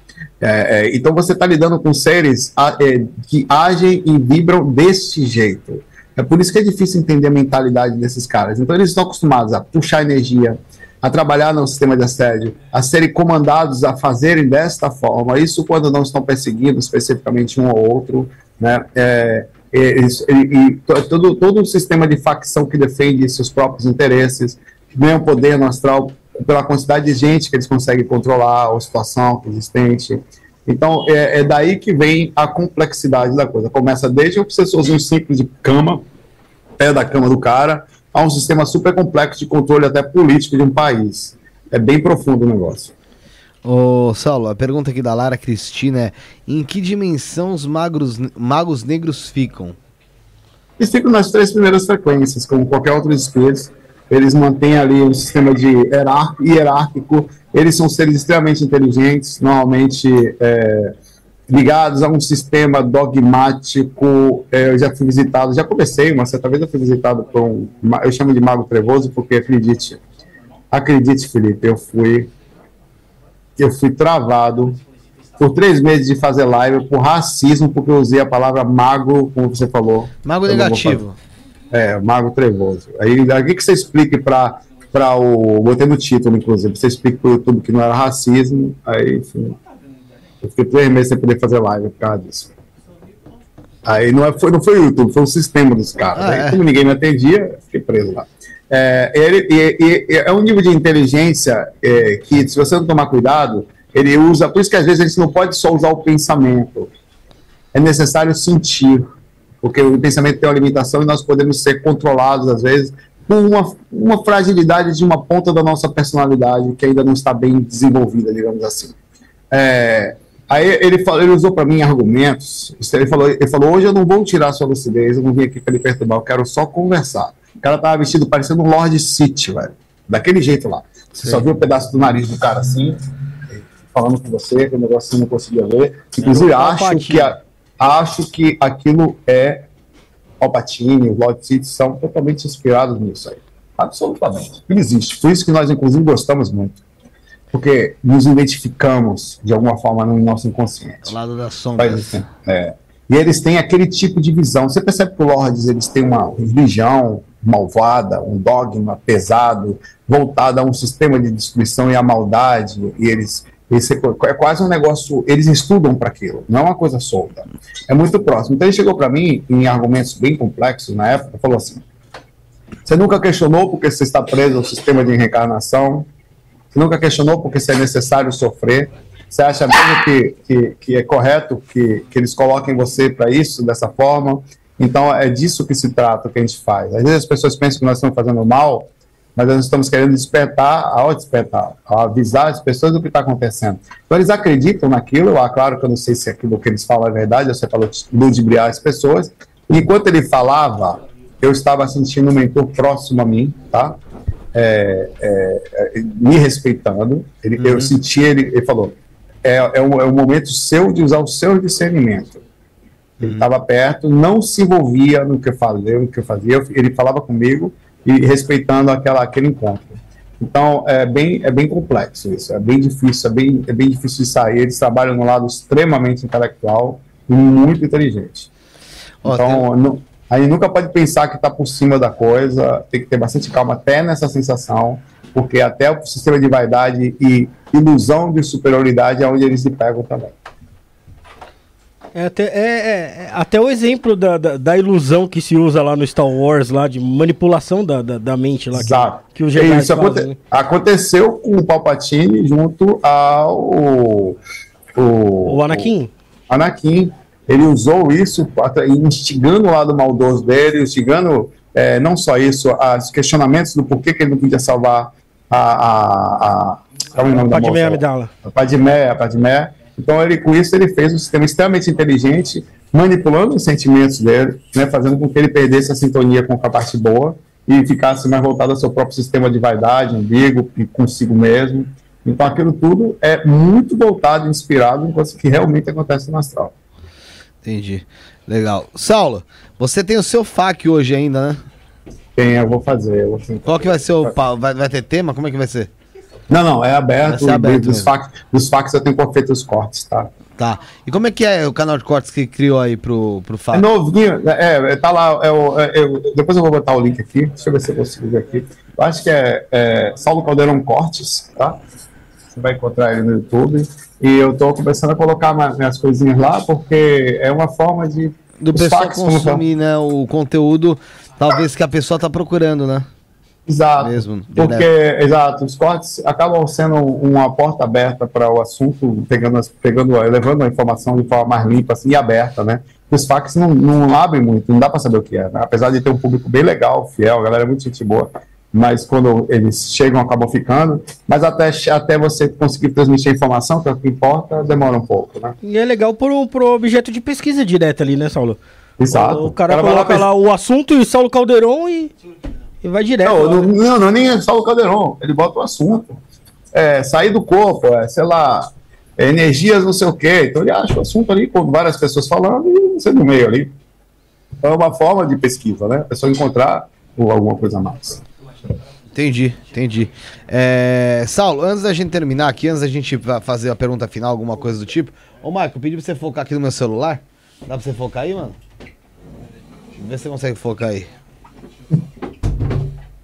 É, é, então você está lidando com seres a, é, que agem e vibram desse jeito. É por isso que é difícil entender a mentalidade desses caras. Então eles estão acostumados a puxar energia, a trabalhar no sistema de assédio, a serem comandados a fazerem desta forma. Isso quando não estão perseguindo especificamente um ou outro, né? É, e, e, todo, todo o sistema de facção que defende seus próprios interesses, ganha poder no astral pela quantidade de gente que eles conseguem controlar, a situação existente. Então, é, é, daí que vem a complexidade da coisa. Começa desde um obsessorzinho simples de cama, pé da cama do cara, a um sistema super complexo de controle até político de um país. É bem profundo o negócio. Ô, Saulo, a pergunta aqui da Lara Cristina é: em que dimensão os magos, magos negros ficam? Eles ficam nas três primeiras frequências, como qualquer outro espírito eles mantêm ali um sistema de hierárquico, eles são seres extremamente inteligentes, normalmente é, ligados a um sistema dogmático. É, eu já fui visitado, já comecei, uma certa vez eu fui visitado por um, eu chamo de mago trevoso, porque acredite, acredite, Felipe, eu fui, eu fui travado por três meses de fazer live por racismo, porque eu usei a palavra mago, como você falou. Mago negativo. É, mago trevoso. Aí, o que, que você explique para para o. Botei no título, inclusive. Você explica para o YouTube que não era racismo. Aí, enfim. Eu fiquei três meses sem poder fazer live por causa disso. Aí não, é, foi, não foi o YouTube, foi o sistema dos caras. Ah, Aí, é? como ninguém me atendia, fiquei preso lá. É, ele, é um nível de inteligência é, que, se você não tomar cuidado, ele usa. Por isso que às vezes a gente não pode só usar o pensamento. É necessário sentir. Porque o pensamento tem uma limitação e nós podemos ser controlados, às vezes, por uma, uma fragilidade de uma ponta da nossa personalidade que ainda não está bem desenvolvida, digamos assim. É, aí ele, falou, ele usou para mim argumentos. Ele falou, ele falou: hoje eu não vou tirar sua lucidez, eu não vim aqui para lhe perturbar, eu quero só conversar. O cara tava vestido parecendo um Lord City, velho. Daquele jeito lá. Você só viu um pedaço do nariz do cara assim, falando com você, que o negócio você não conseguia ver. Inclusive, acho que, a- acho que aquilo é. Palpatine, o Lord City são totalmente inspirados nisso aí. Absolutamente. Aquilo existe. Por isso que nós, inclusive, gostamos muito. Porque nos identificamos, de alguma forma, no nosso inconsciente. Ao lado da sombra. assim, é. E eles têm aquele tipo de visão. Você percebe que os Lords eles têm uma religião malvada, um dogma pesado, voltado a um sistema de destruição e a maldade. E eles. Esse é quase um negócio. Eles estudam para aquilo, não é uma coisa solta. É muito próximo. Então ele chegou para mim, em argumentos bem complexos na época, falou assim: Você nunca questionou porque você está preso ao sistema de reencarnação? Você nunca questionou porque é necessário sofrer? Você acha mesmo que, que, que é correto que, que eles coloquem você para isso, dessa forma? Então, é disso que se trata, o que a gente faz. Às vezes as pessoas pensam que nós estamos fazendo mal, mas nós estamos querendo despertar, ao despertar, ao avisar as pessoas do que está acontecendo. Então, eles acreditam naquilo, ah, claro que eu não sei se aquilo que eles falam é verdade, você falou de ludibriar as pessoas. Enquanto ele falava, eu estava sentindo um mentor próximo a mim, tá? É, é, é, me respeitando. Ele, Eu senti ele, ele falou: é, é, um, é momento seu de usar o seu discernimento. Ele estava perto, não se envolvia no que eu falei, no que eu fazia. Ele falava comigo e respeitando aquela, aquele encontro. Então é bem, é bem complexo isso, é bem difícil, é bem, é bem difícil de sair. Eles trabalham no lado extremamente intelectual e muito inteligente. Então, nu- aí nunca pode pensar que está por cima da coisa, tem que ter bastante calma até nessa sensação, porque até o sistema de vaidade e ilusão de superioridade é onde eles se pegam também. É até, é, é- é até o exemplo da, da, da ilusão que se usa lá no Star Wars, lá de manipulação da, da, da mente lá. que- Exato. Que, os Jedi Isso aconte- né? aconteceu com o Palpatine junto ao o, O Anakin. Anakin. Ele usou isso instigando o lado maldoso dele, instigando é, não só isso, os questionamentos do porquê que ele não podia salvar a. a, a qual é o nome da Padmé? Amidala. a Padmé, a Padmé. Então, ele, com isso, ele fez um sistema extremamente inteligente, manipulando os sentimentos dele, né, fazendo com que ele perdesse a sintonia com a parte boa e ficasse mais voltado ao seu próprio sistema de vaidade, umbigo e consigo mesmo. Então, aquilo tudo é muito voltado e inspirado em coisas que realmente acontecem no astral. Entendi. Legal. Saulo, você tem o seu FAQ hoje ainda, né? Tem, eu vou fazer. eu vou. Qual que vai ser o. Vai, vai ter tema? Como é que vai ser? Não, não, é aberto. Ser aberto dos, fax, dos fax eu tenho feito os cortes, tá? Tá. E como é que é o canal de cortes que criou aí pro, pro É FAQ? novinho, é, é, tá lá. É, o- é, eu- depois eu vou botar o link aqui. Deixa eu ver se eu consigo ver aqui. Eu acho que é, é Saulo Caldeirão Cortes, tá? Você vai encontrar ele no YouTube. E eu tô começando a colocar minhas coisinhas lá, porque é uma forma de. Do pessoal fax, consumir, né, o conteúdo, talvez que a pessoa tá procurando, né? Exato. Mesmo, Porque, exato, os cortes acabam sendo uma porta aberta para o assunto, pegando, pegando, levando a informação de forma mais limpa assim, e aberta, né? Os fax não, não abrem muito, não dá para saber o que é, né? apesar de ter um público bem legal, fiel, a galera é muito gente boa, mas quando eles chegam, acabam ficando, mas até, até você conseguir transmitir a informação, que é o que importa, demora um pouco, né? E é legal por, por objeto de pesquisa direta ali, né, Saulo? Exato. O cara vai lá coloca lá o assunto e Saulo Caldeirão e, e vai direto. Não, não, não, é nem só o Caldeirão, ele bota o assunto. É, sair do corpo, é, sei lá, é, energias não sei o quê. Então ele acha o assunto ali com várias pessoas falando e você no meio ali. Então é uma forma de pesquisa, né? É só encontrar ou alguma coisa mais. Entendi, entendi. É, Saulo, antes da gente terminar aqui, antes da gente fa- fazer a pergunta final, alguma coisa do tipo, Ô, Marco, pedi pra você focar aqui no meu celular. Dá pra você focar aí, mano? Deixa eu ver se você consegue focar aí.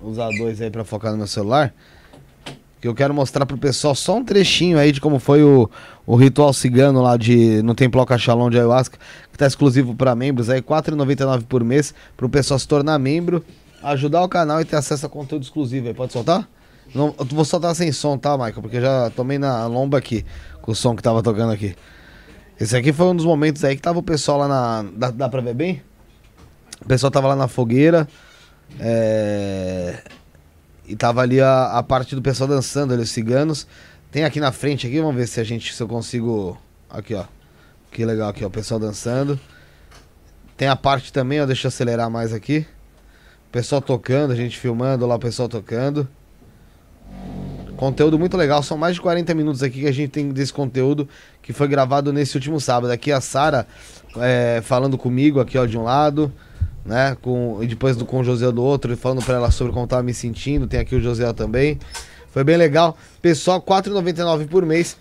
Usar dois aí pra focar no meu celular. Que eu quero mostrar pro pessoal só um trechinho aí de como foi o, o ritual cigano lá de no Templo Cachalão de Ayahuasca, que tá exclusivo pra membros aí, R$ 4,99 por mês, pro pessoal se tornar membro, ajudar o canal e ter acesso a conteúdo exclusivo aí. Pode soltar? Não, eu vou soltar sem som, tá, Michael? Porque já tomei na lomba aqui com o som que tava tocando aqui. Esse aqui foi um dos momentos aí que tava o pessoal lá na. Dá, dá pra ver bem? O pessoal tava lá na fogueira. É... E tava ali a, a parte do pessoal dançando ali, os ciganos. Tem aqui na frente aqui, vamos ver se a gente se eu consigo. Aqui, ó. Que legal aqui, ó. O pessoal dançando. Tem a parte também, ó. Deixa eu acelerar mais aqui. O pessoal tocando, a gente filmando lá, o pessoal tocando. Conteúdo muito legal, são mais de 40 minutos aqui que a gente tem desse conteúdo que foi gravado nesse último sábado. Aqui a Sara é, falando comigo aqui ó de um lado, né, com e depois do com o José do outro, e falando para ela sobre como tava me sentindo. Tem aqui o José também. Foi bem legal. Pessoal, R$ 4,99 por mês.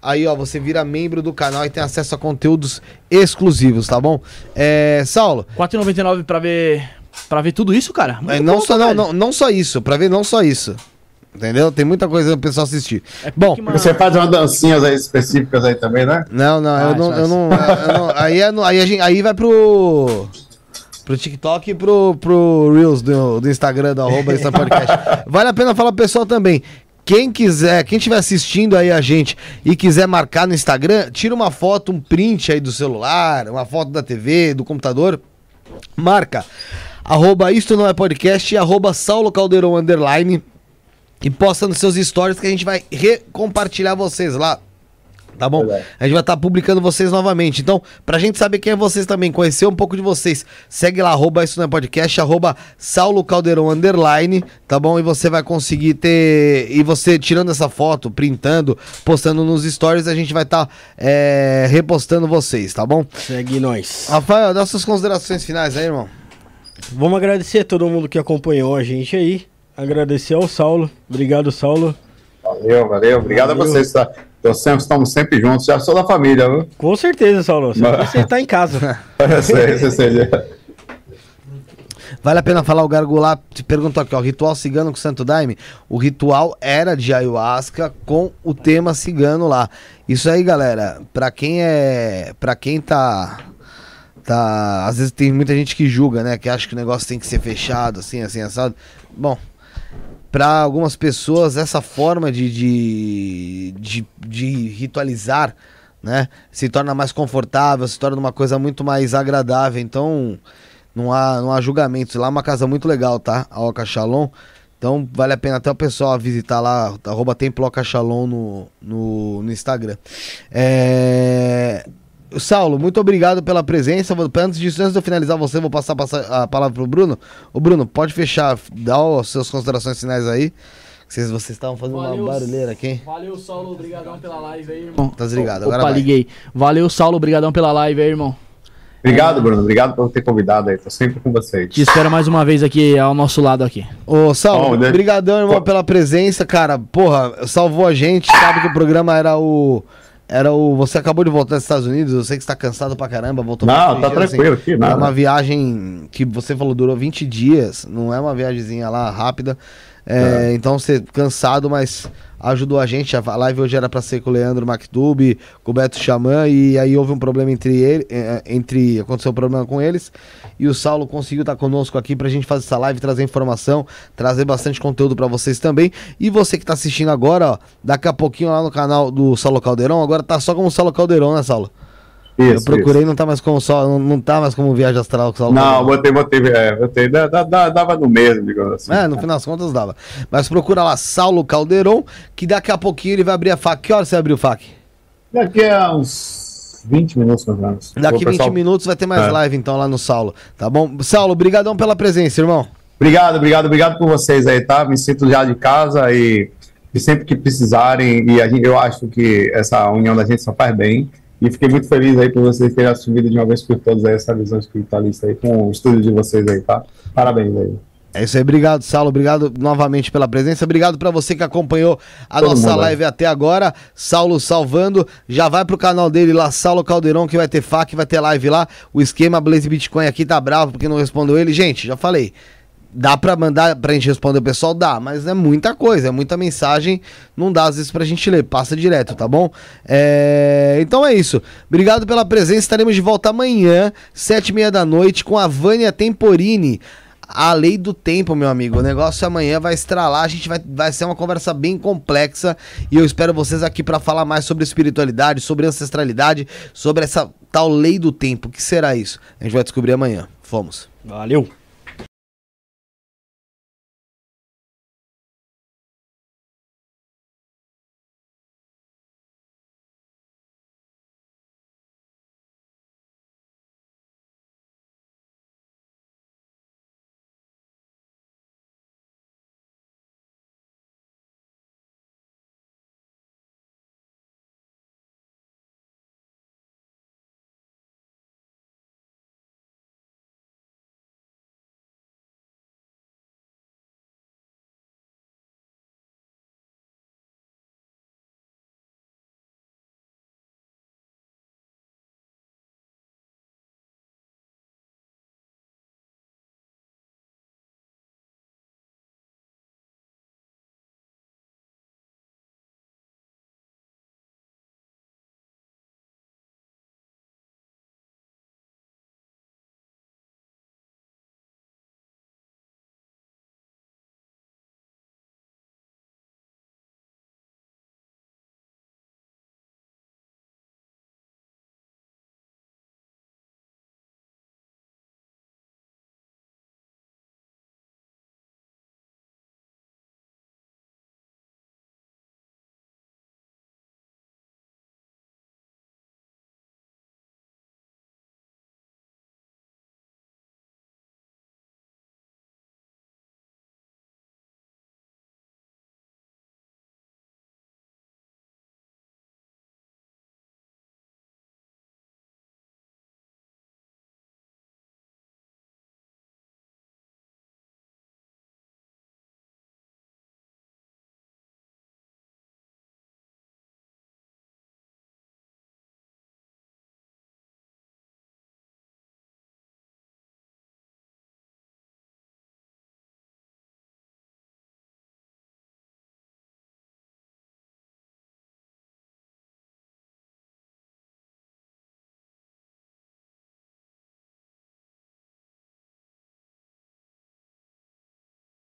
Aí, ó, você vira membro do canal e tem acesso a conteúdos exclusivos, tá bom? É, Saulo, R$ 4,99 pra ver. Pra ver tudo isso, cara? é, não, bom, só, não, não, não só isso, pra ver não só isso. Entendeu? Tem muita coisa pro pessoal assistir. É Bom. Você faz umas dancinhas aí específicas aí também, né? Não, não, eu Faz, não, eu não, eu não- aí, é aí, a gente, aí vai pro pro TikTok e pro, pro Reels do, do Instagram do arroba Podcast. Vale a pena falar pro pessoal também. Quem quiser, quem estiver assistindo aí a gente e quiser marcar no Instagram, tira uma foto, um print aí do celular, uma foto da TV, do computador, marca arroba isto não é podcast e arroba Saulo Caldeirão underline e posta nos seus stories que a gente vai recompartilhar vocês lá. Tá bom? Verdade. A gente vai estar publicando vocês novamente. Então, pra gente saber quem é vocês também, conhecer um pouco de vocês, segue lá, arroba isso não é podcast, arroba Saulo Caldeirão underline, tá bom? E você vai conseguir ter. E você tirando essa foto, printando, postando nos stories, a gente vai estar repostando vocês, tá bom? Segue nós. Rafael, dá suas considerações finais aí, irmão. Vamos agradecer a todo mundo que acompanhou a gente aí. Agradecer ao Saulo. Obrigado, Saulo. Valeu, valeu. Obrigado Valeu. a vocês. Tá? Sempre, estamos sempre juntos. Já sou da família, viu? Com certeza, Saulo. Você tá em casa. Eu sei, eu sei. Vale a pena falar o Gargulá te perguntou aqui, ó, ritual cigano com Santo Daime. O ritual era de ayahuasca com o tema cigano lá. Isso aí, galera, pra quem é, Pra quem tá tá, às vezes tem muita gente que julga, né, que acha que o negócio tem que ser fechado assim, assim assado. Bom, para algumas pessoas essa forma de, de, de, de ritualizar, né, se torna mais confortável, se torna uma coisa muito mais agradável. Então, não há, não há julgamentos. Lá é uma casa muito legal, tá? A Oca Shalom. Então vale a pena até o pessoal visitar lá, arroba Templo Oca Shalom no, no, no Instagram. É... Saulo, muito obrigado pela presença. Antes disso, antes de eu finalizar você, vou passar, a palavra pro Bruno. Ô Bruno, pode fechar, dá as suas considerações finais aí. Vocês, vocês estavam fazendo Valeu. uma barulheira aqui. Valeu, Saulo. Obrigadão pela live aí, irmão. Tá desligado, agora Opa, vai. liguei. Valeu, Saulo. Obrigadão pela live aí, irmão. Obrigado, Bruno. Obrigado por ter convidado aí. Tô sempre com vocês. Te espero mais uma vez aqui ao nosso lado aqui. Ô, Saulo, Bom, né? brigadão, irmão, pela presença, cara. Porra, salvou a gente. Sabe que o programa era o... Era o... Você acabou de voltar dos Estados Unidos, eu sei que você tá cansado pra caramba. Voltou Não, tá dias, tranquilo aqui, É nada. uma viagem que você falou durou 20 dias, não é uma viagemzinha lá rápida. É, Então você cansado, mas ajudou a gente. A live hoje era pra ser com o Leandro Mactube, com o Beto Xamã, e aí houve um problema entre ele, eh, entre aconteceu um problema com eles, e o Saulo conseguiu estar conosco aqui pra gente fazer essa live, trazer informação, trazer bastante conteúdo pra vocês também. E você que tá assistindo agora, ó, daqui a pouquinho lá no canal do Saulo Caldeirão, agora tá só como Saulo Caldeirão, né, Saulo? Isso, Eu procurei, não tá mais como só, não, não tá mais como viagem astral com Não, botei, botei, é, botei. Dava no mesmo, digamos assim. É, no final das contas dava. Mas procura lá, Saulo Caldeirão, que daqui a pouquinho ele vai abrir a faca. Que hora você abriu o faca? Daqui a uns 20 minutos, mais ou menos. Daqui 20 pessoal- minutos vai ter mais É. live então lá no Saulo, tá bom? Saulo, brigadão pela presença, irmão. Obrigado, obrigado, obrigado por vocês aí, tá? Me sinto já de casa e, e sempre que precisarem, e a gente, eu acho que essa união da gente só faz bem. E fiquei muito feliz aí por vocês terem assumido de uma vez por todas essa visão espiritualista aí com o estúdio de vocês aí, tá? Parabéns aí. É isso aí, obrigado, Saulo. Obrigado novamente pela presença. Obrigado pra você que acompanhou a Todo nossa mundo, live até agora. Saulo salvando. Já vai pro canal dele lá, Saulo Caldeirão, que vai ter FAQ, vai ter live lá. O esquema Blaze Bitcoin aqui tá bravo porque não respondeu ele. Gente, já falei. Dá pra mandar pra gente responder o pessoal? Dá, mas é muita coisa, é muita mensagem. Não dá às vezes pra gente ler, passa direto, tá bom? É, Então é isso. Obrigado pela presença. Estaremos de volta amanhã, sete e meia da noite, com a Vânia Temporini. A lei do tempo, meu amigo. O negócio amanhã vai estralar. A gente vai, vai ser uma conversa bem complexa. E eu espero vocês aqui pra falar mais sobre espiritualidade, sobre ancestralidade, sobre essa tal lei do tempo. O que será isso? A gente vai descobrir amanhã. Fomos. Valeu.